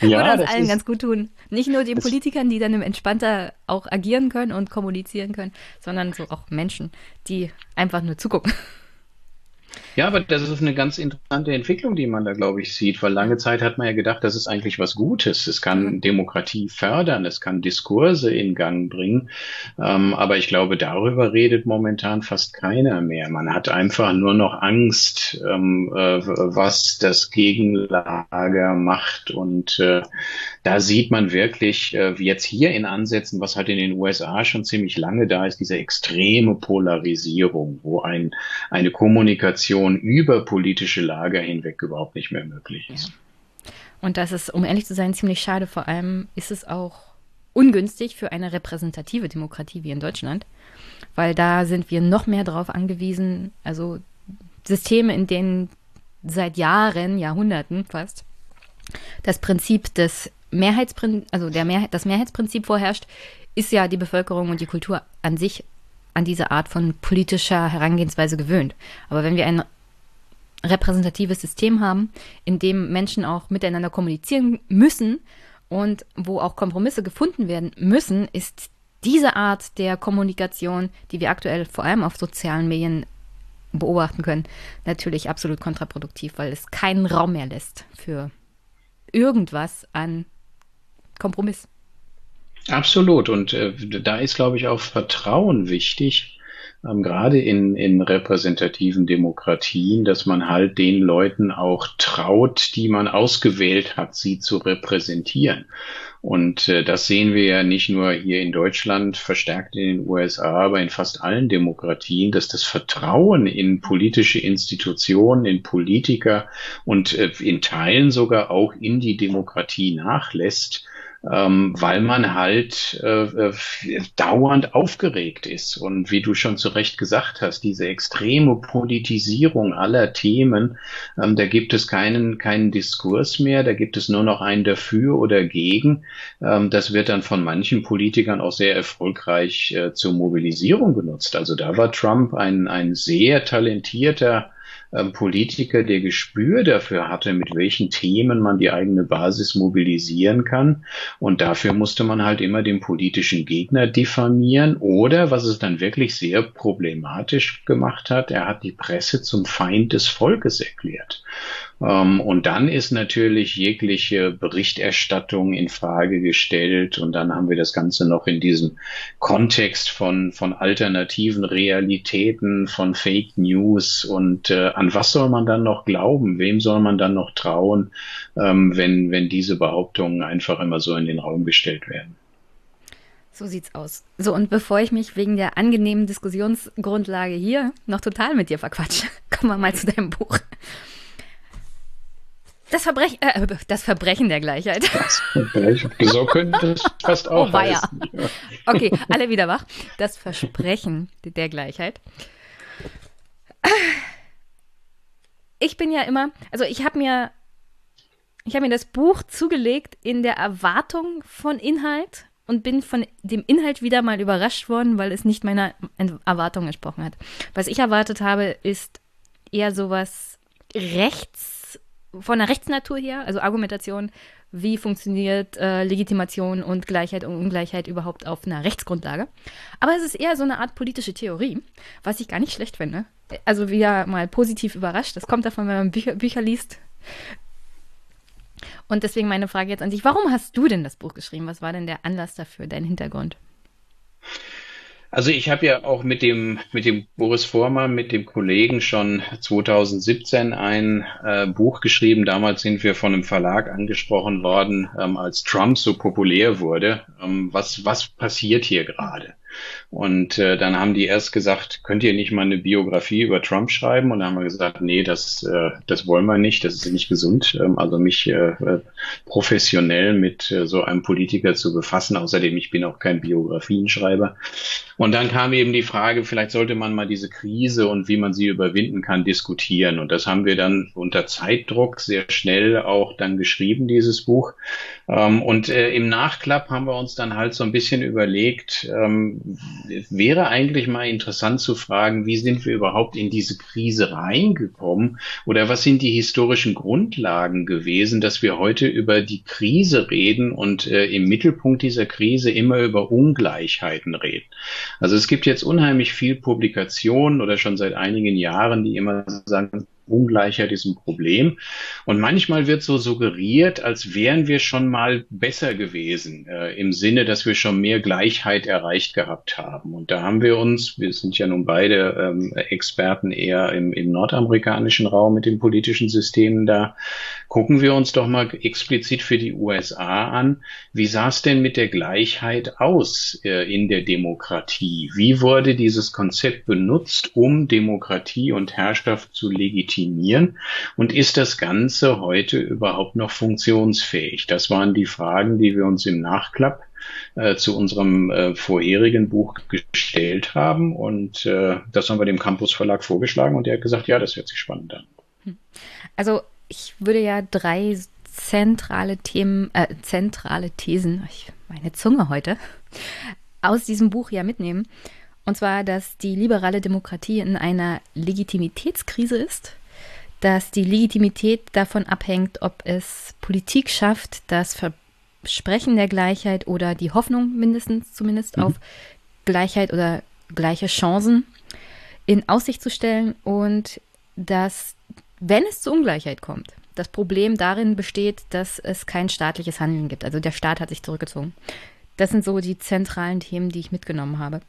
Ja, Würde uns das allen ist, ganz gut tun. Nicht nur den Politikern, die dann entspannter auch agieren können und kommunizieren können, sondern so auch Menschen, die einfach nur zugucken. Ja, aber das ist eine ganz interessante Entwicklung, die man da, glaube ich, sieht, weil lange Zeit hat man ja gedacht, das ist eigentlich was Gutes. Es kann Demokratie fördern, es kann Diskurse in Gang bringen. Ähm, aber ich glaube, darüber redet momentan fast keiner mehr. Man hat einfach nur noch Angst, ähm, äh, was das Gegenlager macht. Und äh, da sieht man wirklich, äh, wie jetzt hier in Ansätzen, was halt in den USA schon ziemlich lange da ist, diese extreme Polarisierung, wo ein, eine Kommunikation über politische Lager hinweg überhaupt nicht mehr möglich ist. Und das ist, um ehrlich zu sein, ziemlich schade. Vor allem ist es auch ungünstig für eine repräsentative Demokratie wie in Deutschland, weil da sind wir noch mehr darauf angewiesen, also Systeme, in denen seit Jahren, Jahrhunderten fast, das Prinzip des Mehrheitsprinzip, also der Mehrheit, das Mehrheitsprinzip vorherrscht, ist ja die Bevölkerung und die Kultur an sich an diese Art von politischer Herangehensweise gewöhnt. Aber wenn wir ein repräsentatives System haben, in dem Menschen auch miteinander kommunizieren müssen und wo auch Kompromisse gefunden werden müssen, ist diese Art der Kommunikation, die wir aktuell vor allem auf sozialen Medien beobachten können, natürlich absolut kontraproduktiv, weil es keinen Raum mehr lässt für irgendwas an Kompromiss. Absolut. Und äh, da ist, glaube ich, auch Vertrauen wichtig, ähm, gerade in, in repräsentativen Demokratien, dass man halt den Leuten auch traut, die man ausgewählt hat, sie zu repräsentieren. Und äh, das sehen wir ja nicht nur hier in Deutschland, verstärkt in den USA, aber in fast allen Demokratien, dass das Vertrauen in politische Institutionen, in Politiker und äh, in Teilen sogar auch in die Demokratie nachlässt ähm, weil man halt äh, äh, dauernd aufgeregt ist. Und wie du schon zu Recht gesagt hast, diese extreme Politisierung aller Themen, ähm, da gibt es keinen, keinen Diskurs mehr, da gibt es nur noch ein dafür oder gegen. Ähm, das wird dann von manchen Politikern auch sehr erfolgreich äh, zur Mobilisierung genutzt. Also da war Trump ein, ein sehr talentierter Politiker, der Gespür dafür hatte, mit welchen Themen man die eigene Basis mobilisieren kann. Und dafür musste man halt immer den politischen Gegner diffamieren oder, was es dann wirklich sehr problematisch gemacht hat, er hat die Presse zum Feind des Volkes erklärt. Ähm, und dann ist natürlich jegliche Berichterstattung in Frage gestellt. Und dann haben wir das Ganze noch in diesem Kontext von, von alternativen Realitäten, von Fake News. Und äh, an was soll man dann noch glauben? Wem soll man dann noch trauen, ähm, wenn, wenn diese Behauptungen einfach immer so in den Raum gestellt werden? So sieht's aus. So, und bevor ich mich wegen der angenehmen Diskussionsgrundlage hier noch total mit dir verquatsche, kommen wir mal zu deinem Buch. Das, Verbrech äh, das Verbrechen der Gleichheit. So könnte es fast auch Oh, heißen. Ja. Okay, alle wieder wach. Das Versprechen der Gleichheit. Ich bin ja immer, also ich habe mir ich habe mir das Buch zugelegt in der Erwartung von Inhalt und bin von dem Inhalt wieder mal überrascht worden, weil es nicht meiner Erwartung entsprochen hat. Was ich erwartet habe, ist eher sowas rechts, von der Rechtsnatur her, also Argumentation, wie funktioniert äh, Legitimation und Gleichheit und Ungleichheit überhaupt auf einer Rechtsgrundlage. Aber es ist eher so eine Art politische Theorie, was ich gar nicht schlecht finde. Also wieder mal positiv überrascht. Das kommt davon, wenn man Bücher, Bücher liest. Und deswegen meine Frage jetzt an dich. Warum hast du denn das Buch geschrieben? Was war denn der Anlass dafür, dein Hintergrund? Also ich habe ja auch mit dem, mit dem Boris Vormann, mit dem Kollegen schon 2017 ein äh, Buch geschrieben. Damals sind wir von einem Verlag angesprochen worden, ähm, als Trump so populär wurde. Ähm, was, was passiert hier gerade? Und äh, dann haben die erst gesagt, könnt ihr nicht mal eine Biografie über Trump schreiben? Und dann haben wir gesagt, nee, das, äh, das wollen wir nicht, das ist nicht gesund. Ähm, also mich äh, äh, professionell mit äh, so einem Politiker zu befassen. Außerdem, ich bin auch kein Biografienschreiber. Und dann kam eben die Frage, vielleicht sollte man mal diese Krise und wie man sie überwinden kann, diskutieren. Und das haben wir dann unter Zeitdruck sehr schnell auch dann geschrieben, dieses Buch. Ähm, und äh, im Nachklapp haben wir uns dann halt so ein bisschen überlegt, ähm, wäre eigentlich mal interessant zu fragen, wie sind wir überhaupt in diese Krise reingekommen oder was sind die historischen Grundlagen gewesen, dass wir heute über die Krise reden und äh, im Mittelpunkt dieser Krise immer über Ungleichheiten reden. Also es gibt jetzt unheimlich viel Publikationen oder schon seit einigen Jahren, die immer sagen, Ungleichheit ist ein Problem. Und manchmal wird so suggeriert, als wären wir schon mal besser gewesen, äh, im Sinne, dass wir schon mehr Gleichheit erreicht gehabt haben. Und da haben wir uns, wir sind ja nun beide ähm, Experten eher im, im nordamerikanischen Raum mit den politischen Systemen da, gucken wir uns doch mal explizit für die USA an. Wie sah es denn mit der Gleichheit aus äh, in der Demokratie? Wie wurde dieses Konzept benutzt, um Demokratie und Herrschaft zu legitimieren? Und ist das Ganze heute überhaupt noch funktionsfähig? Das waren die Fragen, die wir uns im Nachklapp äh, zu unserem äh, vorherigen Buch gestellt haben. Und äh, das haben wir dem Campus Verlag vorgeschlagen und der hat gesagt, ja, das hört sich spannend an. Hm. Also ich würde ja drei zentrale Themen, äh, zentrale Thesen, ich, meine Zunge heute, aus diesem Buch ja mitnehmen. Und zwar, dass die liberale Demokratie in einer Legitimitätskrise ist, dass die Legitimität davon abhängt, ob es Politik schafft, das Versprechen der Gleichheit oder die Hoffnung mindestens zumindest mhm. auf Gleichheit oder gleiche Chancen in Aussicht zu stellen und dass, wenn es zu Ungleichheit kommt, das Problem darin besteht, dass es kein staatliches Handeln gibt. Also der Staat hat sich zurückgezogen. Das sind so die zentralen Themen, die ich mitgenommen habe.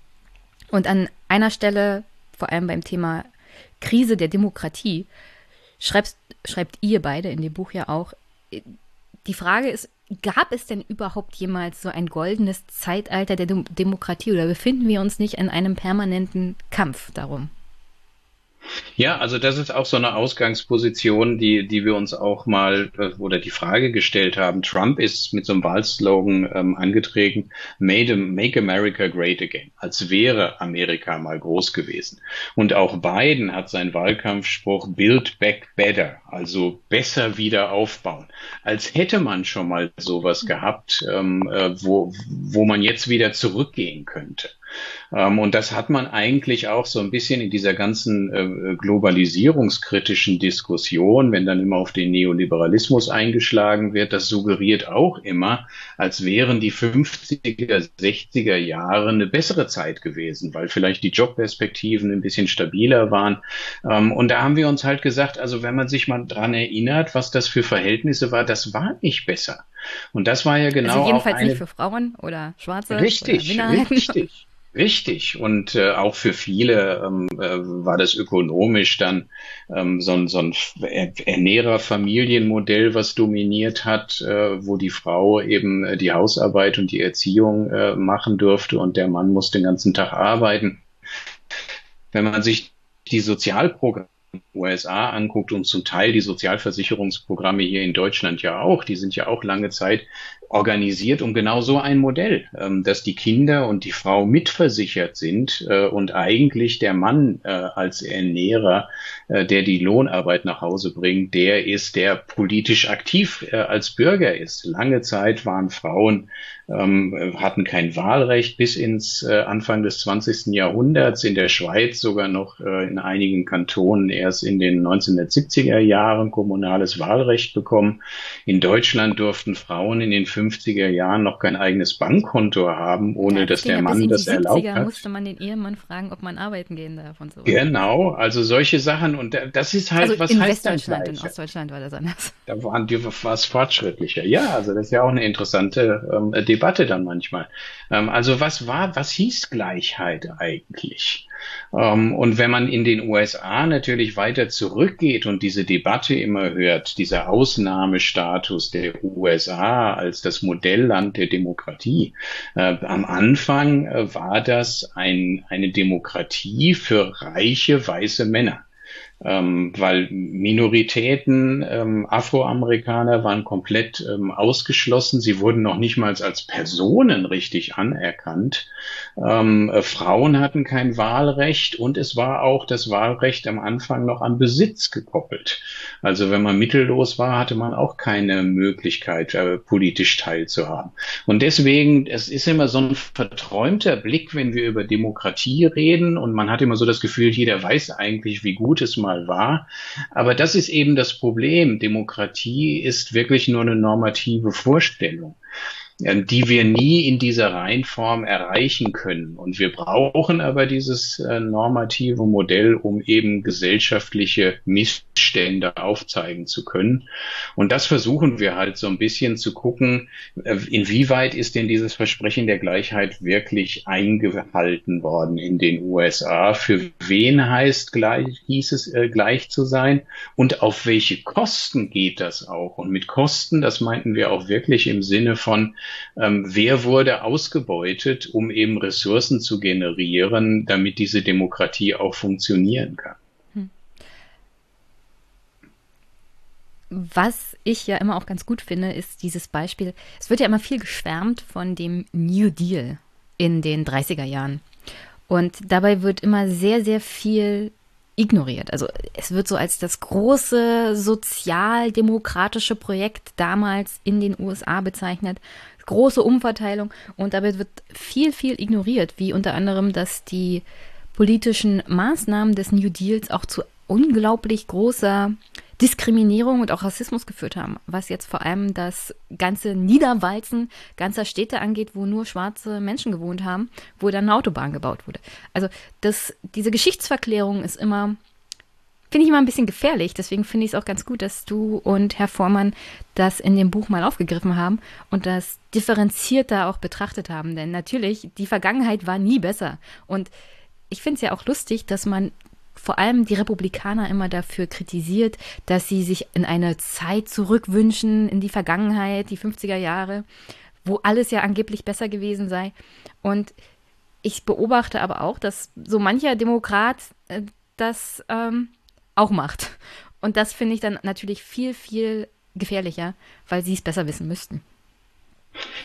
Und an einer Stelle, vor allem beim Thema Krise der Demokratie, schreibst, schreibt ihr beide in dem Buch ja auch, die Frage ist, gab es denn überhaupt jemals so ein goldenes Zeitalter der Dem Demokratie oder befinden wir uns nicht in einem permanenten Kampf darum? Ja, also das ist auch so eine Ausgangsposition, die, die wir uns auch mal äh, oder die Frage gestellt haben. Trump ist mit so einem Wahlslogan ähm, angetreten, Made, Make America Great Again, als wäre Amerika mal groß gewesen. Und auch Biden hat seinen Wahlkampfspruch Build Back Better, also besser wieder aufbauen. Als hätte man schon mal sowas gehabt, ähm, äh, wo, wo man jetzt wieder zurückgehen könnte. Ähm, und das hat man eigentlich auch so ein bisschen in dieser ganzen äh, globalisierungskritischen Diskussion, wenn dann immer auf den Neoliberalismus eingeschlagen wird, das suggeriert auch immer, als wären die 50er, 60er Jahre eine bessere Zeit gewesen, weil vielleicht die Jobperspektiven ein bisschen stabiler waren. Ähm, und da haben wir uns halt gesagt, also wenn man sich mal dran erinnert, was das für Verhältnisse war, das war nicht besser. Und das war ja genau. Also jedenfalls auch eine, nicht für Frauen oder Schwarze. Richtig, oder richtig. Richtig. Und äh, auch für viele ähm, äh, war das ökonomisch dann ähm, so ein, so ein Ernährer-Familienmodell, was dominiert hat, äh, wo die Frau eben äh, die Hausarbeit und die Erziehung äh, machen durfte und der Mann muss den ganzen Tag arbeiten. Wenn man sich die Sozialprogramme USA anguckt und zum Teil die Sozialversicherungsprogramme hier in Deutschland ja auch, die sind ja auch lange Zeit organisiert um genau so ein Modell, ähm, dass die Kinder und die Frau mitversichert sind äh, und eigentlich der Mann äh, als Ernährer, äh, der die Lohnarbeit nach Hause bringt, der ist, der politisch aktiv als Bürger ist. Lange Zeit waren Frauen ähm, hatten kein Wahlrecht bis ins äh, Anfang des 20. Jahrhunderts, in der Schweiz sogar noch äh, in einigen Kantonen erst in den 1970er Jahren kommunales Wahlrecht bekommen. In Deutschland durften Frauen in den 50er Jahren noch kein eigenes Bankkonto haben, ohne ja, dass der Mann das erlaubt hat. musste man den Ehemann fragen, ob man arbeiten gehen darf und so. Genau, also solche Sachen und das ist halt, also was in heißt Westdeutschland, in Ostdeutschland war das anders. Da waren die was fortschrittlicher. Ja, also das ist ja auch eine interessante ähm, Debatte dann manchmal. Ähm, also was war, was hieß Gleichheit eigentlich? Ähm, und wenn man in den USA natürlich weiter zurückgeht und diese Debatte immer hört, dieser Ausnahmestatus der USA als das Modellland der Demokratie, äh, am Anfang äh, war das ein, eine Demokratie für reiche weiße Männer ähm, weil Minoritäten, ähm, Afroamerikaner waren komplett ähm, ausgeschlossen. Sie wurden noch nicht mal als Personen richtig anerkannt. Ähm, äh, Frauen hatten kein Wahlrecht und es war auch das Wahlrecht am Anfang noch an Besitz gekoppelt. Also wenn man mittellos war, hatte man auch keine Möglichkeit, äh, politisch teilzuhaben. Und deswegen, es ist immer so ein verträumter Blick, wenn wir über Demokratie reden und man hat immer so das Gefühl, jeder weiß eigentlich, wie gut es mal war. Aber das ist eben das Problem. Demokratie ist wirklich nur eine normative Vorstellung die wir nie in dieser Reihenform erreichen können. Und wir brauchen aber dieses äh, normative Modell, um eben gesellschaftliche Missstände aufzeigen zu können. Und das versuchen wir halt so ein bisschen zu gucken, äh, inwieweit ist denn dieses Versprechen der Gleichheit wirklich eingehalten worden in den USA? Für wen heißt gleich, hieß es äh, gleich zu sein? Und auf welche Kosten geht das auch? Und mit Kosten, das meinten wir auch wirklich im Sinne von, ähm, wer wurde ausgebeutet, um eben Ressourcen zu generieren, damit diese Demokratie auch funktionieren kann. Hm. Was ich ja immer auch ganz gut finde, ist dieses Beispiel. Es wird ja immer viel geschwärmt von dem New Deal in den 30er Jahren. Und dabei wird immer sehr, sehr viel ignoriert. Also es wird so als das große sozialdemokratische Projekt damals in den USA bezeichnet große Umverteilung und dabei wird viel, viel ignoriert, wie unter anderem, dass die politischen Maßnahmen des New Deals auch zu unglaublich großer Diskriminierung und auch Rassismus geführt haben, was jetzt vor allem das ganze Niederwalzen ganzer Städte angeht, wo nur schwarze Menschen gewohnt haben, wo dann eine Autobahn gebaut wurde. Also das, diese Geschichtsverklärung ist immer Finde ich immer ein bisschen gefährlich. Deswegen finde ich es auch ganz gut, dass du und Herr Vormann das in dem Buch mal aufgegriffen haben und das differenzierter auch betrachtet haben. Denn natürlich, die Vergangenheit war nie besser. Und ich finde es ja auch lustig, dass man vor allem die Republikaner immer dafür kritisiert, dass sie sich in eine Zeit zurückwünschen, in die Vergangenheit, die 50er Jahre, wo alles ja angeblich besser gewesen sei. Und ich beobachte aber auch, dass so mancher Demokrat äh, das ähm, auch macht. Und das finde ich dann natürlich viel, viel gefährlicher, weil sie es besser wissen müssten.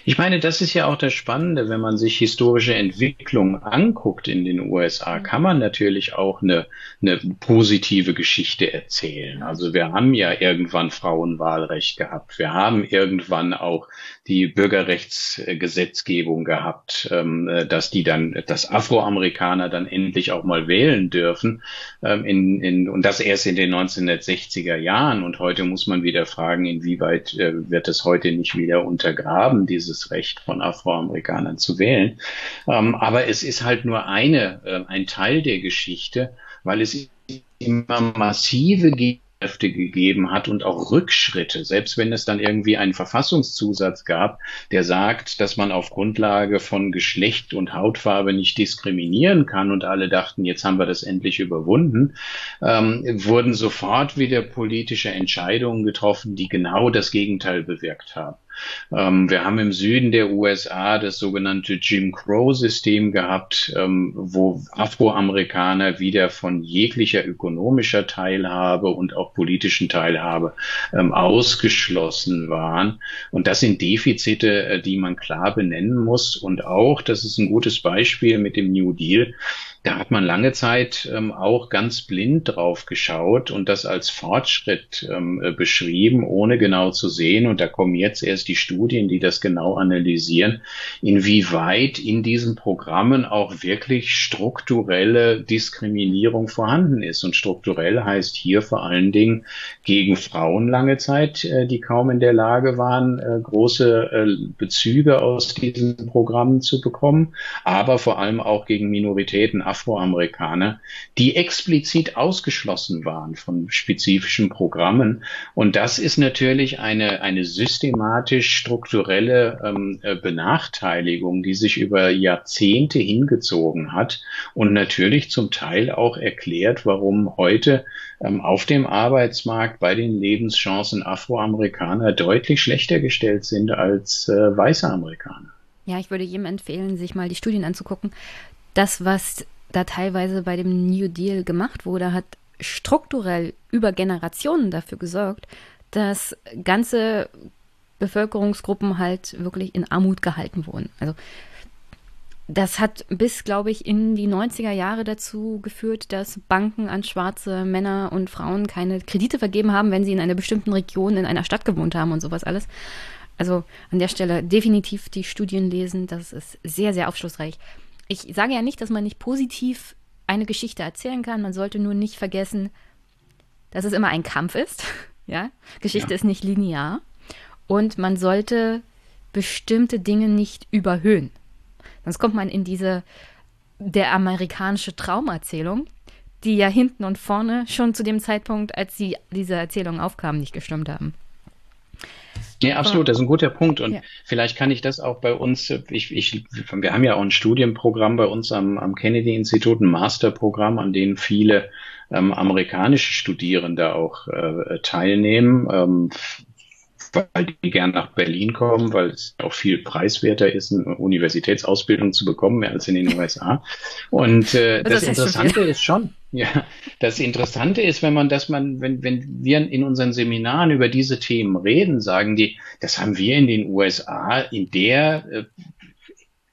Ich meine, das ist ja auch das Spannende, wenn man sich historische Entwicklung anguckt in den USA, mhm. kann man natürlich auch eine, eine positive Geschichte erzählen. Also wir haben ja irgendwann Frauenwahlrecht gehabt. Wir haben irgendwann auch die Bürgerrechtsgesetzgebung gehabt, ähm, dass die dann, dass Afroamerikaner dann endlich auch mal wählen dürfen. Ähm, in, in, und das erst in den 1960er Jahren. Und heute muss man wieder fragen, inwieweit äh, wird es heute nicht wieder untergraben haben dieses Recht von Afroamerikanern zu wählen. Ähm, aber es ist halt nur eine, äh, ein Teil der Geschichte, weil es immer massive Kräfte gegeben hat und auch Rückschritte, selbst wenn es dann irgendwie einen Verfassungszusatz gab, der sagt, dass man auf Grundlage von Geschlecht und Hautfarbe nicht diskriminieren kann und alle dachten, jetzt haben wir das endlich überwunden, ähm, wurden sofort wieder politische Entscheidungen getroffen, die genau das Gegenteil bewirkt haben. Ähm, wir haben im Süden der USA das sogenannte Jim Crow-System gehabt, ähm, wo Afroamerikaner wieder von jeglicher ökonomischer Teilhabe und auch politischen Teilhabe ähm, ausgeschlossen waren. Und das sind Defizite, äh, die man klar benennen muss. Und auch, das ist ein gutes Beispiel mit dem New Deal, da hat man lange Zeit ähm, auch ganz blind drauf geschaut und das als Fortschritt ähm, äh, beschrieben, ohne genau zu sehen. Und da kommen jetzt erst die Studien, die das genau analysieren, inwieweit in diesen Programmen auch wirklich strukturelle Diskriminierung vorhanden ist. Und strukturell heißt hier vor allen Dingen gegen Frauen lange Zeit, äh, die kaum in der Lage waren, äh, große äh, Bezüge aus diesen Programmen zu bekommen, aber vor allem auch gegen Minoritäten, Afroamerikaner, die explizit ausgeschlossen waren von spezifischen Programmen. Und das ist natürlich eine, eine systematisch strukturelle ähm, äh, Benachteiligung, die sich über Jahrzehnte hingezogen hat und natürlich zum Teil auch erklärt, warum heute ähm, auf dem Arbeitsmarkt bei den Lebenschancen Afroamerikaner deutlich schlechter gestellt sind als äh, weiße Amerikaner. Ja, ich würde jedem empfehlen, sich mal die Studien anzugucken. Das, was da teilweise bei dem New Deal gemacht wurde, hat strukturell über Generationen dafür gesorgt, dass ganze Bevölkerungsgruppen halt wirklich in Armut gehalten wurden. Also das hat bis, glaube ich, in die 90er Jahre dazu geführt, dass Banken an schwarze Männer und Frauen keine Kredite vergeben haben, wenn sie in einer bestimmten Region in einer Stadt gewohnt haben und sowas alles. Also an der Stelle definitiv die Studien lesen, das ist sehr, sehr aufschlussreich ich sage ja nicht, dass man nicht positiv eine Geschichte erzählen kann. Man sollte nur nicht vergessen, dass es immer ein Kampf ist. ja, Geschichte ja. ist nicht linear. Und man sollte bestimmte Dinge nicht überhöhen. Sonst kommt man in diese der amerikanische Traumerzählung, die ja hinten und vorne schon zu dem Zeitpunkt, als sie diese Erzählung aufkamen, nicht gestimmt haben. Ja, absolut, das ist ein guter Punkt. Und ja. vielleicht kann ich das auch bei uns, ich, ich, wir haben ja auch ein Studienprogramm bei uns am, am Kennedy-Institut, ein Masterprogramm, an dem viele ähm, amerikanische Studierende auch äh, teilnehmen. Ähm, weil die gern nach Berlin kommen, weil es auch viel preiswerter ist, eine Universitätsausbildung zu bekommen, mehr als in den USA. Und äh, das, das Interessante ist schon, ja, das Interessante ist, wenn man, dass man, wenn, wenn wir in unseren Seminaren über diese Themen reden, sagen die, das haben wir in den USA in der äh,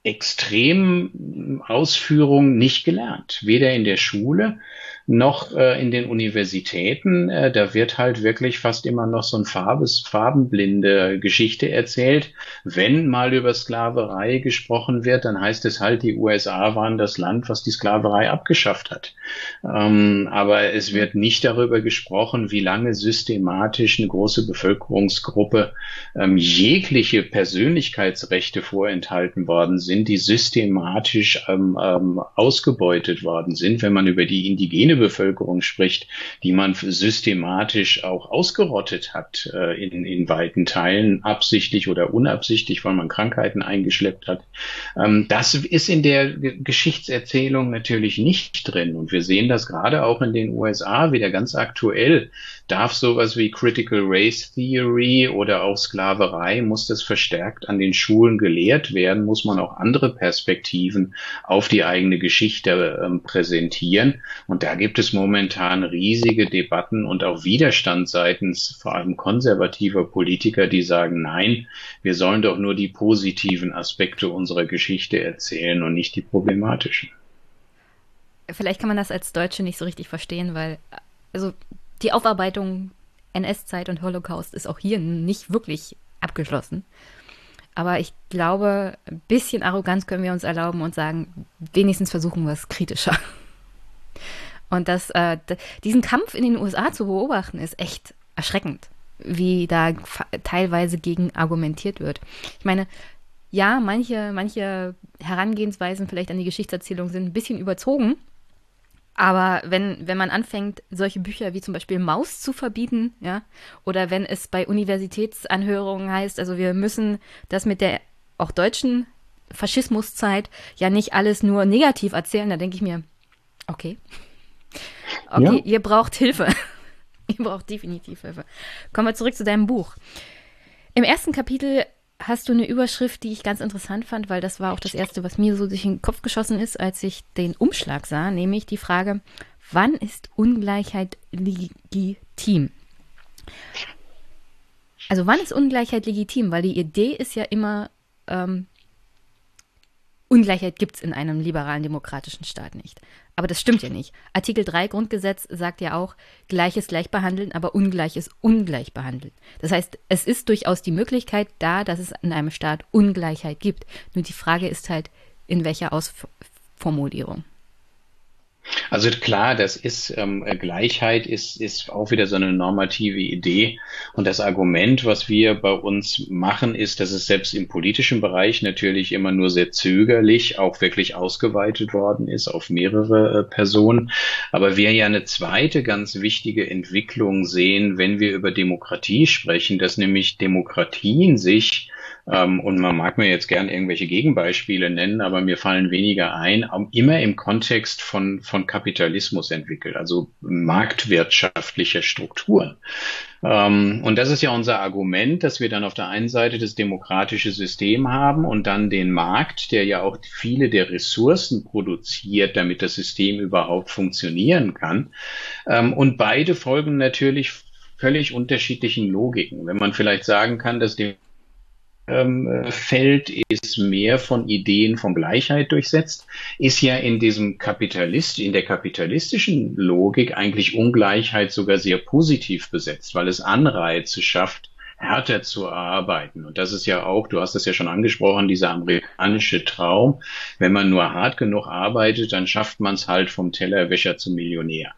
extremen Ausführung nicht gelernt. Weder in der Schule noch äh, in den Universitäten. Äh, da wird halt wirklich fast immer noch so ein farbes, farbenblinde Geschichte erzählt. Wenn mal über Sklaverei gesprochen wird, dann heißt es halt, die USA waren das Land, was die Sklaverei abgeschafft hat. Ähm, aber es wird nicht darüber gesprochen, wie lange systematisch eine große Bevölkerungsgruppe ähm, jegliche Persönlichkeitsrechte vorenthalten worden sind, die systematisch ähm, ähm ausgebeutet worden sind. Wenn man über die indigene Bevölkerung spricht, die man systematisch auch ausgerottet hat äh, in, in weiten Teilen, absichtlich oder unabsichtlich, weil man Krankheiten eingeschleppt hat. Ähm, das ist in der Geschichtserzählung natürlich nicht drin. Und wir sehen das gerade auch in den USA wieder ganz aktuell. Darf sowas wie Critical Race Theory oder auch Sklaverei, muss das verstärkt an den Schulen gelehrt werden? Muss man auch andere Perspektiven auf die eigene Geschichte ähm, präsentieren? Und da gibt es momentan riesige Debatten und auch Widerstand seitens vor allem konservativer Politiker, die sagen, nein, wir sollen doch nur die positiven Aspekte unserer Geschichte erzählen und nicht die problematischen. Vielleicht kann man das als Deutsche nicht so richtig verstehen, weil also die Aufarbeitung NS-Zeit und Holocaust ist auch hier nicht wirklich abgeschlossen. Aber ich glaube, ein bisschen Arroganz können wir uns erlauben und sagen, wenigstens versuchen wir es kritischer. Und das, äh, diesen Kampf in den USA zu beobachten, ist echt erschreckend, wie da teilweise gegen argumentiert wird. Ich meine, ja, manche, manche Herangehensweisen vielleicht an die Geschichtserzählung sind ein bisschen überzogen. Aber wenn, wenn man anfängt, solche Bücher wie zum Beispiel Maus zu verbieten, ja, oder wenn es bei Universitätsanhörungen heißt, also wir müssen das mit der auch deutschen Faschismuszeit ja nicht alles nur negativ erzählen, da denke ich mir, okay, Okay, ja? ihr braucht Hilfe. ihr braucht definitiv Hilfe. Kommen wir zurück zu deinem Buch. Im ersten Kapitel hast du eine Überschrift, die ich ganz interessant fand, weil das war auch das Erste, was mir so durch den Kopf geschossen ist, als ich den Umschlag sah, nämlich die Frage, wann ist Ungleichheit legitim? Also wann ist Ungleichheit legitim? Weil die Idee ist ja immer, ähm, Ungleichheit gibt es in einem liberalen demokratischen Staat nicht. Aber das stimmt ja nicht. Artikel 3 Grundgesetz sagt ja auch, Gleiches gleich behandeln, aber Ungleiches ungleich behandeln. Das heißt, es ist durchaus die Möglichkeit da, dass es in einem Staat Ungleichheit gibt. Nur die Frage ist halt, in welcher Ausformulierung. Also klar, das ist ähm, Gleichheit ist, ist auch wieder so eine normative Idee. Und das Argument, was wir bei uns machen, ist, dass es selbst im politischen Bereich natürlich immer nur sehr zögerlich auch wirklich ausgeweitet worden ist auf mehrere äh, Personen. Aber wir ja eine zweite ganz wichtige Entwicklung sehen, wenn wir über Demokratie sprechen, dass nämlich Demokratien sich und man mag mir jetzt gern irgendwelche Gegenbeispiele nennen, aber mir fallen weniger ein, immer im Kontext von, von Kapitalismus entwickelt, also marktwirtschaftlicher Strukturen. Ähm, und das ist ja unser Argument, dass wir dann auf der einen Seite das demokratische System haben und dann den Markt, der ja auch viele der Ressourcen produziert, damit das System überhaupt funktionieren kann. Ähm, und beide folgen natürlich völlig unterschiedlichen Logiken. Wenn man vielleicht sagen kann, dass die ähm, Feld ist mehr von Ideen von Gleichheit durchsetzt, ist ja in diesem Kapitalist, in der kapitalistischen Logik eigentlich Ungleichheit sogar sehr positiv besetzt, weil es Anreize schafft, härter zu arbeiten. Und das ist ja auch, du hast es ja schon angesprochen, dieser amerikanische Traum. Wenn man nur hart genug arbeitet, dann schafft man es halt vom Tellerwäscher zum Millionär.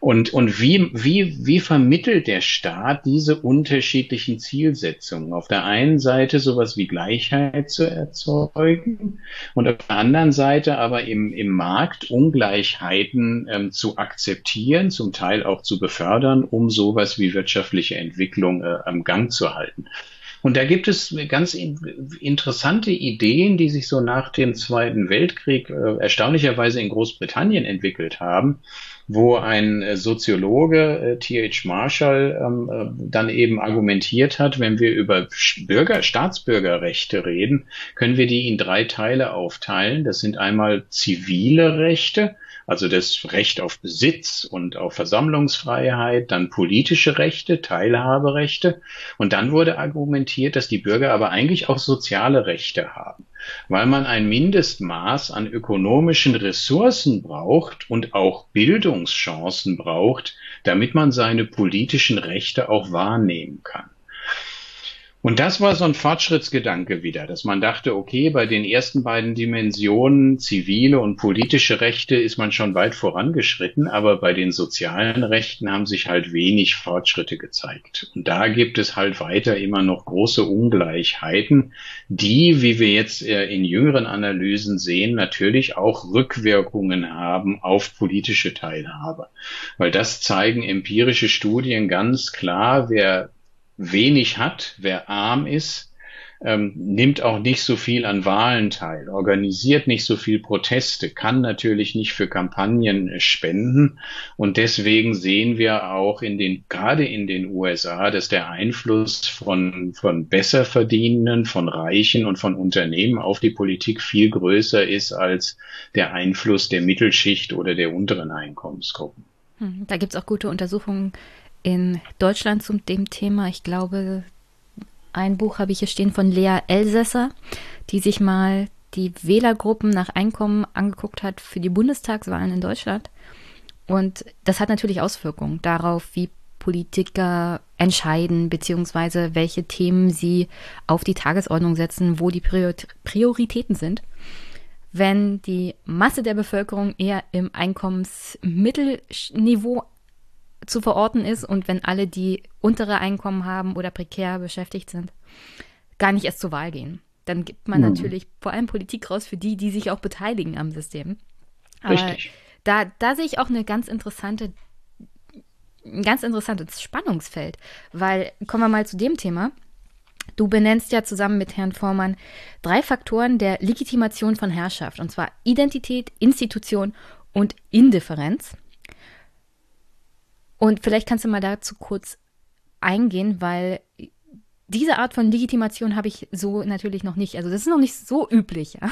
Und, und wie, wie, wie vermittelt der Staat diese unterschiedlichen Zielsetzungen? Auf der einen Seite sowas wie Gleichheit zu erzeugen und auf der anderen Seite aber im, im Markt Ungleichheiten ähm, zu akzeptieren, zum Teil auch zu befördern, um sowas wie wirtschaftliche Entwicklung äh, am Gang zu halten. Und da gibt es ganz interessante Ideen, die sich so nach dem Zweiten Weltkrieg äh, erstaunlicherweise in Großbritannien entwickelt haben, wo ein äh, Soziologe, äh, T.H. Marshall, ähm, äh, dann eben argumentiert hat, wenn wir über Bürger, Staatsbürgerrechte reden, können wir die in drei Teile aufteilen. Das sind einmal zivile Rechte, also das Recht auf Besitz und auf Versammlungsfreiheit, dann politische Rechte, Teilhaberechte. Und dann wurde argumentiert, dass die Bürger aber eigentlich auch soziale Rechte haben, weil man ein Mindestmaß an ökonomischen Ressourcen braucht und auch Bildungschancen braucht, damit man seine politischen Rechte auch wahrnehmen kann. Und das war so ein Fortschrittsgedanke wieder, dass man dachte, okay, bei den ersten beiden Dimensionen, zivile und politische Rechte, ist man schon weit vorangeschritten, aber bei den sozialen Rechten haben sich halt wenig Fortschritte gezeigt. Und da gibt es halt weiter immer noch große Ungleichheiten, die, wie wir jetzt äh, in jüngeren Analysen sehen, natürlich auch Rückwirkungen haben auf politische Teilhabe. Weil das zeigen empirische Studien ganz klar, wer wenig hat, wer arm ist, ähm, nimmt auch nicht so viel an Wahlen teil, organisiert nicht so viel Proteste, kann natürlich nicht für Kampagnen äh, spenden. Und deswegen sehen wir auch in den, gerade in den USA, dass der Einfluss von, von Besserverdienenden, von Reichen und von Unternehmen auf die Politik viel größer ist als der Einfluss der Mittelschicht oder der unteren Einkommensgruppen. Hm, da gibt es auch gute Untersuchungen in Deutschland zu dem Thema. Ich glaube, ein Buch habe ich hier stehen von Lea Elsässer, die sich mal die Wählergruppen nach Einkommen angeguckt hat für die Bundestagswahlen in Deutschland. Und das hat natürlich Auswirkungen darauf, wie Politiker entscheiden, beziehungsweise welche Themen sie auf die Tagesordnung setzen, wo die Prioritäten sind. Wenn die Masse der Bevölkerung eher im Einkommensmittelniveau zu verorten ist und wenn alle, die untere Einkommen haben oder prekär beschäftigt sind, gar nicht erst zur Wahl gehen. Dann gibt man mhm. natürlich vor allem Politik raus für die, die sich auch beteiligen am System. Aber Richtig. Da, da sehe ich auch eine ganz interessante, ein ganz interessantes Spannungsfeld, weil kommen wir mal zu dem Thema. Du benennst ja zusammen mit Herrn Vormann drei Faktoren der Legitimation von Herrschaft, und zwar Identität, Institution und Indifferenz. Und vielleicht kannst du mal dazu kurz eingehen, weil diese Art von Legitimation habe ich so natürlich noch nicht. Also das ist noch nicht so üblich, ja.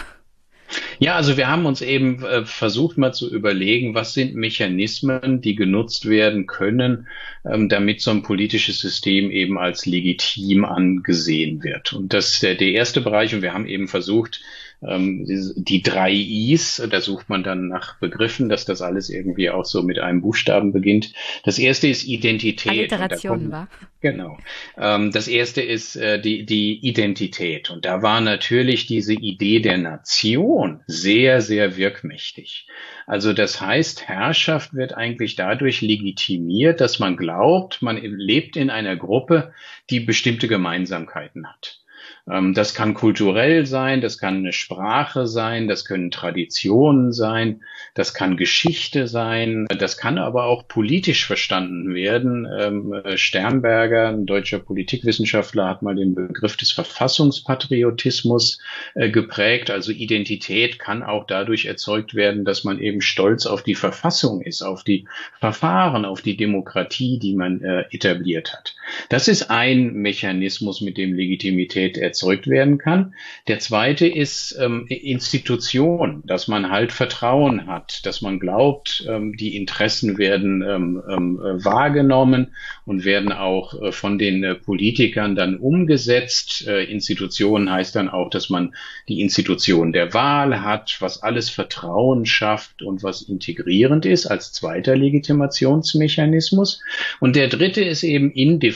Ja, also wir haben uns eben äh, versucht mal zu überlegen, was sind Mechanismen, die genutzt werden können, ähm, damit so ein politisches System eben als legitim angesehen wird. Und das ist der, der erste Bereich. Und wir haben eben versucht, ähm, die drei Is, da sucht man dann nach Begriffen, dass das alles irgendwie auch so mit einem Buchstaben beginnt. Das erste ist Identität. Alliteration war. Genau. Ähm, das erste ist äh, die, die Identität. Und da war natürlich diese Idee der Nation sehr, sehr wirkmächtig. Also das heißt, Herrschaft wird eigentlich dadurch legitimiert, dass man glaubt, man lebt in einer Gruppe, die bestimmte Gemeinsamkeiten hat. Ähm, das kann kulturell sein, das kann eine Sprache sein, das können Traditionen sein, das kann Geschichte sein, das kann aber auch politisch verstanden werden. Ähm, Sternberger, ein deutscher Politikwissenschaftler, hat mal den Begriff des Verfassungspatriotismus äh, geprägt. Also Identität kann auch dadurch erzeugt werden, dass man eben stolz auf die Verfassung ist, auf die Verfahren, auf die Demokratie, die man äh, etabliert hat. Das ist ein Mechanismus, mit dem Legitimität erzeugt werden kann. Der zweite ist ähm, Institution, dass man halt Vertrauen hat, dass man glaubt, ähm, die Interessen werden ähm, ähm, wahrgenommen und werden auch äh, von den äh, Politikern dann umgesetzt. Äh, Institution heißt dann auch, dass man die Institution der Wahl hat, was alles Vertrauen schafft und was integrierend ist als zweiter Legitimationsmechanismus. Und der dritte ist eben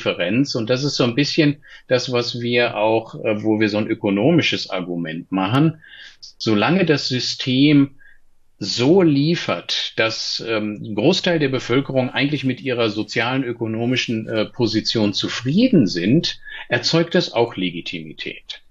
Indifferenz und das ist so ein bisschen das, was wir auch äh, wo wir so ein ökonomisches Argument machen. Solange das System so liefert, dass ähm, Großteil der Bevölkerung eigentlich mit ihrer sozialen, ökonomischen äh, Position zufrieden sind, erzeugt das auch Legitimität.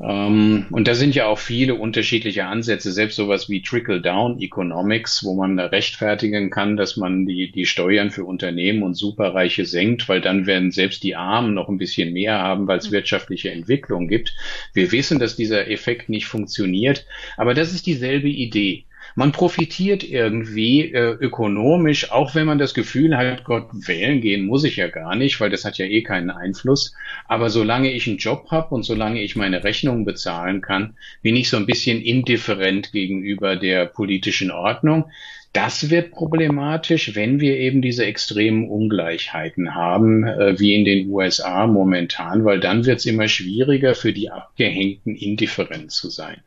Ähm, und da sind ja auch viele unterschiedliche Ansätze, selbst sowas wie Trickle-Down-Economics, wo man da rechtfertigen kann, dass man die, die Steuern für Unternehmen und Superreiche senkt, weil dann werden selbst die Armen noch ein bisschen mehr haben, weil es mhm. wirtschaftliche Entwicklung gibt. Wir wissen, dass dieser Effekt nicht funktioniert, aber das ist dieselbe Idee man profitiert irgendwie äh, ökonomisch, auch wenn man das Gefühl hat, Gott, wählen gehen muss ich ja gar nicht, weil das hat ja eh keinen Einfluss. Aber solange ich einen Job habe und solange ich meine Rechnungen bezahlen kann, bin ich so ein bisschen indifferent gegenüber der politischen Ordnung. Das wird problematisch, wenn wir eben diese extremen Ungleichheiten haben, äh, wie in den USA momentan, weil dann wird es immer schwieriger für die Abgehängten indifferent zu sein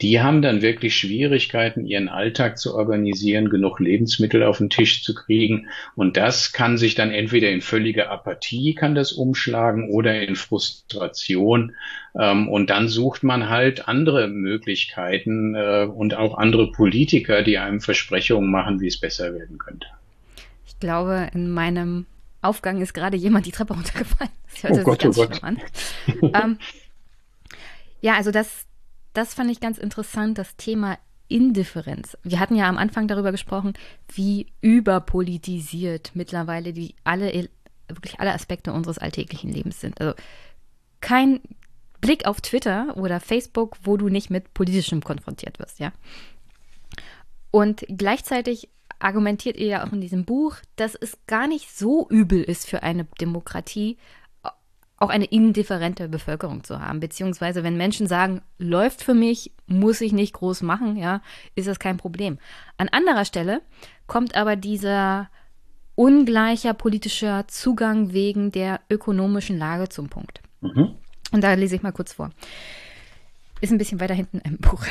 die haben dann wirklich Schwierigkeiten, ihren Alltag zu organisieren, genug Lebensmittel auf den Tisch zu kriegen. Und das kann sich dann entweder in völlige Apathie kann das umschlagen oder in Frustration. Ähm, und dann sucht man halt andere Möglichkeiten äh, und auch andere Politiker, die einem Versprechungen machen, wie es besser werden könnte. Ich glaube, in meinem Aufgang ist gerade jemand die Treppe runtergefallen. Das hört oh sich Gott, ganz oh Gott. an. ähm, ja, also das, das fand ich ganz interessant, das Thema Indifferenz. Wir hatten ja am Anfang darüber gesprochen, wie überpolitisiert mittlerweile die alle wirklich alle Aspekte unseres alltäglichen Lebens sind. Also kein Blick auf Twitter oder Facebook, wo du nicht mit politischem konfrontiert wirst, ja. Und gleichzeitig argumentiert ihr ja auch in diesem Buch, dass es gar nicht so übel ist für eine Demokratie, auch eine indifferente Bevölkerung zu haben. Beziehungsweise, wenn Menschen sagen, läuft für mich, muss ich nicht groß machen, ja, ist das kein Problem. An anderer Stelle kommt aber dieser ungleicher politischer Zugang wegen der ökonomischen Lage zum Punkt. Mhm. Und da lese ich mal kurz vor. Ist ein bisschen weiter hinten im Buch.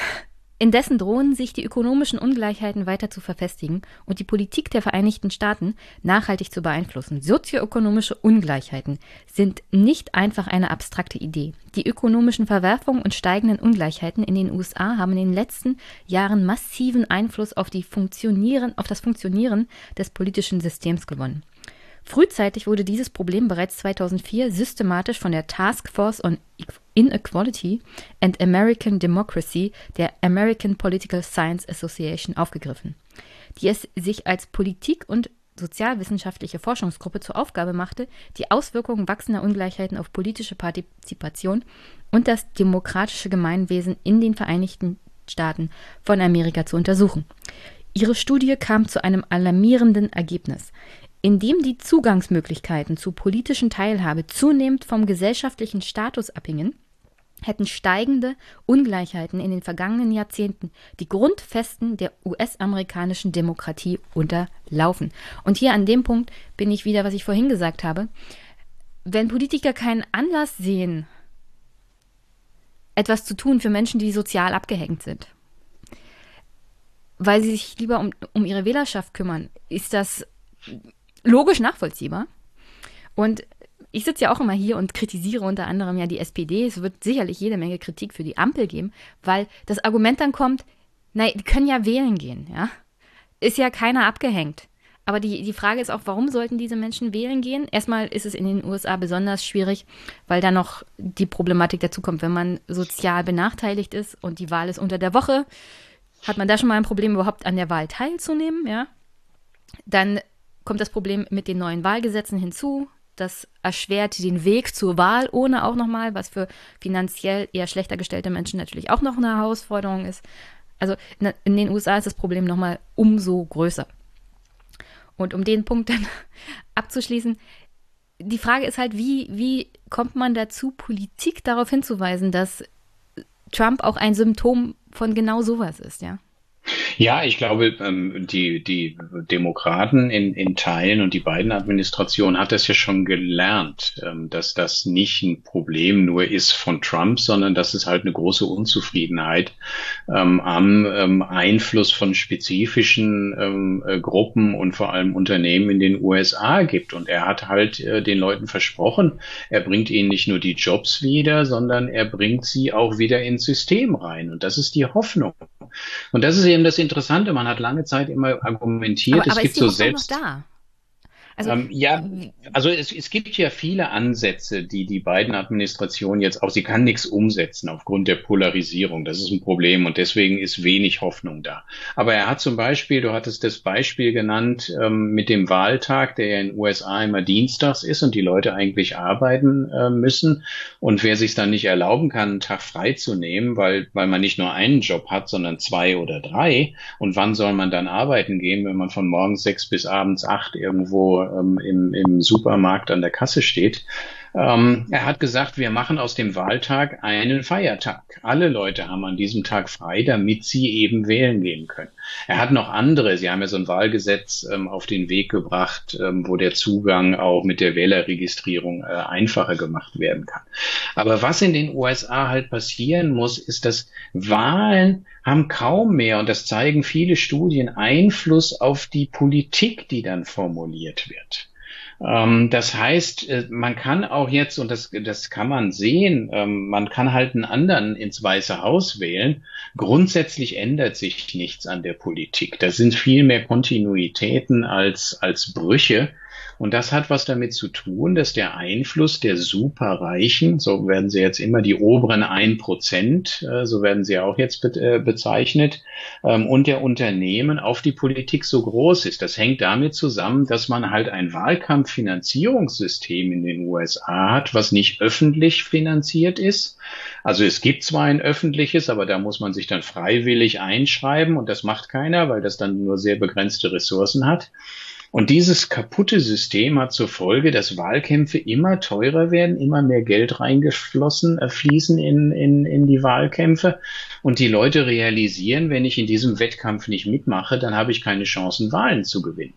Indessen drohen sich die ökonomischen Ungleichheiten weiter zu verfestigen und die Politik der Vereinigten Staaten nachhaltig zu beeinflussen. Sozioökonomische Ungleichheiten sind nicht einfach eine abstrakte Idee. Die ökonomischen Verwerfungen und steigenden Ungleichheiten in den USA haben in den letzten Jahren massiven Einfluss auf, auf das Funktionieren des politischen Systems gewonnen. Frühzeitig wurde dieses Problem bereits 2004 systematisch von der Task Force on Inequality and American Democracy der American Political Science Association aufgegriffen, die es sich als Politik- und sozialwissenschaftliche Forschungsgruppe zur Aufgabe machte, die Auswirkungen wachsender Ungleichheiten auf politische Partizipation und das demokratische Gemeinwesen in den Vereinigten Staaten von Amerika zu untersuchen. Ihre Studie kam zu einem alarmierenden Ergebnis. Indem die Zugangsmöglichkeiten zu politischen Teilhabe zunehmend vom gesellschaftlichen Status abhingen, hätten steigende Ungleichheiten in den vergangenen Jahrzehnten die Grundfesten der US-amerikanischen Demokratie unterlaufen. Und hier an dem Punkt bin ich wieder, was ich vorhin gesagt habe. Wenn Politiker keinen Anlass sehen, etwas zu tun für Menschen, die sozial abgehängt sind, weil sie sich lieber um, um ihre Wählerschaft kümmern, ist das logisch nachvollziehbar. Und ich sitze ja auch immer hier und kritisiere unter anderem ja die SPD. Es wird sicherlich jede Menge Kritik für die Ampel geben, weil das Argument dann kommt, nein, die können ja wählen gehen, ja. Ist ja keiner abgehängt. Aber die, die Frage ist auch, warum sollten diese Menschen wählen gehen? Erstmal ist es in den USA besonders schwierig, weil da noch die Problematik dazu kommt, wenn man sozial benachteiligt ist und die Wahl ist unter der Woche, hat man da schon mal ein Problem, überhaupt an der Wahl teilzunehmen, ja. Dann kommt das Problem mit den neuen Wahlgesetzen hinzu. Das erschwert den Weg zur Wahl, ohne auch nochmal, was für finanziell eher schlechter gestellte Menschen natürlich auch noch eine Herausforderung ist. Also in den USA ist das Problem nochmal umso größer. Und um den Punkt dann abzuschließen, die Frage ist halt, wie, wie kommt man dazu, Politik darauf hinzuweisen, dass Trump auch ein Symptom von genau sowas ist, ja? Ja, ich glaube, ähm, die, die Demokraten in, in Teilen und die beiden Administrationen hat das ja schon gelernt, ähm, dass das nicht ein Problem nur ist von Trump, sondern dass es halt eine große Unzufriedenheit ähm, am Einfluss von spezifischen äh, Gruppen und vor allem Unternehmen in den USA gibt. Und er hat halt äh, den Leuten versprochen, er bringt ihnen nicht nur die Jobs wieder, sondern er bringt sie auch wieder ins System rein. Und das ist die Hoffnung. Und das ist eben das Interessante. Man hat lange Zeit immer argumentiert, aber, aber es gibt so selbst. Da? Also, ähm, ja, also es, es gibt ja viele Ansätze, die die beiden Administrationen jetzt auch, sie kann nichts umsetzen aufgrund der Polarisierung. Das ist ein Problem und deswegen ist wenig Hoffnung da. Aber er hat zum Beispiel, du hattest das Beispiel genannt ähm, mit dem Wahltag, der ja in den USA immer dienstags ist und die Leute eigentlich arbeiten äh, müssen. Und wer sich dann nicht erlauben kann, einen Tag frei zu nehmen, weil, weil man nicht nur einen Job hat, sondern zwei oder drei. Und wann soll man dann arbeiten gehen, wenn man von morgens sechs bis abends acht irgendwo ähm, im, im Supermarkt an der Kasse steht. Ähm, er hat gesagt, wir machen aus dem Wahltag einen Feiertag. Alle Leute haben an diesem Tag frei, damit sie eben wählen gehen können. Er hat noch andere, sie haben ja so ein Wahlgesetz ähm, auf den Weg gebracht, ähm, wo der Zugang auch mit der Wählerregistrierung äh, einfacher gemacht werden kann. Aber was in den USA halt passieren muss, ist, dass Wahlen haben kaum mehr, und das zeigen viele Studien, Einfluss auf die Politik, die dann formuliert wird. Ähm, das heißt, äh, man kann auch jetzt, und das, das kann man sehen, ähm, man kann halt einen anderen ins Weiße Haus wählen. Grundsätzlich ändert sich nichts an der Politik. Da sind viel mehr Kontinuitäten als, als Brüche. Und das hat was damit zu tun, dass der Einfluss der Superreichen, so werden sie jetzt immer die oberen ein Prozent, äh, so werden sie auch jetzt äh, bezeichnet, ähm, und der Unternehmen auf die Politik so groß ist. Das hängt damit zusammen, dass man halt ein Wahlkampffinanzierungssystem in den USA hat, was nicht öffentlich finanziert ist. Also es gibt zwar ein öffentliches, aber da muss man sich dann freiwillig einschreiben und das macht keiner, weil das dann nur sehr begrenzte Ressourcen hat. Und dieses kaputte System hat zur Folge, dass Wahlkämpfe immer teurer werden, immer mehr Geld reingeflossen, äh, fließen in, in, in die Wahlkämpfe. Und die Leute realisieren, wenn ich in diesem Wettkampf nicht mitmache, dann habe ich keine Chancen, Wahlen zu gewinnen.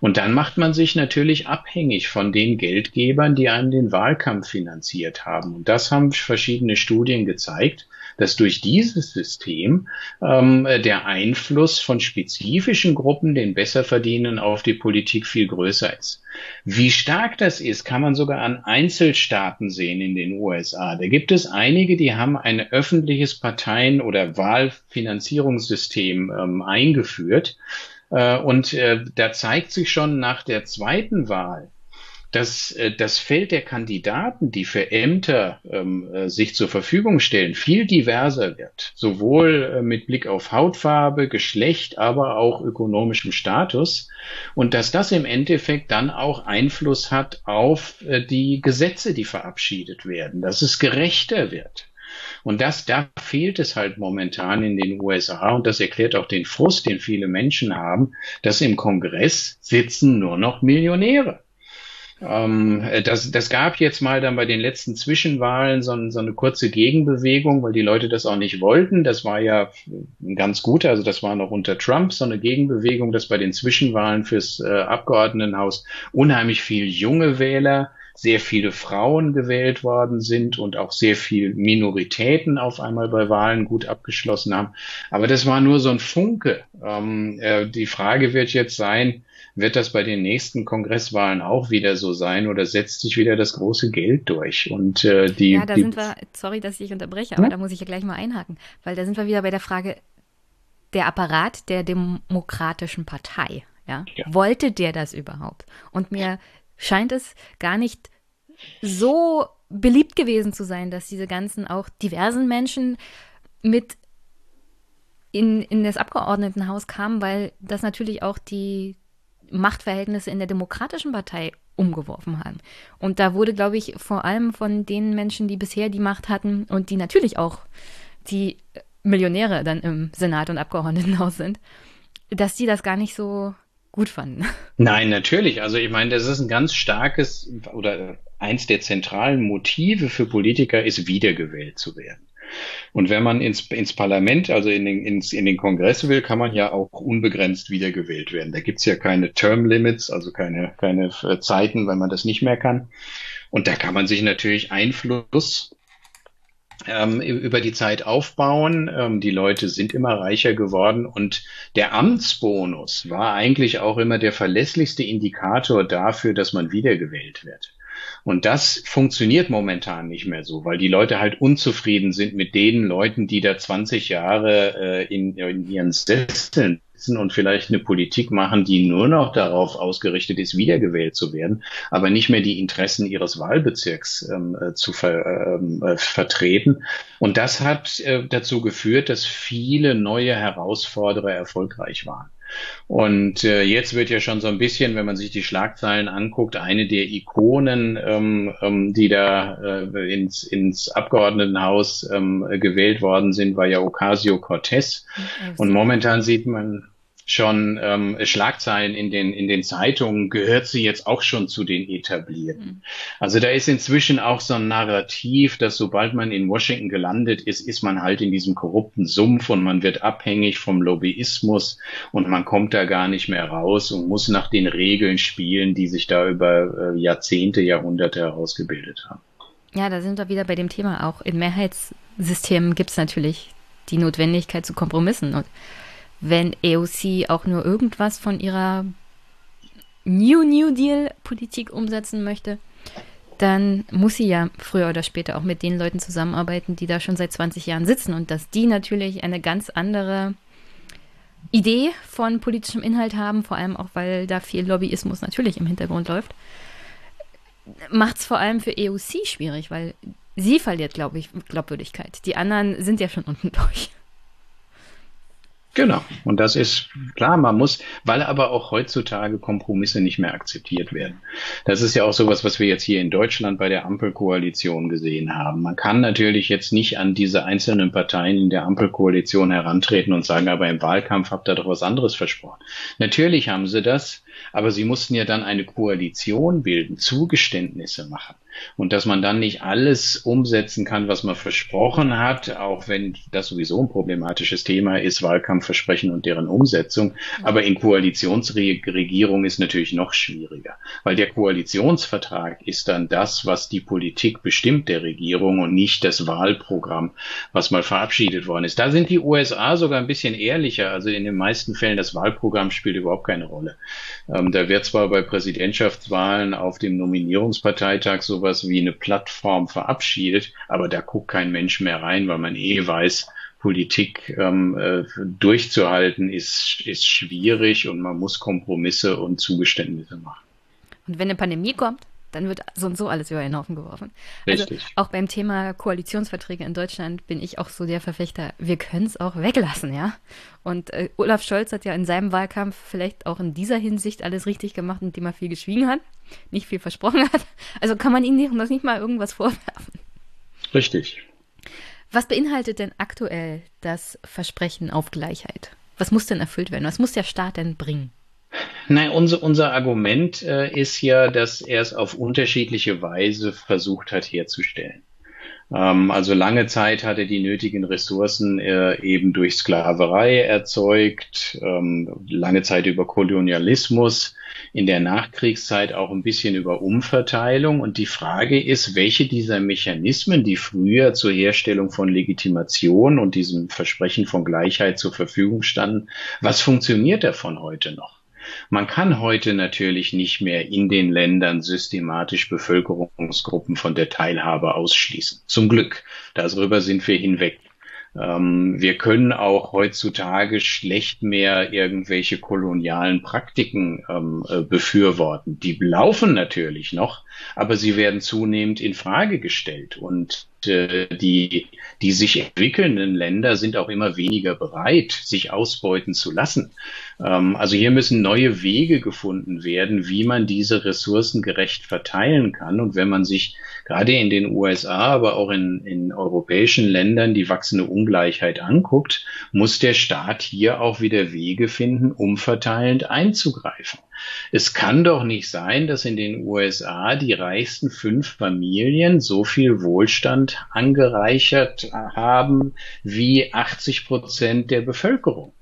Und dann macht man sich natürlich abhängig von den Geldgebern, die einem den Wahlkampf finanziert haben. Und das haben verschiedene Studien gezeigt dass durch dieses System ähm, der Einfluss von spezifischen Gruppen, den Besserverdienenden auf die Politik viel größer ist. Wie stark das ist, kann man sogar an Einzelstaaten sehen in den USA. Da gibt es einige, die haben ein öffentliches Parteien- oder Wahlfinanzierungssystem ähm, eingeführt. Äh, und äh, da zeigt sich schon nach der zweiten Wahl, dass äh, das Feld der Kandidaten, die für Ämter ähm, äh, sich zur Verfügung stellen, viel diverser wird, sowohl äh, mit Blick auf Hautfarbe, Geschlecht, aber auch ökonomischem Status und dass das im Endeffekt dann auch Einfluss hat auf die Gesetze, die verabschiedet werden, dass es gerechter wird. Und das, da fehlt es halt momentan in den USA und das erklärt auch den Frust, den viele Menschen haben, dass im Kongress sitzen nur noch Millionäre. Ähm, das, das gab jetzt mal dann bei den letzten Zwischenwahlen so, so, eine kurze Gegenbewegung, weil die Leute das auch nicht wollten. Das war ja ganz gut, also das war noch unter Trump so eine Gegenbewegung, dass bei den Zwischenwahlen fürs äh, Abgeordnetenhaus unheimlich viel junge Wähler sehr viele Frauen gewählt worden sind und auch sehr viel Minoritäten auf einmal bei Wahlen gut abgeschlossen haben. Aber das war nur so ein Funke. Ähm, äh, die Frage wird jetzt sein, wird das bei den nächsten Kongresswahlen auch wieder so sein oder setzt sich wieder das große Geld durch? Und äh, die. Ja, da die, sind wir, sorry, dass ich unterbreche, aber ja? da muss ich ja gleich mal einhaken, weil da sind wir wieder bei der Frage, der Apparat der Demokratischen Partei, ja, ja. wollte der das überhaupt? Und mir scheint es gar nicht so beliebt gewesen zu sein, dass diese ganzen auch diversen Menschen mit in, in das Abgeordnetenhaus kamen, weil das natürlich auch die Machtverhältnisse in der Demokratischen Partei umgeworfen haben. Und da wurde, glaube ich, vor allem von den Menschen, die bisher die Macht hatten und die natürlich auch die Millionäre dann im Senat und Abgeordnetenhaus sind, dass die das gar nicht so gut fanden. Nein, natürlich. Also ich meine, das ist ein ganz starkes oder eins der zentralen Motive für Politiker ist, wiedergewählt zu werden. Und wenn man ins, ins Parlament, also in den, ins, in den Kongress will, kann man ja auch unbegrenzt wiedergewählt werden. Da gibt's ja keine Term Limits, also keine, keine äh, Zeiten, weil man das nicht mehr kann. Und da kann man sich natürlich Einfluss ähm, über die Zeit aufbauen. Ähm, die Leute sind immer reicher geworden und der Amtsbonus war eigentlich auch immer der verlässlichste Indikator dafür, dass man wiedergewählt wird. Und das funktioniert momentan nicht mehr so, weil die Leute halt unzufrieden sind mit den Leuten, die da 20 Jahre äh, in, in ihren Sesseln sitzen und vielleicht eine Politik machen, die nur noch darauf ausgerichtet ist, wiedergewählt zu werden, aber nicht mehr die Interessen ihres Wahlbezirks ähm, äh, zu ver, ähm, äh, vertreten. Und das hat äh, dazu geführt, dass viele neue Herausforderer erfolgreich waren. Und äh, jetzt wird ja schon so ein bisschen, wenn man sich die Schlagzeilen anguckt, eine der Ikonen, ähm, ähm, die da äh, ins, ins Abgeordnetenhaus ähm, gewählt worden sind, war ja Ocasio-Cortez. Und momentan sieht man schon ähm, Schlagzeilen in den, in den Zeitungen, gehört sie jetzt auch schon zu den etablierten. Mhm. Also da ist inzwischen auch so ein Narrativ, dass sobald man in Washington gelandet ist, ist man halt in diesem korrupten Sumpf und man wird abhängig vom Lobbyismus und man kommt da gar nicht mehr raus und muss nach den Regeln spielen, die sich da über äh, Jahrzehnte, Jahrhunderte herausgebildet haben. Ja, da sind wir wieder bei dem Thema auch. In Mehrheitssystemen gibt es natürlich die Notwendigkeit zu Kompromissen und wenn AOC auch nur irgendwas von ihrer New New Deal Politik umsetzen möchte, dann muss sie ja früher oder später auch mit den Leuten zusammenarbeiten, die da schon seit 20 Jahren sitzen und dass die natürlich eine ganz andere Idee von politischem Inhalt haben, vor allem auch, weil da viel Lobbyismus natürlich im Hintergrund läuft, macht es vor allem für EOC schwierig, weil sie verliert, glaube ich, Glaubwürdigkeit. Die anderen sind ja schon unten durch. Genau. Und das ist klar, man muss, weil aber auch heutzutage Kompromisse nicht mehr akzeptiert werden. Das ist ja auch sowas, was wir jetzt hier in Deutschland bei der Ampelkoalition gesehen haben. Man kann natürlich jetzt nicht an diese einzelnen Parteien in der Ampelkoalition herantreten und sagen, aber im Wahlkampf habt ihr doch was anderes versprochen. Natürlich haben sie das, aber sie mussten ja dann eine Koalition bilden, Zugeständnisse machen. Und dass man dann nicht alles umsetzen kann, was man versprochen hat, auch wenn das sowieso ein problematisches Thema ist, Wahlkampfversprechen und deren Umsetzung. Aber in Koalitionsregierung ist natürlich noch schwieriger, weil der Koalitionsvertrag ist dann das, was die Politik bestimmt der Regierung und nicht das Wahlprogramm, was mal verabschiedet worden ist. Da sind die USA sogar ein bisschen ehrlicher. Also in den meisten Fällen das Wahlprogramm spielt überhaupt keine Rolle. Ähm, da wird zwar bei Präsidentschaftswahlen auf dem Nominierungsparteitag so sowas wie eine Plattform verabschiedet, aber da guckt kein Mensch mehr rein, weil man eh weiß, Politik ähm, äh, durchzuhalten ist, ist schwierig und man muss Kompromisse und Zugeständnisse machen. Und wenn eine Pandemie kommt, dann wird so und so alles über den Haufen geworfen. Also Richtig. Also auch beim Thema Koalitionsverträge in Deutschland bin ich auch so der Verfechter, wir können es auch weglassen, ja. Und äh, Olaf Scholz hat ja in seinem Wahlkampf vielleicht auch in dieser Hinsicht alles richtig gemacht, indem er viel geschwiegen hat, nicht viel versprochen hat. Also kann man ihm nicht, noch nicht mal irgendwas vorwerfen. Richtig. Was beinhaltet denn aktuell das Versprechen auf Gleichheit? Was muss denn erfüllt werden? Was muss der Staat denn bringen? Nein, unser, unser Argument äh, ist ja, dass er es auf unterschiedliche Weise versucht hat herzustellen. Ähm, also lange Zeit hat er die nötigen Ressourcen äh, eben durch Sklaverei erzeugt, ähm, lange Zeit über Kolonialismus, in der Nachkriegszeit auch ein bisschen über Umverteilung. Und die Frage ist, welche dieser Mechanismen, die früher zur Herstellung von Legitimation und diesem Versprechen von Gleichheit zur Verfügung standen, was funktioniert davon heute noch? Man kann heute natürlich nicht mehr in den Ländern systematisch Bevölkerungsgruppen von der Teilhabe ausschließen. Zum Glück. Darüber sind wir hinweg. Ähm, wir können auch heutzutage schlecht mehr irgendwelche kolonialen Praktiken ähm, äh, befürworten. Die laufen natürlich noch, aber sie werden zunehmend in Frage gestellt und die, die sich entwickelnden Länder sind auch immer weniger bereit, sich ausbeuten zu lassen. Ähm, also hier müssen neue Wege gefunden werden, wie man diese Ressourcen gerecht verteilen kann. Und wenn man sich gerade in den USA, aber auch in, in europäischen Ländern die wachsende Ungleichheit anguckt, muss der Staat hier auch wieder Wege finden, umverteilend einzugreifen. Es kann doch nicht sein, dass in den USA die reichsten fünf Familien so viel Wohlstand angereichert haben wie 80 Prozent der Bevölkerung.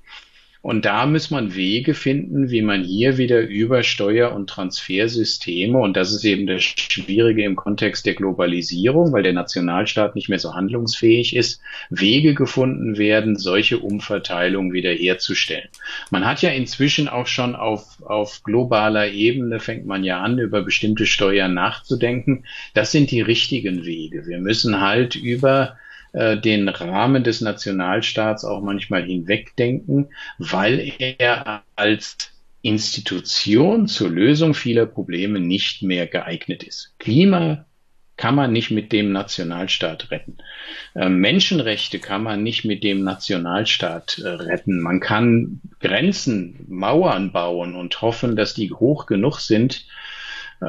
Und da muss man Wege finden, wie man hier wieder über Steuer- und Transfersysteme, und das ist eben das Schwierige im Kontext der Globalisierung, weil der Nationalstaat nicht mehr so handlungsfähig ist, Wege gefunden werden, solche Umverteilungen wiederherzustellen. Man hat ja inzwischen auch schon auf, auf globaler Ebene, fängt man ja an, über bestimmte Steuern nachzudenken. Das sind die richtigen Wege. Wir müssen halt über äh, den Rahmen des Nationalstaats auch manchmal hinwegdenken, weil er als Institution zur Lösung vieler Probleme nicht mehr geeignet ist. Klima kann man nicht mit dem Nationalstaat retten. Äh, Menschenrechte kann man nicht mit dem Nationalstaat äh, retten. Man kann Grenzen, Mauern bauen und hoffen, dass die hoch genug sind,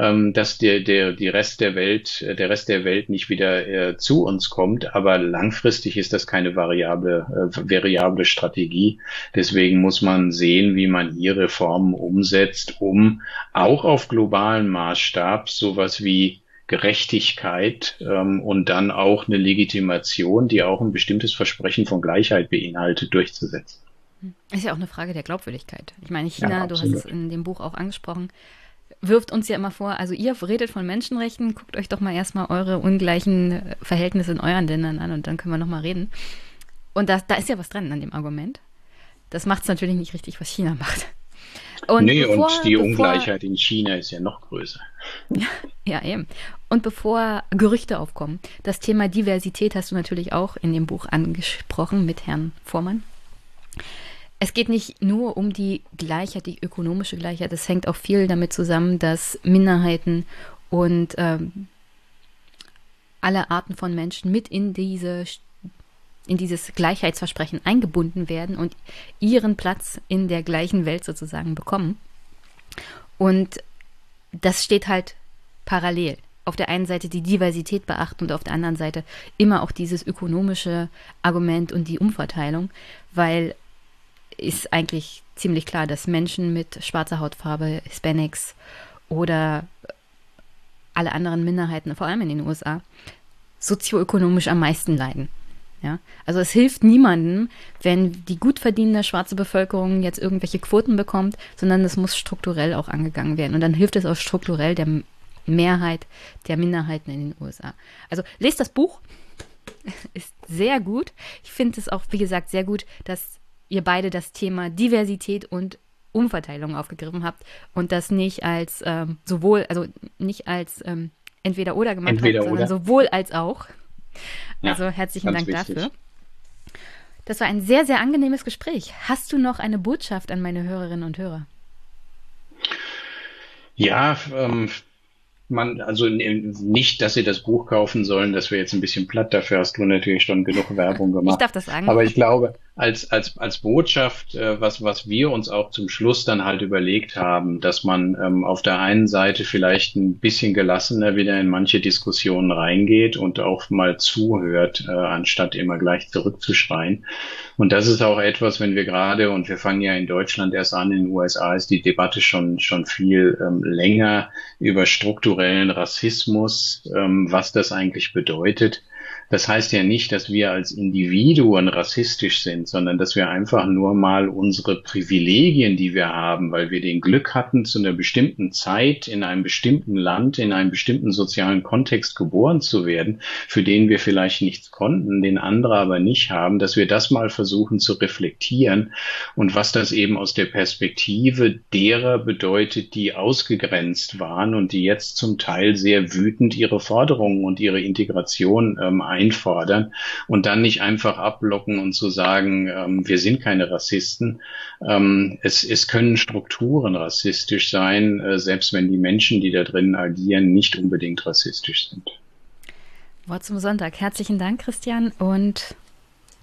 ähm, dass der, der, die Rest der Welt, äh, der Rest der Welt nicht wieder äh, zu uns kommt. Aber langfristig ist das keine variable, äh, variable Strategie. Deswegen muss man sehen, wie man hier Reformen umsetzt, um auch auf globalen Maßstab sowas wie Gerechtigkeit ähm, und dann auch eine Legitimation, die auch ein bestimmtes Versprechen von Gleichheit beinhaltet, durchzusetzen. Ist ja auch eine Frage der Glaubwürdigkeit. Ich meine, China, ja, du hast es in dem Buch auch angesprochen, wirft uns ja immer vor, also ihr redet von Menschenrechten, guckt euch doch mal erstmal eure ungleichen Verhältnisse in euren Ländern an und dann können wir nochmal reden. Und das, da ist ja was dran an dem Argument. Das macht es natürlich nicht richtig, was China macht. Und nee, bevor, und die bevor, Ungleichheit in China ist ja noch größer. ja, eben. Und bevor Gerüchte aufkommen, das Thema Diversität hast du natürlich auch in dem Buch angesprochen mit Herrn Vormann. Es geht nicht nur um die Gleichheit, die ökonomische Gleichheit. Es hängt auch viel damit zusammen, dass Minderheiten und ähm, alle Arten von Menschen mit in diese in dieses Gleichheitsversprechen eingebunden werden und ihren Platz in der gleichen Welt sozusagen bekommen. Und das steht halt parallel. Auf der einen Seite die Diversität beachten und auf der anderen Seite immer auch dieses ökonomische Argument und die Umverteilung, weil ist eigentlich ziemlich klar, dass Menschen mit schwarzer Hautfarbe, Hispanics oder alle anderen Minderheiten, vor allem in den USA, sozioökonomisch am meisten leiden. Ja? Also es hilft niemandem, wenn die gut verdienende schwarze Bevölkerung jetzt irgendwelche Quoten bekommt, sondern es muss strukturell auch angegangen werden. Und dann hilft es auch strukturell der Mehrheit der Minderheiten in den USA. Also lest das Buch, ist sehr gut. Ich finde es auch, wie gesagt, sehr gut, dass ihr beide das Thema Diversität und Umverteilung aufgegriffen habt und das nicht als ähm, sowohl, also nicht als ähm, entweder oder gemacht entweder habt, sondern oder. sowohl als auch. Also ja, herzlichen Dank wichtig. dafür. Das war ein sehr, sehr angenehmes Gespräch. Hast du noch eine Botschaft an meine Hörerinnen und Hörer? Ja, ähm, man, also nicht, dass sie das Buch kaufen sollen, das wäre jetzt ein bisschen platt, dafür hast du natürlich schon genug Werbung gemacht. Ich darf das sagen. Aber ich glaube, als, als, als Botschaft, äh, was, was wir uns auch zum Schluss dann halt überlegt haben, dass man ähm, auf der einen Seite vielleicht ein bisschen gelassener wieder in manche Diskussionen reingeht und auch mal zuhört, äh, anstatt immer gleich zurückzuschreien. Und das ist auch etwas, wenn wir gerade, und wir fangen ja in Deutschland erst an, in den USA ist die Debatte schon, schon viel ähm, länger über strukturellen Rassismus, ähm, was das eigentlich bedeutet. Das heißt ja nicht, dass wir als Individuen rassistisch sind, sondern dass wir einfach nur mal unsere Privilegien, die wir haben, weil wir den Glück hatten, zu einer bestimmten Zeit in einem bestimmten Land, in einem bestimmten sozialen Kontext geboren zu werden, für den wir vielleicht nichts konnten, den andere aber nicht haben, dass wir das mal versuchen zu reflektieren und was das eben aus der Perspektive derer bedeutet, die ausgegrenzt waren und die jetzt zum Teil sehr wütend ihre Forderungen und ihre Integration ähm, einfordern und dann nicht einfach abblocken und zu sagen, ähm, wir sind keine Rassisten. Ähm, es, es können Strukturen rassistisch sein, äh, selbst wenn die Menschen, die da drin agieren, nicht unbedingt rassistisch sind. Wort zum Sonntag. Herzlichen Dank, Christian. Und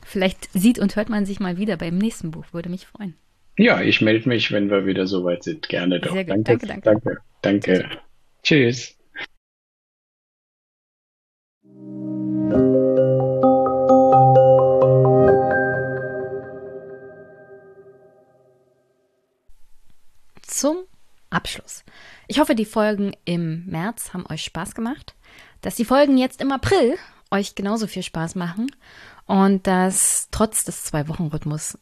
vielleicht sieht und hört man sich mal wieder beim nächsten Buch. Würde mich freuen. Ja, ich melde mich, wenn wir wieder soweit sind. Gerne doch. Sehr gut. Danke, danke. Danke. danke. danke. Tschüss. Zum Ich hoffe, die Folgen im März haben euch Spaß gemacht, dass die Folgen jetzt im April euch genauso viel Spaß machen. Und dass trotz des Zwei-Wochen-Rhythmus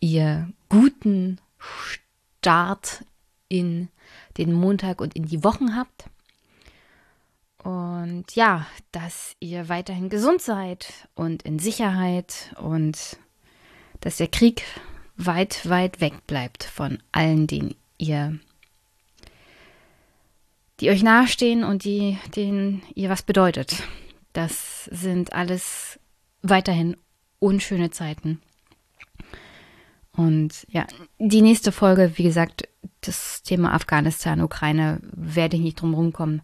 ihr guten Start in den Montag und in die Wochen habt. Und ja, dass ihr weiterhin gesund seid und in Sicherheit und dass der Krieg weit, weit weg bleibt von allen, denen ihr, die euch nahestehen und die, denen ihr was bedeutet. Das sind alles weiterhin unschöne Zeiten. Und ja, die nächste Folge, wie gesagt, das Thema Afghanistan, Ukraine, werde ich nicht drum rumkommen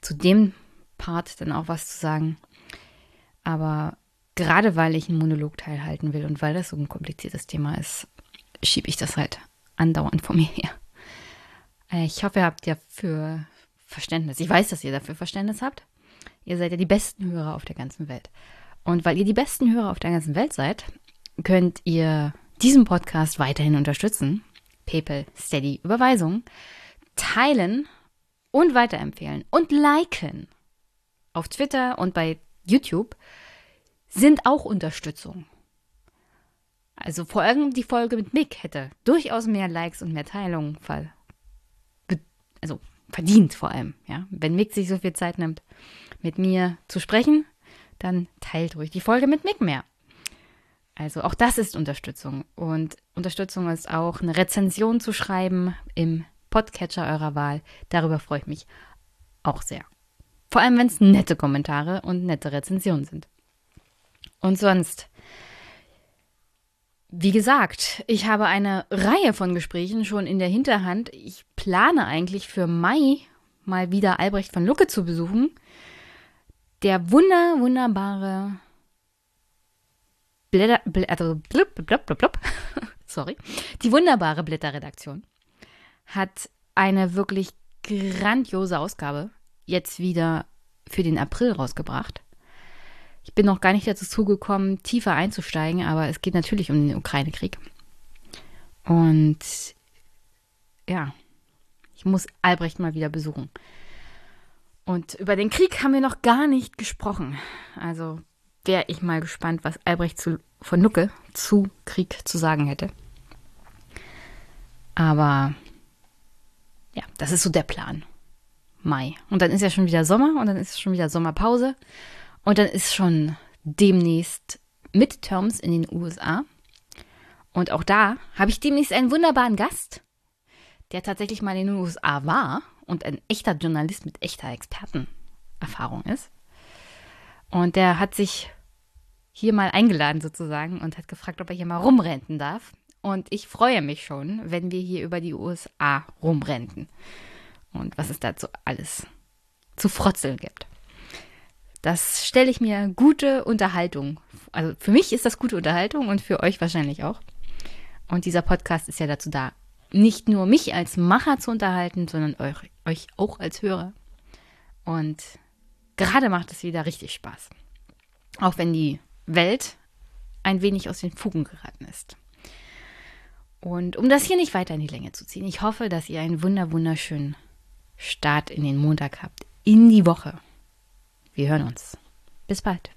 zu dem Part dann auch was zu sagen. Aber gerade weil ich einen Monolog teilhalten will und weil das so ein kompliziertes Thema ist, schiebe ich das halt andauernd vor mir her. Äh, ich hoffe, ihr habt ja für Verständnis. Ich weiß, dass ihr dafür Verständnis habt. Ihr seid ja die besten Hörer auf der ganzen Welt. Und weil ihr die besten Hörer auf der ganzen Welt seid, könnt ihr diesen Podcast weiterhin unterstützen. PayPal, Steady, Überweisung, teilen und weiterempfehlen und liken auf Twitter und bei YouTube sind auch Unterstützung. Also vor allem die Folge mit Mick hätte durchaus mehr Likes und mehr Teilungen ver also verdient vor allem, ja. Wenn Mick sich so viel Zeit nimmt, mit mir zu sprechen, dann teilt ruhig die Folge mit Mick mehr. Also auch das ist Unterstützung. Und Unterstützung ist auch eine Rezension zu schreiben im Podcatcher eurer Wahl. Darüber freue ich mich auch sehr. Vor allem, wenn es nette Kommentare und nette Rezensionen sind. Und sonst, wie gesagt, ich habe eine Reihe von Gesprächen schon in der Hinterhand. Ich plane eigentlich für Mai mal wieder Albrecht von Lucke zu besuchen. Der wunder, wunderbare Blätter, also blub, blub, blub, blub, sorry, die wunderbare Blätterredaktion hat eine wirklich grandiose Ausgabe jetzt wieder für den April rausgebracht. Ich bin noch gar nicht dazu zugekommen, tiefer einzusteigen, aber es geht natürlich um den Ukraine-Krieg. Und ja, ich muss Albrecht mal wieder besuchen. Und über den Krieg haben wir noch gar nicht gesprochen. Also wäre ich mal gespannt, was Albrecht zu, von Nucke zu Krieg zu sagen hätte. Aber ja, das ist so der Plan. Mai. Und dann ist ja schon wieder Sommer und dann ist schon wieder Sommerpause. Und dann ist schon demnächst Midterms in den USA. Und auch da habe ich demnächst einen wunderbaren Gast, der tatsächlich mal in den USA war und ein echter Journalist mit echter Expertenerfahrung ist. Und der hat sich hier mal eingeladen sozusagen und hat gefragt, ob er hier mal rumrenten darf. Und ich freue mich schon, wenn wir hier über die USA rumrenten. Und was es dazu alles zu frotzeln gibt. Das stelle ich mir gute Unterhaltung. Also für mich ist das gute Unterhaltung und für euch wahrscheinlich auch. Und dieser Podcast ist ja dazu da, nicht nur mich als Macher zu unterhalten, sondern euch, euch auch als Hörer. Und gerade macht es wieder richtig Spaß. Auch wenn die Welt ein wenig aus den Fugen geraten ist. Und um das hier nicht weiter in die Länge zu ziehen, ich hoffe, dass ihr einen wunder wunderschönen Start in den Montag habt, in die Woche. Wir hören uns. Bis bald.